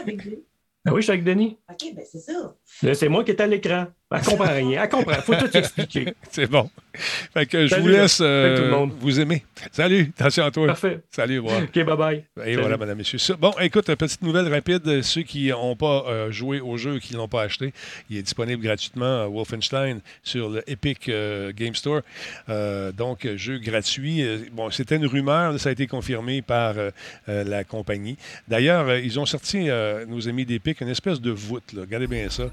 S2: Ah oui, je suis avec Denis.
S10: OK, ben c'est ça.
S2: Là, c'est moi qui est à l'écran. Elle comprend rien. Elle comprend. Faut tout expliquer.
S1: C'est bon. Fait que je
S2: Salut,
S1: vous laisse euh,
S2: Salut tout le monde.
S1: vous aimer. Salut, attention à toi.
S2: Parfait.
S1: Salut, revoir.
S2: OK, bye bye.
S1: Et
S2: Salut.
S1: voilà, madame, messieurs. Ça- Bon, écoute, petite nouvelle rapide. Ceux qui n'ont pas euh, joué au jeu, qui ne l'ont pas acheté, il est disponible gratuitement à Wolfenstein sur le Epic euh, Game Store. Donc, jeu gratuit. Bon, c'était une rumeur, ça a été confirmé par la compagnie. D'ailleurs, ils ont sorti, nos amis d'Epic, une espèce de voûte. là. Regardez bien ça.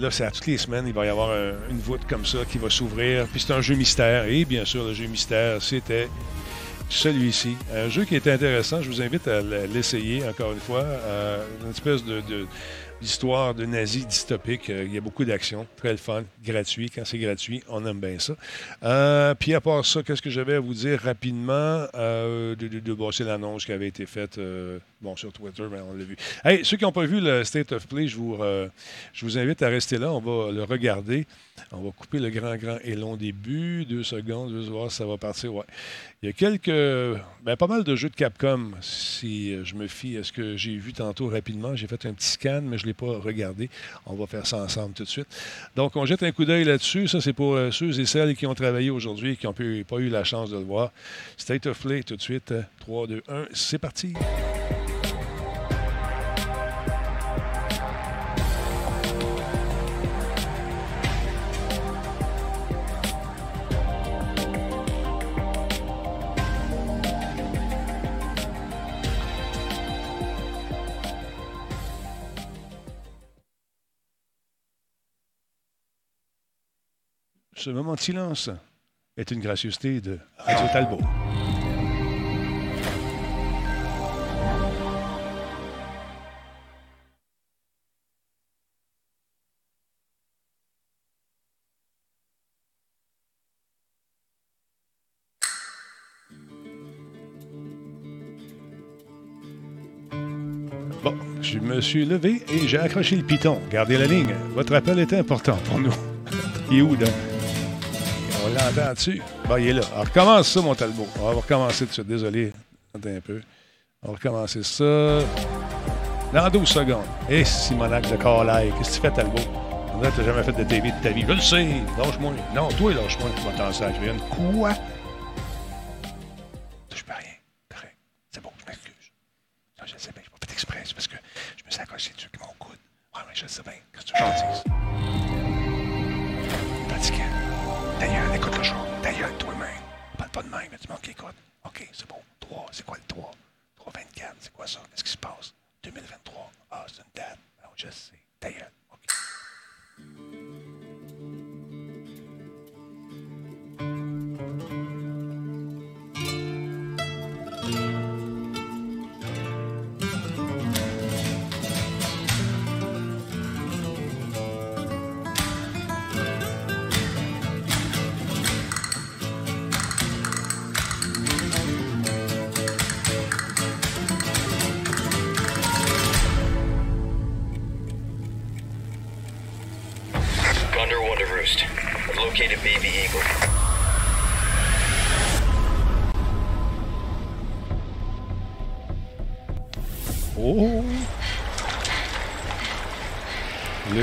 S1: Là, c'est à toutes les semaines, il va y avoir un- une voûte comme ça qui va s'ouvrir. Puis c'est un jeu mystère. Et bien sûr, le jeu mystère, c'était celui-ci. Un jeu qui est intéressant. Je vous invite à l'essayer encore une fois. Euh, une espèce de l'histoire de nazis dystopique. Euh, il y a beaucoup d'action, très le fun, gratuit. Quand c'est gratuit, on aime bien ça. Euh, puis à part ça, qu'est-ce que j'avais à vous dire rapidement? Euh, de, de, de l'annonce qui avait été faite bon, sur Twitter, mais on l'a vu. Hey, ceux qui n'ont pas vu le State of Play, je vous, je vous invite à rester là. On va le regarder. On va couper le grand, grand et long début. Deux secondes, je vais voir si ça va partir. Ouais. Il y a quelques. Ben, pas mal de jeux de Capcom, si je me fie à ce que j'ai vu tantôt rapidement. J'ai fait un petit scan, mais je ne l'ai pas regardé. On va faire ça ensemble tout de suite. Donc, on jette un coup d'œil là-dessus. Ça, c'est pour euh, ceux et celles qui ont travaillé aujourd'hui et qui n'ont pas eu la chance de le voir. State of Play, tout de suite. 3, 2, 1, c'est parti. Ce moment de silence est une gracieuseté de Radio Talbot. Bon, je me suis levé et j'ai accroché le piton. Gardez la ligne. Votre appel est important pour nous. Il est où, là? On l'entend dessus. Bon, il est là. On recommence ça, mon Talbot. On va recommencer tout de suite. Désolé. Attends un peu. On va recommencer ça. Dans 12 secondes. Et Simonac de Carlisle. Qu'est-ce que tu fais, Talbot? On dirait que t'as jamais fait de TV de ta vie. Je le sais. Lâche-moi. Non, toi, lâche-moi. Tu vas t'en. Quoi?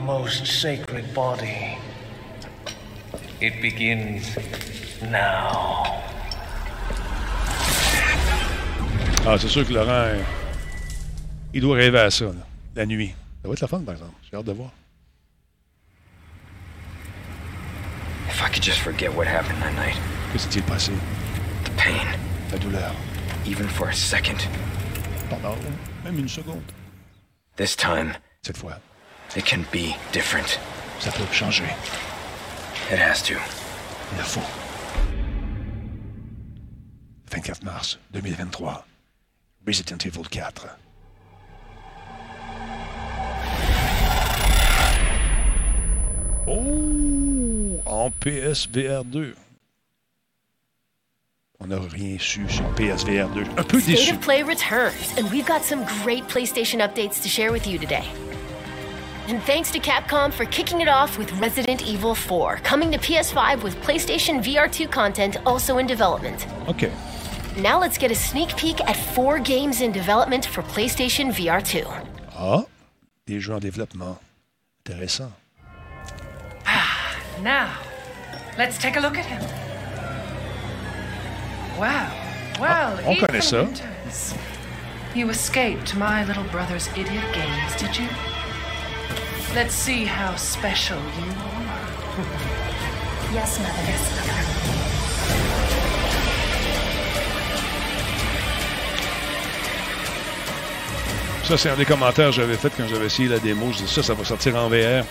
S1: our most sacred body. It begins now. Ah, c'est sûr que Laurent, il doit rêver à ça, là, la nuit. Ça va être la fun, par exemple. J'ai hâte de voir. If I could just forget what happened that night. Que s'est-il passé? The pain. La douleur. Even for a second. Pendant même une seconde. This time. Cette fois. It can be different. Ça peut changer. It has to. Il le faut. 24 mars 2023. Resident Evil 4. Oh! En PSVR 2. On n'a rien su sur PSVR 2. Un peu déçu. State of Play returns, and we've got some great PlayStation updates to share with you today. And thanks to Capcom for kicking it off with Resident Evil 4, coming to PS5 with PlayStation VR2 content also in development. Okay. Now let's get a sneak peek at four games in development for PlayStation VR2. Ah, des jeux en développement. Intéressant.
S10: Ah, now, let's take a look at him. Wow. Well,
S1: on connaît ça.
S10: Winters. You escaped my little brother's idiot games, did you? Let's see how special you are.
S11: Yes, mother. Yes, mother.
S1: Ça, c'est un des commentaires que j'avais fait quand j'avais essayé la démo. Je dis ça, ça va sortir en VR.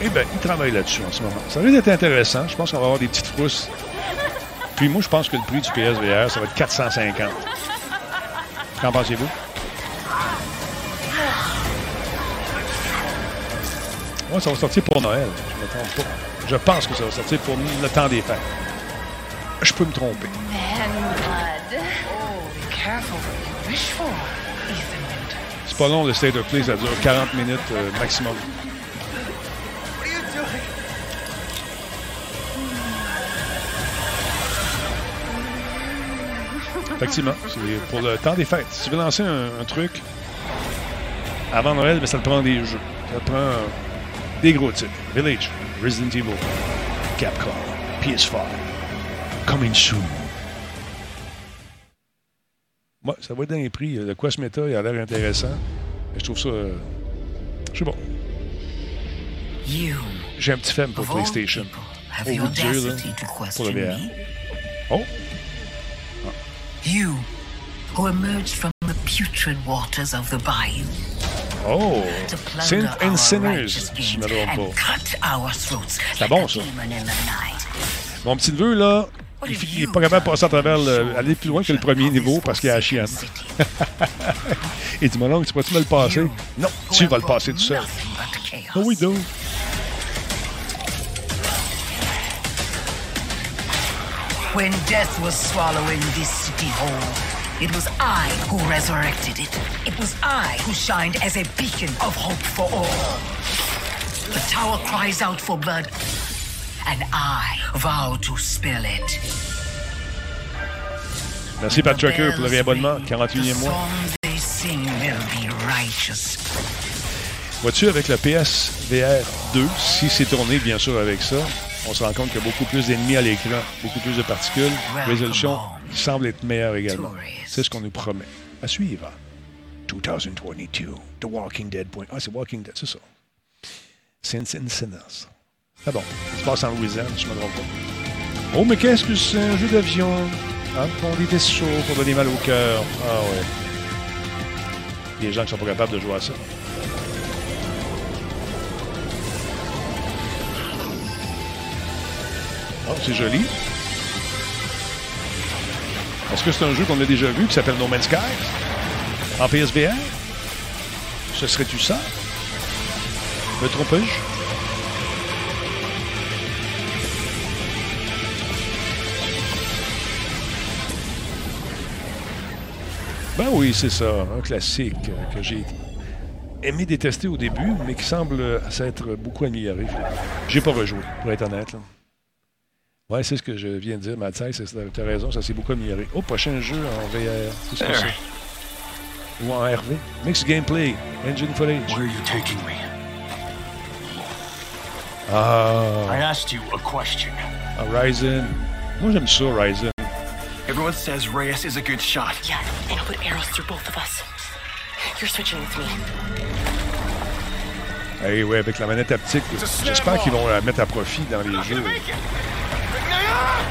S1: Eh bien, ils travaillent là-dessus en ce moment. Ça risque d'être intéressant. Je pense qu'on va avoir des petites frousses. Puis moi, je pense que le prix du PSVR, ça va être 450. Qu'en pensez-vous? Ouais, ça va sortir pour Noël. Je me trompe pas. Je pense que ça va sortir pour le temps des fêtes. Je peux me tromper. C'est pas long, le State of Play. Ça dure 40 minutes euh, maximum. Effectivement, c'est pour le temps des fêtes. Si tu veux lancer un, un truc avant Noël, ben, ça te prend des jeux. Ça te prend euh, des gros. Village, Resident Evil, Capcom, PS5, Coming Soon. Ouais, ça va être dans les prix. Le Quest Meta, il a l'air intéressant. Mais je trouve ça. euh, je sais pas.
S12: You,
S1: J'ai un petit faible pour PlayStation. Au bout de Dieu, là, pour le VR. Oh,
S12: You, who emerged from the putrid waters of the bayou
S1: oh. Saints and Sinners, je me trompe pas. C'est bon, ça. Mon petit neveu, là, il il est pas capable de passer à travers le, aller plus loin que le premier niveau parce qu'il a la chienne. il dit, mon oncle, tu pourrais-tu me le passer? Non, tu vas le passer tout seul. Oh oui, donc.
S12: When death was swallowing this city whole, it was I who resurrected it. It was I who shined as a beacon of hope for all. The tower cries out for blood, and I vow to spill it.
S1: Merci, Pat Trucker, pour le réabonnement.
S12: The
S1: 41e mois. Vois-tu, avec le PSVR 2, si c'est tourné, bien sûr, avec ça, on se rend compte qu'il y a beaucoup plus d'ennemis à l'écran, beaucoup plus de particules. Résolution semble être meilleure également. C'est ce qu'on nous promet. À suivre. 2022, The Walking Dead. point- Ah, c'est Walking Dead, c'est ça. Sins and Sinners. Ah bon, ça se passe en Louisiane, je me trompe pas. Oh, mais qu'est-ce que c'est un jeu d'avion? Hein, on était chaud pour donner mal au cœur. Ah ouais. Il y a des gens qui sont pas capables de jouer à ça. Oh, c'est joli. Est-ce que c'est un jeu qu'on a déjà vu qui s'appelle No Man's Sky? En PSVR? Ce serait-tu ça? Me trompais-je? Ben oui, c'est ça, un classique que j'ai aimé détester au début, mais qui semble s'être beaucoup amélioré. J'ai pas rejoué, pour être honnête. Ouais, c'est ce que je viens de dire, Mathias, tu as raison, ça s'est beaucoup amélioré. Oh, prochain jeu en VR, c'est quoi ça? Ou en RV? Mixed Gameplay, Engine Footage.
S6: Where are you taking me?
S1: Ah,
S6: I asked you a question.
S1: Horizon. Moi, j'aime ça, Horizon.
S6: Everyone says Reyes is a good shot.
S11: Yeah, and I'll put arrows through both of us. You're switching with me.
S1: Eh oui, avec la manette haptique, j'espère qu'ils vont la mettre à profit dans les jeux.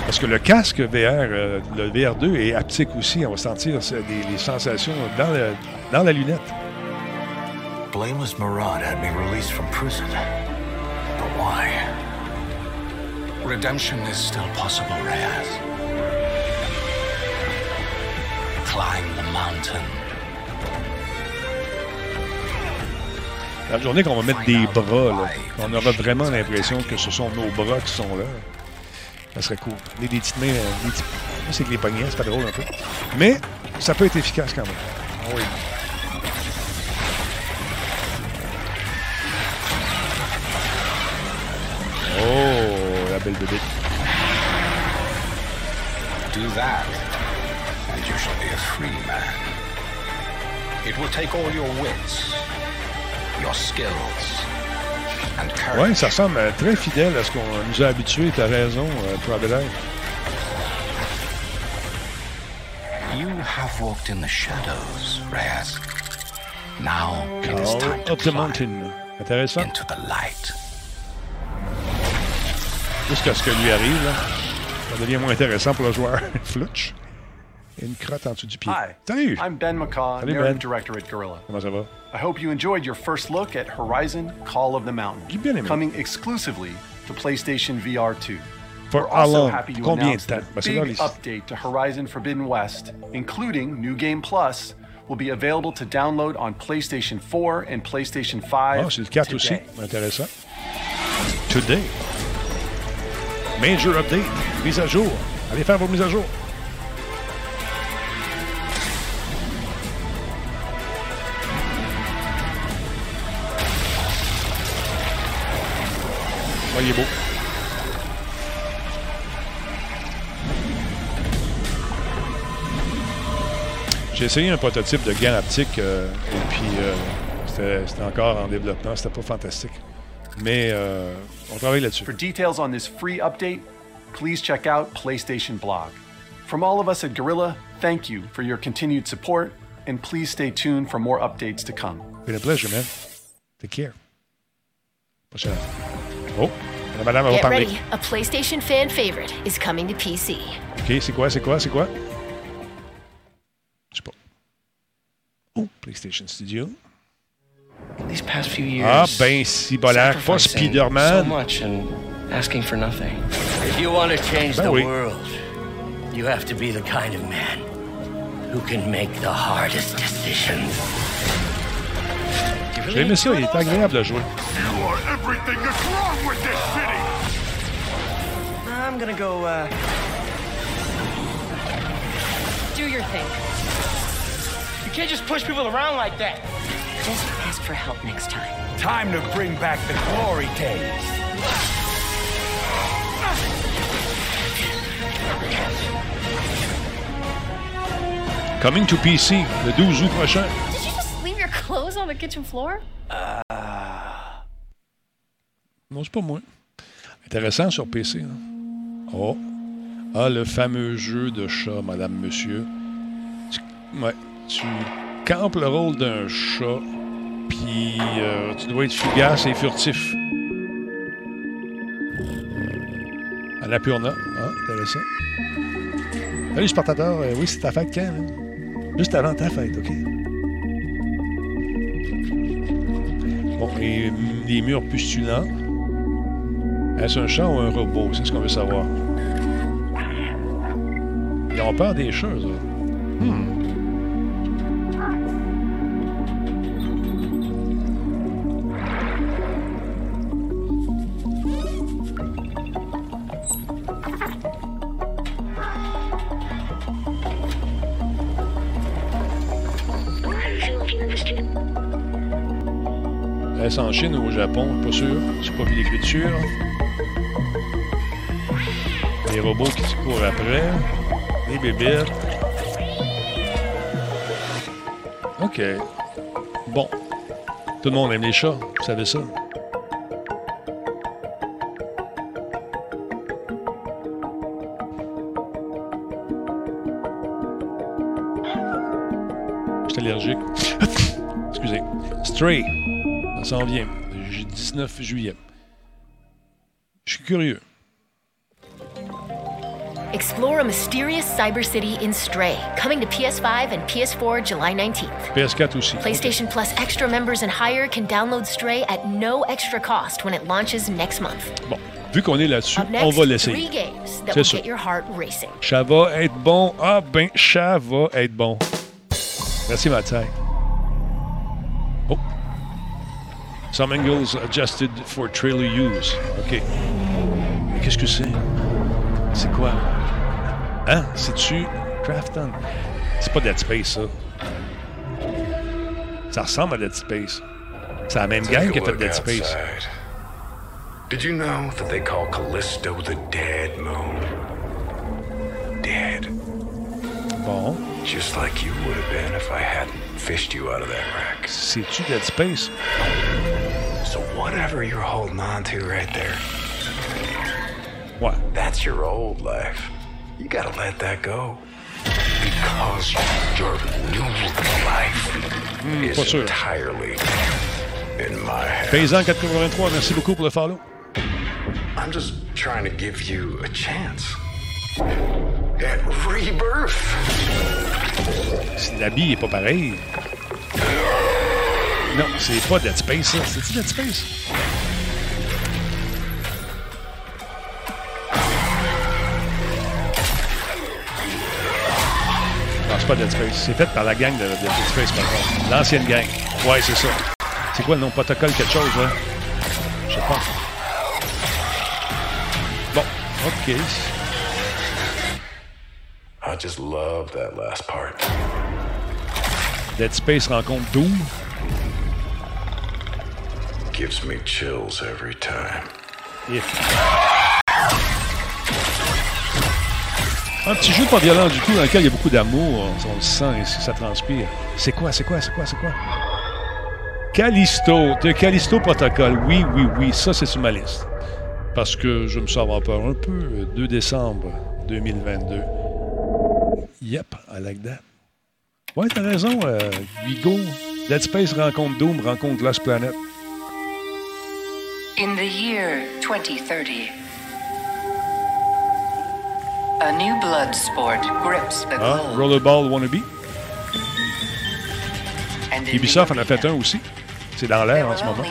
S1: Parce que le casque VR, euh, le VR2 est haptique aussi. On va sentir des, les sensations dans, le- dans la lunette.
S13: Blameless Murad had me released from prison. But why? Redemption is still possible, Reyes. Climb the mountain.
S1: La journée qu'on va mettre des bras, là, on aura vraiment l'impression que ce sont nos bras qui sont là. Ça serait cool. Des, des petites mains, euh, des petits... C'est que les poignets, c'est pas drôle un peu. Mais ça peut être efficace quand même. Ah oui. Oh, la belle bébé.
S13: Do that, and you shall be a free man. It will take all your wits, your skills
S1: Ouais, ça ressemble euh, très fidèle à ce qu'on nous a habitués. T'as raison, euh, Providence.
S13: You have walked in the shadows, Reyes. Now it is
S1: Call
S13: time to
S1: of the
S13: climb
S1: Mountain. Intéressant.
S13: into the light.
S1: Jusqu'à ce que lui arrive, là. Ça devient moins intéressant pour le joueur. Flutch. Et une crotte en dessous du pied.
S14: Hi,
S1: Salut!
S14: I'm Ben McCaw,
S1: Salut,
S14: narrative
S1: Ben.
S14: director at Gorilla.
S1: Comment ça va?
S14: I hope you enjoyed your first look at Horizon Call of the Mountain,
S1: bien aimé.
S14: coming exclusively to PlayStation VR 2.
S1: For
S14: We're
S1: how
S14: also
S1: long?
S14: happy to
S1: Combien
S14: announce
S1: de temps?
S14: that
S1: Ben,
S14: a
S1: c'est dans
S14: big
S1: les-
S14: update to Horizon Forbidden West, including New Game Plus, will be available to download on PlayStation 4 and PlayStation 5
S1: Ah, c'est le 4 aussi.
S14: today.
S1: Intéressant. Today. Major update. Mise à jour. Allez faire vos mises à jour. Ah, il est beau. J'ai essayé un prototype de gants haptiques euh, et puis euh, c'était c'était encore en développement. C'était pas fantastique. Mais euh, on travaille là-dessus.
S14: For details on this free update, please check out PlayStation Blog. From all of us at Gorilla, thank you for your continued support, and please stay tuned for more updates to come.
S1: Been a pleasure, man. Take care. Prochaine. Oh, madame va
S15: Get
S1: parler.
S15: ready. A PlayStation fan favorite is coming to PC.
S1: OK, c'est quoi, c'est quoi, c'est quoi? Je sais pas. Oh, PlayStation Studio.
S16: These past few years.
S1: Ah, ben, si bolac, pas
S16: sacrificing
S1: Spider-Man.
S16: So much and asking for nothing. If you want to change
S1: Ben
S16: the
S1: oui.
S16: world, you have to be the kind of man who can make the hardest decisions.
S1: J'ai aimé ça, il est agréable à jouer.
S17: You are everything that's wrong with this city!
S16: I'm gonna go, uh.
S10: Do your thing.
S16: You can't just push people around like that.
S15: Just ask for help next time.
S17: Time to bring back the glory days!
S1: Coming to PC le 12 août prochain.
S10: The kitchen floor?
S1: Non, c'est pas moi. Intéressant sur PC. Oh. Ah, le fameux jeu de chat, madame, monsieur. Tu, ouais, campes le rôle d'un chat, puis euh, tu dois être fugace et furtif. Annapurna. Ah, intéressant. Salut, Spartateur. Euh, oui, c'est ta fête quand? Juste avant ta fête, OK? Bon, et mm, les murs pustulants. Est-ce un chat ou un robot? C'est ce qu'on veut savoir. Ils ont peur des. Hmm. Chine ou au Japon? Pas sûr. J'ai pas vu l'écriture. Les robots qui se courent après. Les bébites. OK. Bon. Tout le monde aime les chats. Vous savez ça. Je suis allergique. Excusez. Stray. Ça s'en vient. Le 19 juillet. Je suis curieux.
S15: Explore a mysterious cyber city in Stray, coming to PS5 and PS4 July 19th.
S1: PS4 aussi.
S15: PlayStation Plus extra members and higher can download Stray at no extra cost when it launches next month.
S1: Bon, vu qu'on est là-dessus, on va l'essayer. C'est
S15: racing.
S1: Ça va être bon. Ah ben, ça va être bon. Merci, Mathieu. Some angles adjusted for trailer use. OK. Mais qu'est-ce que c'est? C'est quoi? Hein? C'est-tu Crafton? C'est pas Dead Space, ça. Ça ressemble à Dead Space. C'est la même gang qui a fait Dead Space.
S17: outside. Did you know that they call Callisto the dead moon? Dead.
S1: Bon.
S17: Just like you would have been if I hadn't fished you out of that wreck.
S1: C'est-tu Dead Space?
S17: So whatever you're holding on to right there.
S1: What?
S17: That's your old life. You gotta let that go. Because your new life
S1: hmm, pas
S17: is
S1: sûr.
S17: entirely in my hands.
S1: Paysan 83, merci beaucoup pour le follow.
S17: I'm just trying to give you a chance. At rebirth.
S1: L'habit est pas pareil. Non, c'est pas Dead Space, ça. C'est-tu Dead Space? Non, c'est pas Dead Space. C'est fait par la gang de de Dead Space, par contre. L'ancienne gang. Ouais, c'est ça. C'est quoi le nom? Protocole quelque chose, hein? Je sais pas. Bon, OK.
S17: I just love that last part.
S1: Dead Space rencontre Doom.
S17: Gives me chills every time.
S1: Un petit jeu pas violent du tout, dans lequel il y a beaucoup d'amour. On le sent ici, ça transpire. C'est quoi, c'est quoi, c'est quoi, c'est quoi? Callisto, de Callisto Protocol. Oui, oui, oui, ça c'est sur ma liste. Parce que je me sens avoir peur un peu. 2 décembre 2022. Yep, I like that. Ouais, t'as raison, euh, Hugo. Dead Space rencontre Doom, rencontre Lost Planet.
S10: In the year 2030, a new blood sport grips the
S1: Ah. Rollerball Wannabe. Ubisoft en a fait un aussi. C'est dans l'air en ce moment.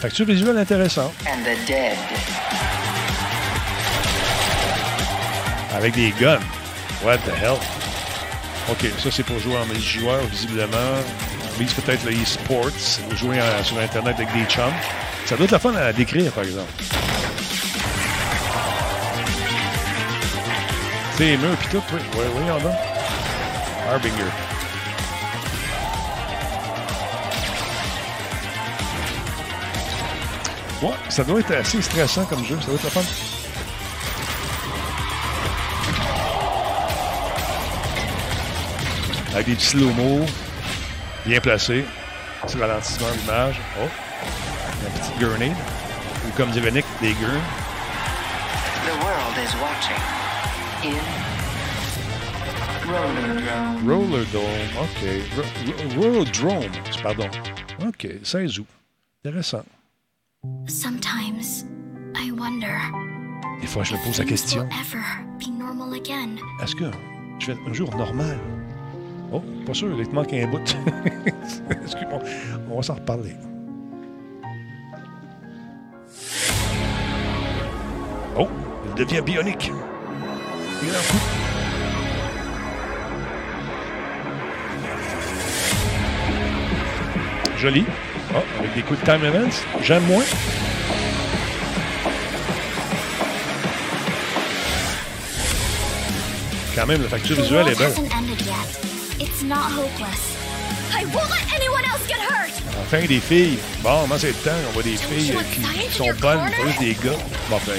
S1: Facture visuelle intéressante. Avec des guns. What the hell? OK, ça c'est pour jouer en multijoueur, visiblement. On vise peut-être le e-sports, jouer en- sur Internet avec des chums. Ça doit être la fun à décrire, par exemple. C'est les murs pis tout, oui. Oui, oui, on a. Harbinger. Ouais, ça doit être assez stressant comme jeu. Ça doit être la fun. avec des petits slow-mo bien placés. Petit ralentissement d'image. Oh! Un petit gurney. Ou comme dirait Nick, des gurns.
S10: The world is watching. In Rollerdrome.
S1: Roller Dome. OK. Ro- ro- Roller Drone. Pardon. OK. 16 août. Intéressant.
S15: Sometimes I wonder
S1: Des fois, je me pose la question.
S15: ever be normal again.
S1: Est-ce que je fais un jour normal? Oh, pas sûr, il te manque un bout. Excuse-moi. On va s'en reparler. Oh, il devient bionique. Il. Joli. Oh, avec des coups de time events. J'aime moins. Quand même, la facture visuelle est belle.
S15: I won't let anyone else get hurt.
S1: Enfin, des filles. Bon, moi, c'est le temps. On voit des filles euh, qui, qui sont bonnes, pas juste des gars. Bon, enfin,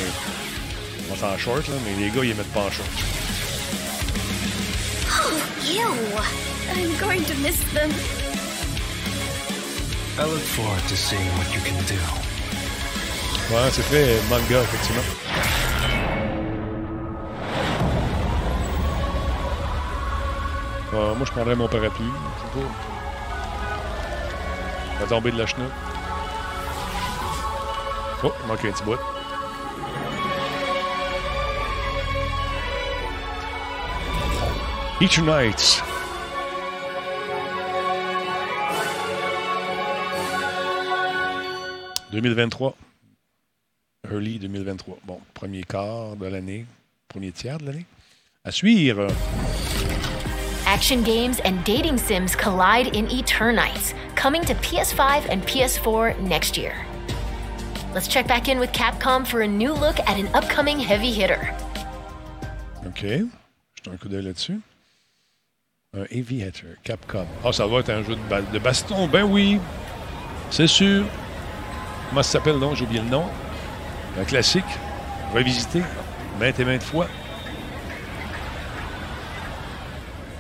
S1: on va faire en short, là, mais les gars, ils les mettent pas en short.
S15: Oh, ew. I'm going to miss them.
S6: I look forward to seeing what you can do.
S1: Ouais, c'est très manga, effectivement. Euh, moi, je prendrais mon parapluie. Je sais pas. Va tomber de la chenoute. Oh, il manque un petit bout. Each Nights. « 2023. Early 2023. Bon, premier quart de l'année. Premier tiers de l'année. À suivre.
S15: Action games and dating sims collide in Eternites, coming to PS5 and PS4 next year. Let's check back in with Capcom for a new look at an upcoming heavy hitter.
S1: OK. Jetez un coup d'œil là-dessus. Un Aviator, Capcom. Ah, ça va être un jeu de, ba- de baston. Ben oui. C'est sûr. Comment ça s'appelle, non? J'ai oublié le nom. Un classique. Revisité. Maintes et maintes fois.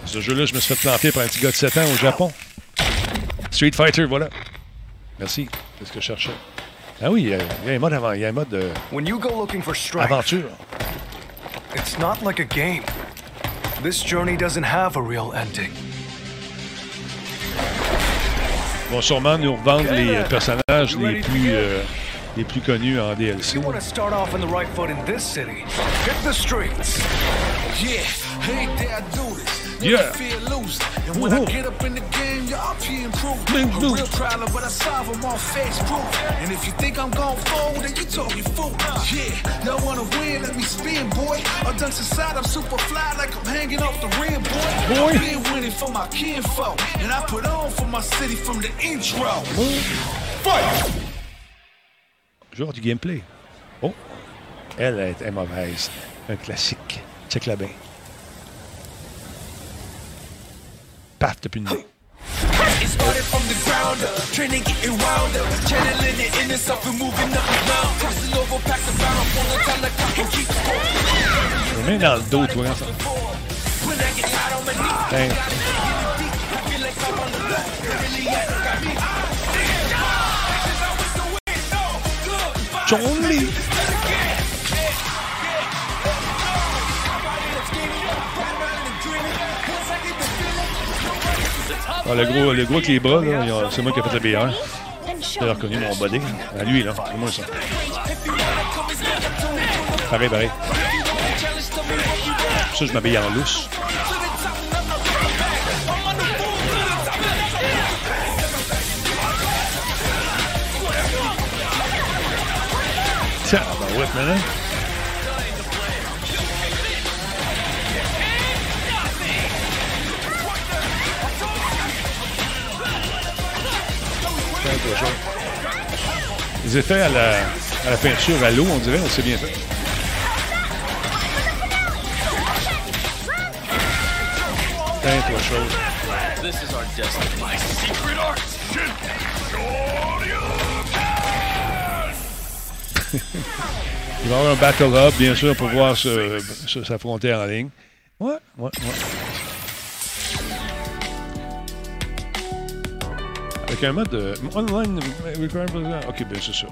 S1: Ce jeu-là, je me suis fait planter par un petit gars de 7 ans au Japon. Street Fighter, voilà. Merci. C'est ce que je cherchais. Ah oui, il y a, il y a un mode avant, il y a un mode de
S6: When you go looking for strength,
S1: aventure.
S6: it's not like a game. This journey doesn't have a real ending.
S1: Ils vont sûrement nous revendre les euh, personnages les plus, euh, les plus connus en DLC.
S6: You want to start off on the right foot in this city? Hit the streets.
S18: Yeah, hey there, I do this.
S1: Yeah.
S18: Fear losing. And when I
S1: Woohoo.
S18: get up in the game, y'all be improved.
S1: Big
S18: A real problem, but I solve them all face proof. And if you think I'm gon' fold, then you talking fool. Yeah, y'all wanna win, let me spin, boy. Or dunk inside, I'm super fly like I'm hanging off the rim, boy.
S1: Boy.
S18: I've been winning for my kinfolk. And I put on for my city from the intro. Fight!
S1: Je vais avoir du gameplay. Oh! Elle est, mauvaise. Un classique. Check-la bien. Paf, t'as plus de nez.
S18: It started from the ground up, training getting wound up, channeling it in itself and moving up and down. Crossing over, pack the pull the time like I can keep
S1: Je mets dans le dos, toi. ça.
S18: When I get
S1: Ah, le, gros, le gros avec les bras, là, c'est moi qui ai fait le BR. J'ai reconnu mon body. À lui, là. C'est moi, ça. Pareil, pareil. Ça, je m'habille en lousse. Tiens, ben ouais, maintenant. Toi, chose. Les effets à la, à la peinture à l'eau, on dirait, on sait bien fait. Tiens, toi, chose.
S19: This is our destiny. My secret art.
S1: Il va y avoir un Battle Hub, bien sûr, pour se- s'affronter en ligne. Ouais, ouais, ouais. Avec un mode de online requirement. Ok, bien c'est ça.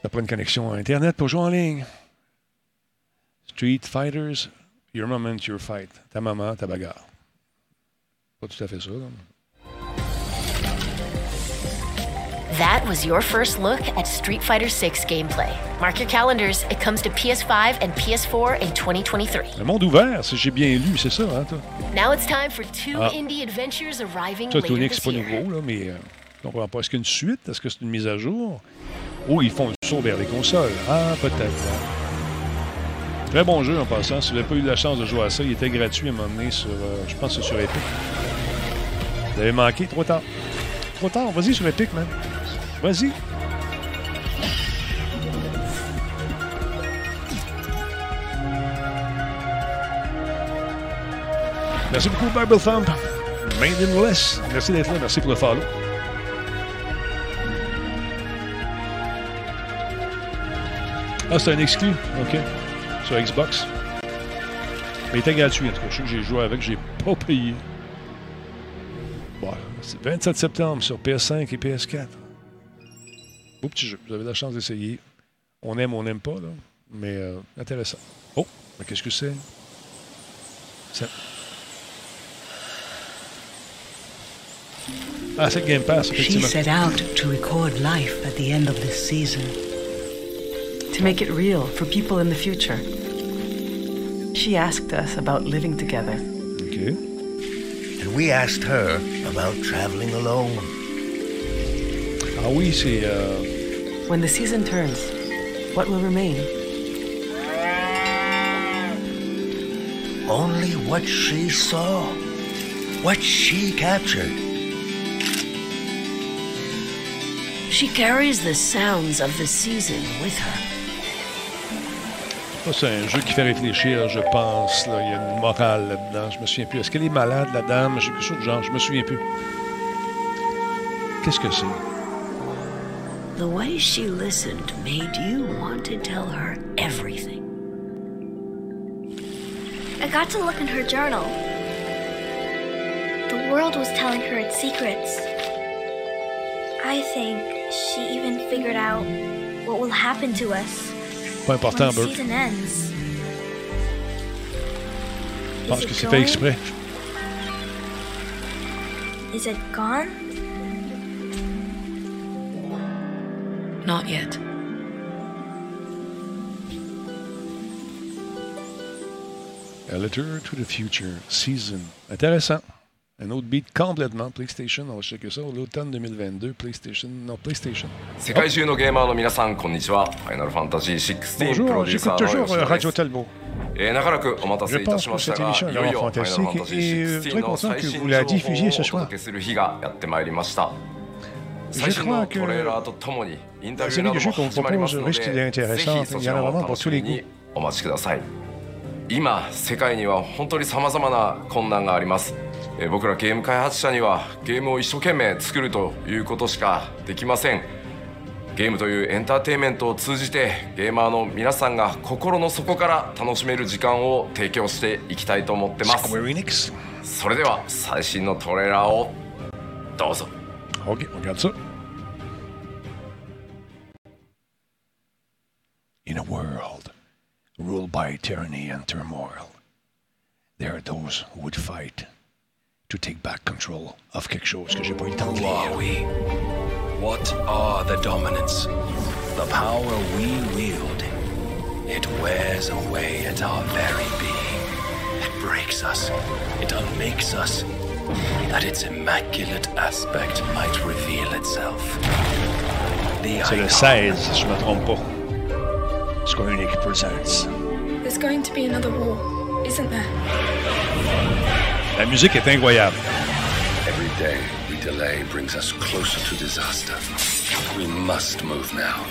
S1: Ça prend une connexion à Internet pour jouer en ligne. Street Fighters, your moment, your fight. Ta maman, ta bagarre. Pas tout à fait ça.
S15: That was your first look at Street Fighter VI gameplay. Mark your calendars, it comes to PS5 and PS4 in 2023.
S1: Le monde ouvert, si j'ai bien lu, c'est ça, hein, toi?
S15: Now it's time for two
S1: Ah.
S15: indie adventures arriving
S1: Ça,
S15: later this
S1: c'est pas nouveau, là, mais euh, comprends pas. Est-ce qu'il y a une suite? Est-ce que c'est une mise à jour? Ou ils font le saut vers les consoles? Ah, peut-être. hein. Très bon jeu en passant. Si vous n'avez pas eu la chance de jouer à ça, il était gratuit à un moment donné sur, euh, je pense que c'est sur Epic. Vous avez manqué, trop tard. Trop tard, vas-y sur Epic, man. Vas-y. Merci beaucoup, Bible Thump. Main in less. Merci d'être là. Merci pour le follow. Ah, c'est un exclu. OK. Sur Xbox. Mais il était gratuit, en tout cas. Je sais que j'ai joué avec, j'ai pas payé. Bon, c'est 27 septembre sur PS5 et PS4. Beau petit jeu. Vous avez la chance d'essayer. On aime, on n'aime pas, là. Mais euh, intéressant. Oh, mais qu'est-ce que c'est? Ça- Ah, c'est Game Pass,
S20: She
S1: effectivement.
S20: set out to record life at the end of this season. To make it real for people in the future. She asked us about living together.
S1: Okay.
S21: And we asked her about traveling alone.
S1: Ah oui, c'est. euh,
S20: When the season turns, what will remain?
S21: Only what she saw, what she captured.
S22: She carries the sounds of the season with her.
S1: Ça, c'est un jeu qui fait réfléchir, je pense. là. Il y a une morale là-dedans. Je me souviens plus. Est-ce qu'elle est malade, la dame? J'ai quelque chose de genre. Je me souviens plus. Qu'est-ce que c'est?
S22: The way she listened made you want to tell her everything.
S23: I got to look in her journal.
S24: The world was telling her its secrets. I think she even figured out what will happen to us
S1: Pas
S24: when
S1: important,
S24: the
S1: Burke.
S24: season ends.
S1: Je pense
S24: Is
S1: que
S24: it
S1: c'est fait exprès.
S24: Is it gone?
S10: not yet.
S1: A Letter to the Future, Season. Intéressant. Un autre beat complètement. PlayStation, on va checker ça. L'automne 2022, PlayStation. Non, PlayStation.
S25: Oh.
S1: Bonjour, j'écoute toujours euh, Radio Talbot. Je pense que euh, que vous la diffusiez ce soir. Je
S25: 新の
S1: crois
S25: トレー
S1: que
S25: ラーとともにインタ
S1: la
S25: ビュー
S1: série
S25: など
S1: de
S25: も
S1: jeux qu'on
S25: 始まります
S1: propose risque d'intéressant
S25: et
S1: un
S25: moment
S1: pour tous les goûts.
S25: お待ちください。今世界には本当にさまざまな困難があります。え僕らゲーム開発者にはゲームを一生懸命作るということしかできません。ゲームというエンターテインメントを通じてゲーマーの皆さんが心の底から楽しめる時間を提供していきたいと思ってます。それでは最新のトレーラーをどうぞ。
S1: OK, on regarde ça. In a world ruled by tyranny and turmoil, there are those who would fight to take back control of quelque chose que j'ai pas eu le temps de
S13: Who are we? What are the dominants? The power we wield. It wears away at our very being. It breaks us. It unmakes us. That its immaculate aspect might reveal itself. The
S1: C'est le
S13: icon
S1: 16, si je me trompe pas. Square Enix Presents.
S23: There's going to be another war, isn't there?
S1: La musique est incroyable.
S13: Every day we delay brings us closer to disaster. We must move now.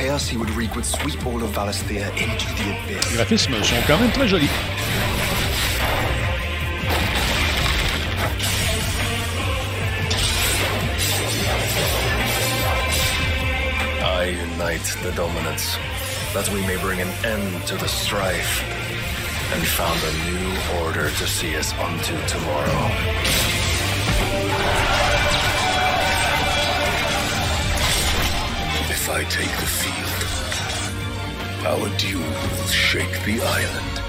S6: Chaos he would wreak would sweep all of Valisthea into the
S1: Les
S6: abyss.
S1: graphismes sont quand même très jolis.
S13: I unite the dominants, that we may bring an end to the strife, and found a new order to see us unto tomorrow. I take the field, our duel will shake the island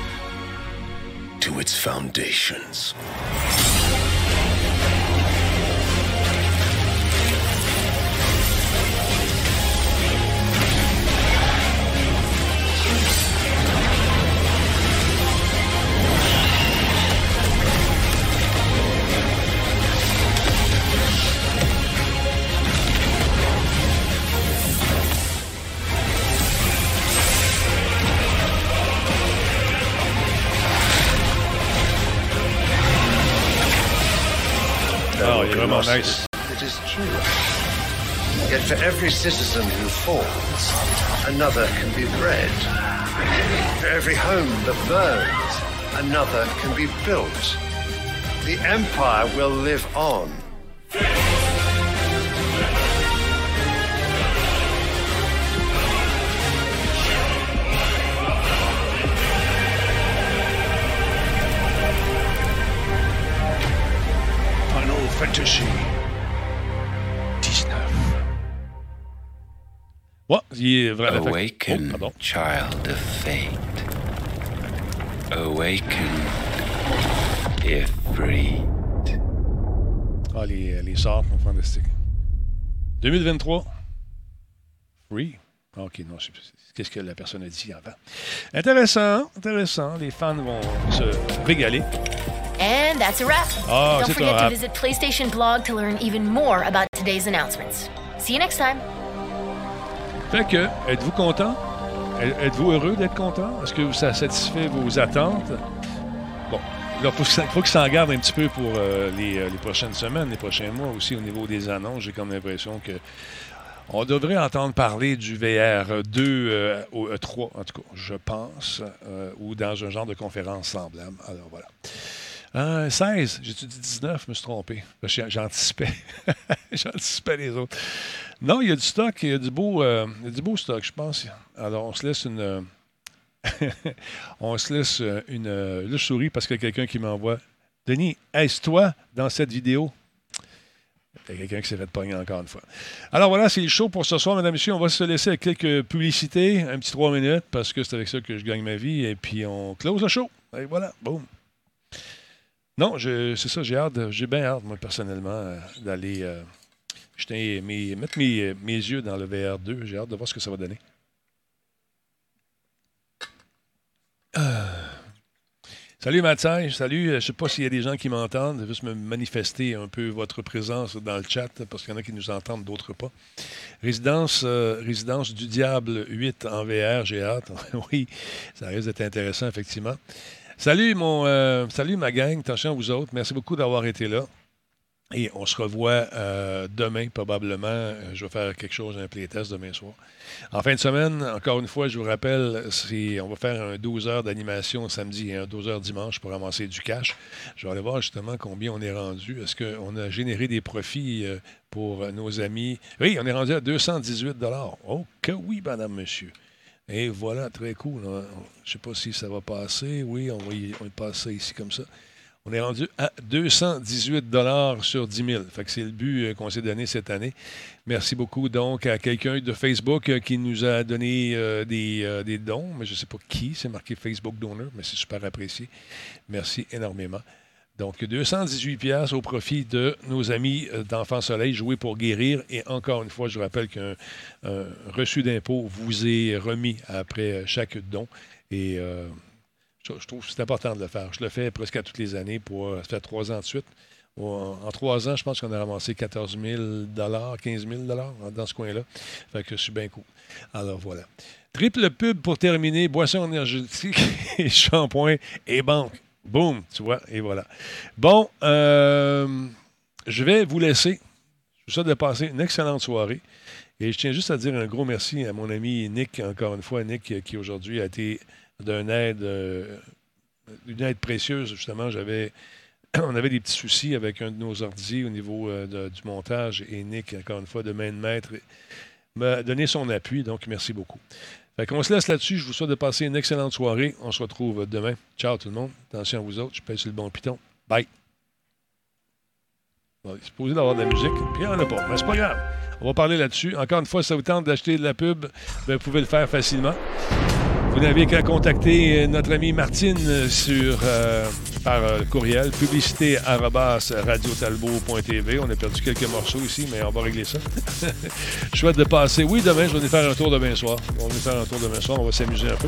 S13: to its foundations.
S1: Il nice.
S26: It is true. Yet for every citizen who falls, another can be bred. For every home that burns, another can be built. The Empire will live on.
S27: Awaken,
S1: Oh,
S27: child of fate. Awaken, Ifrit.
S1: Ah, les, les sorts sont fantastiques. 2023. Free. Ah, Ok, non, je sais plus. Qu'est-ce que la personne a dit avant? Intéressant, intéressant. Les fans vont se régaler.
S15: And that's a wrap.
S1: Ah,
S15: Don't
S1: c'est
S15: forget to visit PlayStation blog to learn even more about today's announcements. See you next time.
S1: Fait que, êtes-vous content? Êtes- Êtes-vous heureux d'être content? Est-ce que ça satisfait vos attentes? Bon, là, il faut, que ça- en garde un petit peu pour euh, les, euh, les prochaines semaines, les prochains mois aussi au niveau des annonces. J'ai comme l'impression que on devrait entendre parler du VR 2 euh, au E3, en tout cas, je pense, euh, ou dans un genre de conférence semblable. Alors voilà. Euh, 16, j'ai-tu dit 19? Je me suis trompé. J'anticipais. J'anticipais les autres. Non, il y a du stock, il y a du beau, euh, du beau stock, je pense. Alors, on se laisse une, euh, on se laisse euh, une, euh, le souris parce qu'il y a quelqu'un qui m'envoie Denis, est-ce toi dans cette vidéo? Il y a quelqu'un qui s'est fait pogner encore une fois. Alors voilà, c'est le show pour ce soir, mesdames et messieurs. On va se laisser avec quelques publicités, un petit trois minutes, parce que c'est avec ça que je gagne ma vie. Et puis on close le show. Et voilà, boum. Non, c'est ça, j'ai hâte, j'ai bien hâte, moi, personnellement, euh, d'aller euh, mettre mes, mes, yeux dans le VR2. J'ai hâte de voir ce que ça va donner. Euh. Salut Mathieu, salut. Je ne sais pas s'il y a des gens qui m'entendent. Juste me manifester un peu votre présence dans le chat, parce qu'il y en a qui nous entendent, d'autres pas. Résidence, Résidence du Diable 8 en VR, j'ai hâte. oui, ça risque d'être intéressant, effectivement. Salut, mon, euh, salut ma gang, attention à vous autres. Merci beaucoup d'avoir été là. Et on se revoit euh, demain, probablement. Euh, je vais faire quelque chose, un playtest demain soir. En fin de semaine, encore une fois, je vous rappelle, on va faire un 12 heures d'animation samedi et un 12 heures dimanche pour avancer du cash. Je vais aller voir justement combien on est rendu. Est-ce qu'on a généré des profits pour nos amis? Oui, on est rendu à 218 Oh, que oui, madame, monsieur. Et voilà, très cool. Je ne sais pas si ça va passer. Oui, on va, y, passer ici comme ça. On est rendu à 218 sur 10 000. Fait que c'est le but euh, qu'on s'est donné cette année. Merci beaucoup donc à quelqu'un de Facebook euh, qui nous a donné euh, des, des, dons, mais je ne sais pas qui. C'est marqué Facebook Donor, mais c'est super apprécié. Merci énormément. Donc, 218 pièces au profit de nos amis euh, d'Enfants Soleil, joués pour guérir. Et encore une fois, je rappelle qu'un reçu d'impôt vous est remis après chaque don. Et euh, je, trouve que c'est important de le faire. Je le fais presque à toutes les années pour euh, ça fait trois ans de suite. En, trois ans, je pense qu'on a ramassé 14 000 15 000 dans ce coin-là. Fait que je suis bien cool. Alors voilà. Triple pub pour terminer. Boisson énergétique, shampoing et banque. Boum, tu vois, et voilà. Bon, euh, je vais vous laisser. Je vous souhaite de passer une excellente soirée. Et je tiens juste à dire un gros merci à mon ami Nick, encore une fois, Nick, qui aujourd'hui a été d'une aide, euh, aide précieuse. Justement, j'avais, on avait des petits soucis avec un de nos ordi au niveau euh, du montage. Et Nick, encore une fois, de main de maître, m'a donné son appui. Donc, merci beaucoup. Fait qu'on se laisse là-dessus. Je vous souhaite de passer une excellente soirée. On se retrouve demain. Ciao tout le monde. Attention à vous autres. Je pèse sur le bon piton. Bye. Bon, il est supposé d'avoir de la musique, puis il n'y en a pas. Mais c'est pas grave. On va parler là-dessus. Encore une fois, si ça vous tente d'acheter de la pub, ben, vous pouvez le faire facilement. Vous n'avez qu'à contacter notre amie Martine sur, euh, par euh, courriel, publicité. On a perdu quelques morceaux ici, mais on va régler ça. souhaite de passer. Oui, demain, je vais faire un tour demain soir. On va faire un tour demain soir. On va s'amuser un peu.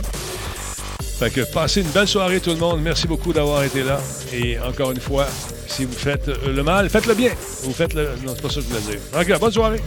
S1: Fait que passez une belle soirée tout le monde. Merci beaucoup d'avoir été là. Et encore une fois, si vous faites le mal, faites le bien. Vous faites le. Non, c'est pas ça que je voulais dire. OK, bonne soirée.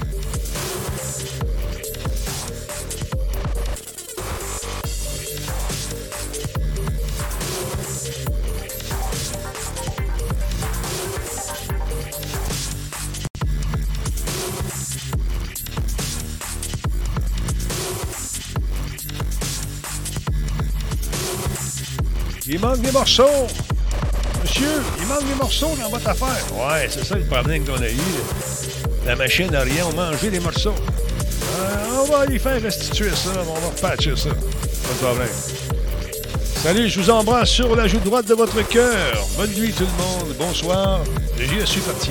S1: Manque des morceaux. Monsieur, il manque des morceaux dans votre affaire. Ouais, c'est ça le problème qu'on a eu. La machine n'a rien, mangé des morceaux. Euh, on va aller faire restituer ça, on va repatcher ça. Pas de problème. Salut, je vous embrasse sur la joue droite de votre cœur. Bonne nuit tout le monde. Bonsoir. Je suis parti.